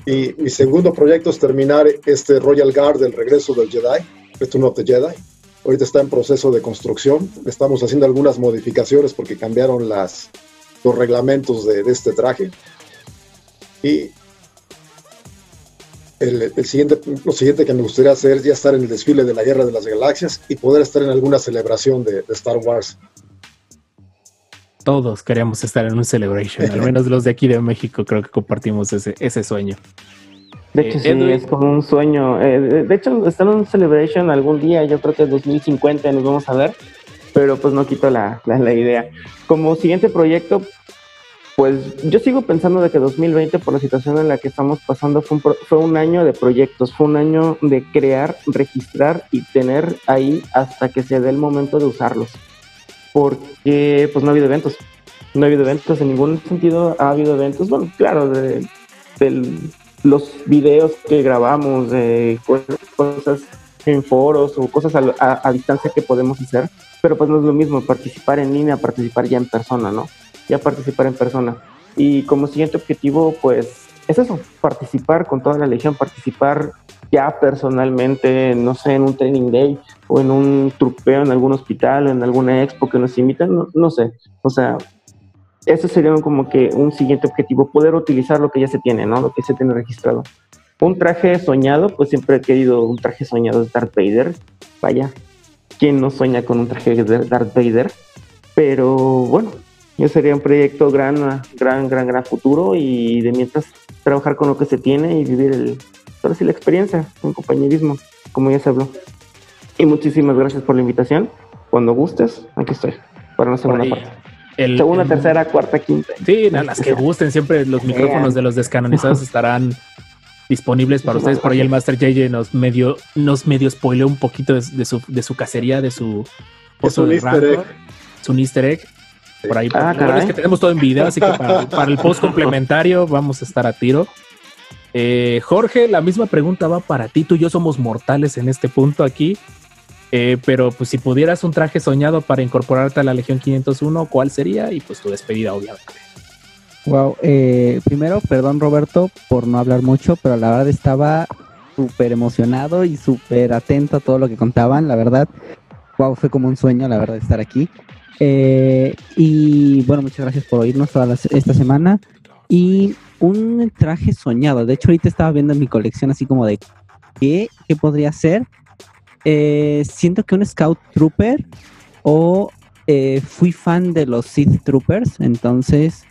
Y mi segundo proyecto es terminar este Royal Guard del regreso del Jedi, Return of the Jedi. Ahorita está en proceso de construcción. Estamos haciendo algunas modificaciones porque cambiaron las, los reglamentos de, de este traje. Y el, el siguiente, lo siguiente que me gustaría hacer es ya estar en el desfile de la Guerra de las Galaxias y poder estar en alguna celebración de, de Star Wars. Todos queremos estar en un celebration, al menos los de aquí de México creo que compartimos ese, ese sueño. De Eh, hecho, sí, Edwin. es como un sueño. Eh, de hecho, está en un celebration algún día, yo creo que en 2050 nos vamos a ver, pero pues no quito la, la, la idea. Como siguiente proyecto, pues yo sigo pensando de que 2020, por la situación en la que estamos pasando, fue un, pro- fue un año de proyectos, fue un año de crear, registrar y tener ahí hasta que se dé el momento de usarlos. Porque pues no ha habido eventos. No ha habido eventos en ningún sentido, ha habido eventos, bueno, claro, de, del- los videos que grabamos, co- cosas en foros o cosas a, a- a distancia que podemos hacer, pero pues no es lo mismo participar en línea, participar ya en persona, ¿no? Ya participar en persona. Y como siguiente objetivo, pues es eso, participar con toda la legión, participar ya personalmente, no sé, en un training day o en un trupeo en algún hospital o en alguna expo que nos invitan, no, no sé. O sea, ese sería como que un siguiente objetivo, poder utilizar lo que ya se tiene, ¿no? Lo que se tiene registrado. Un traje soñado, pues siempre he querido un traje soñado de Darth Vader. Vaya, ¿quién no sueña con un traje de Darth Vader? Pero bueno, yo sería un proyecto gran, gran, gran, gran futuro y de mientras trabajar con lo que se tiene y vivir el, ahora sí la experiencia, un compañerismo, como ya se habló. Y muchísimas gracias por la invitación. Cuando gustes, aquí estoy, para una segunda parte. El- Segunda, el- tercera, cuarta, quinta. Sí, no, las que gusten, siempre los micrófonos de los descanonizados estarán disponibles para ustedes. Por ahí el Master JJ nos medio, nos medio spoileó un poquito de, de su, de su cacería, de su Es un de easter Rancor. egg. Es un easter egg. Por ahí, Ah, caray. es que tenemos todo en video, así que para, para el post complementario vamos a estar a tiro. Eh, Jorge, la misma pregunta va para ti. Tú y yo somos mortales en este punto aquí. Eh, pero pues si pudieras un traje soñado para incorporarte a la Legión 501, ¿cuál sería? Y pues tu despedida, obviamente. Wow, eh, primero, perdón Roberto por no hablar mucho, pero la verdad estaba súper emocionado y súper atento a todo lo que contaban, la verdad. Wow, fue como un sueño, la verdad, estar aquí. Eh, y bueno, muchas gracias por oírnos toda esta semana. Y un traje soñado, de hecho ahorita estaba viendo en mi colección así como de qué, qué podría ser. Eh, siento que un Scout Trooper o eh, fui fan de los Sith Troopers, entonces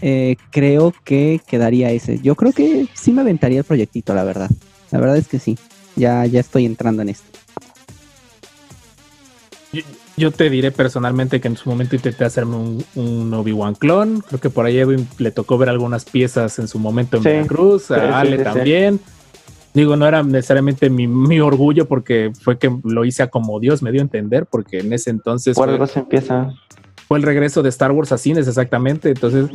eh, creo que quedaría ese. Yo creo que sí me aventaría el proyectito, la verdad. La verdad es que sí. Ya, ya estoy entrando en esto. Yo te diré personalmente que en su momento intenté hacerme un, un Obi-Wan clon. Creo que por ahí Edwin le tocó ver algunas piezas en su momento en Sí. Veracruz. A Sí, Ale sí, sí. también. Digo, no era necesariamente mi, mi orgullo porque fue que lo hice a como Dios me dio a entender, porque en ese entonces Por algo se empieza. fue el regreso de Star Wars a cines exactamente. Entonces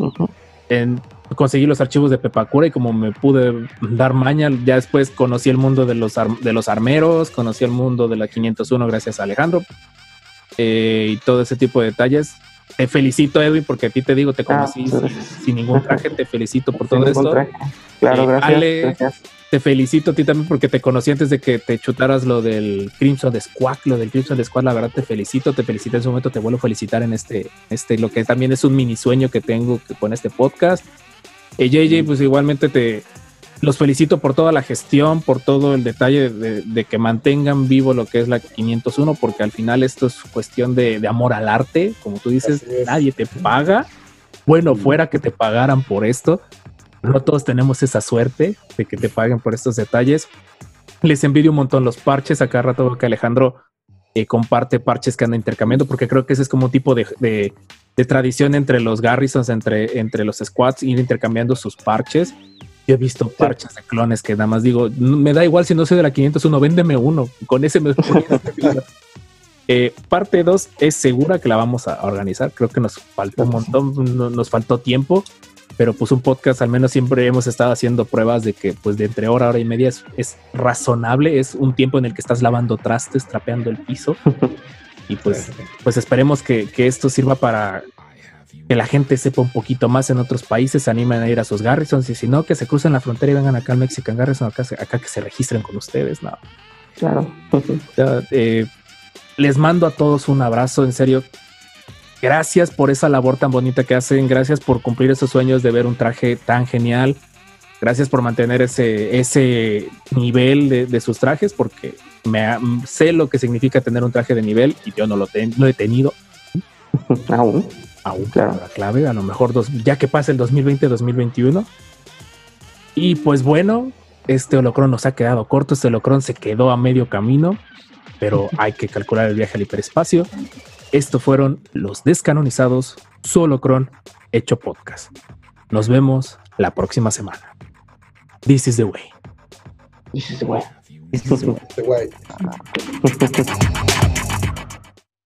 en- conseguí los archivos de Pepacura y como me pude dar maña, ya después conocí el mundo de los, ar- de los armeros, conocí el mundo de la 501 gracias a Alejandro eh, y todo ese tipo de detalles. Te felicito, Edwin, porque a ti te digo, te conocí muchas sin, ningún traje. Te felicito por todo esto. traje. Claro, Eh, gracias. Ale, gracias. Te felicito a ti también porque te conocí antes de que te chutaras lo del Crimson Squad, lo del Crimson Squad, la verdad te felicito, te felicito en su momento, te vuelvo a felicitar en este, este, lo que también es un mini sueño que tengo con este podcast. Eh, JJ, pues igualmente te los felicito por toda la gestión, por todo el detalle de, de que mantengan vivo lo que es la 501, porque al final esto es cuestión de, de amor al arte, como tú dices, nadie te paga. Bueno, fuera que te pagaran por esto. No todos tenemos esa suerte de que te paguen por estos detalles. Les envidio un montón los parches. Acá rato veo que Alejandro eh, comparte parches que anda intercambiando, porque creo que ese es como un tipo de, de- de tradición entre los Garrisons, entre, entre los squads, ir intercambiando sus parches. Yo he visto parches de clones que nada más digo, "No, me da igual si no soy de la 501, véndeme uno. Con ese me <laughs> Eh, parte 2 es segura que la vamos a organizar. Creo que nos faltó un montón, no- nos faltó tiempo, pero pues un podcast al menos siempre hemos estado haciendo pruebas de que pues de entre hora, hora y media es, es razonable, es un tiempo en el que estás lavando trastes, trapeando el piso. Y pues, <laughs> pues esperemos que, que esto sirva para que la gente sepa un poquito más en otros países, se animen a ir a sus Garrisons y si no, que se crucen la frontera y vengan acá al Mexican Garrison, acá, acá que se registren con ustedes. No, Claro. ya, eh, les mando a todos un abrazo, en serio. Gracias por esa labor tan bonita que hacen. Gracias por cumplir esos sueños de ver un traje tan genial. Gracias por mantener ese, ese nivel de, de sus trajes, porque me, sé lo que significa tener un traje de nivel y yo no lo, ten- lo he tenido <laughs> Aún. aún Claro. palabra clave, a lo mejor dos, ya que pase el 2020-2021. Y pues bueno, este holocron nos ha quedado corto, este holocron se quedó a medio camino, pero hay que calcular el viaje al hiperespacio. Estos fueron los descanonizados Solocron hecho podcast. Nos vemos la próxima semana. This is the way. Dices, güey. Este güey.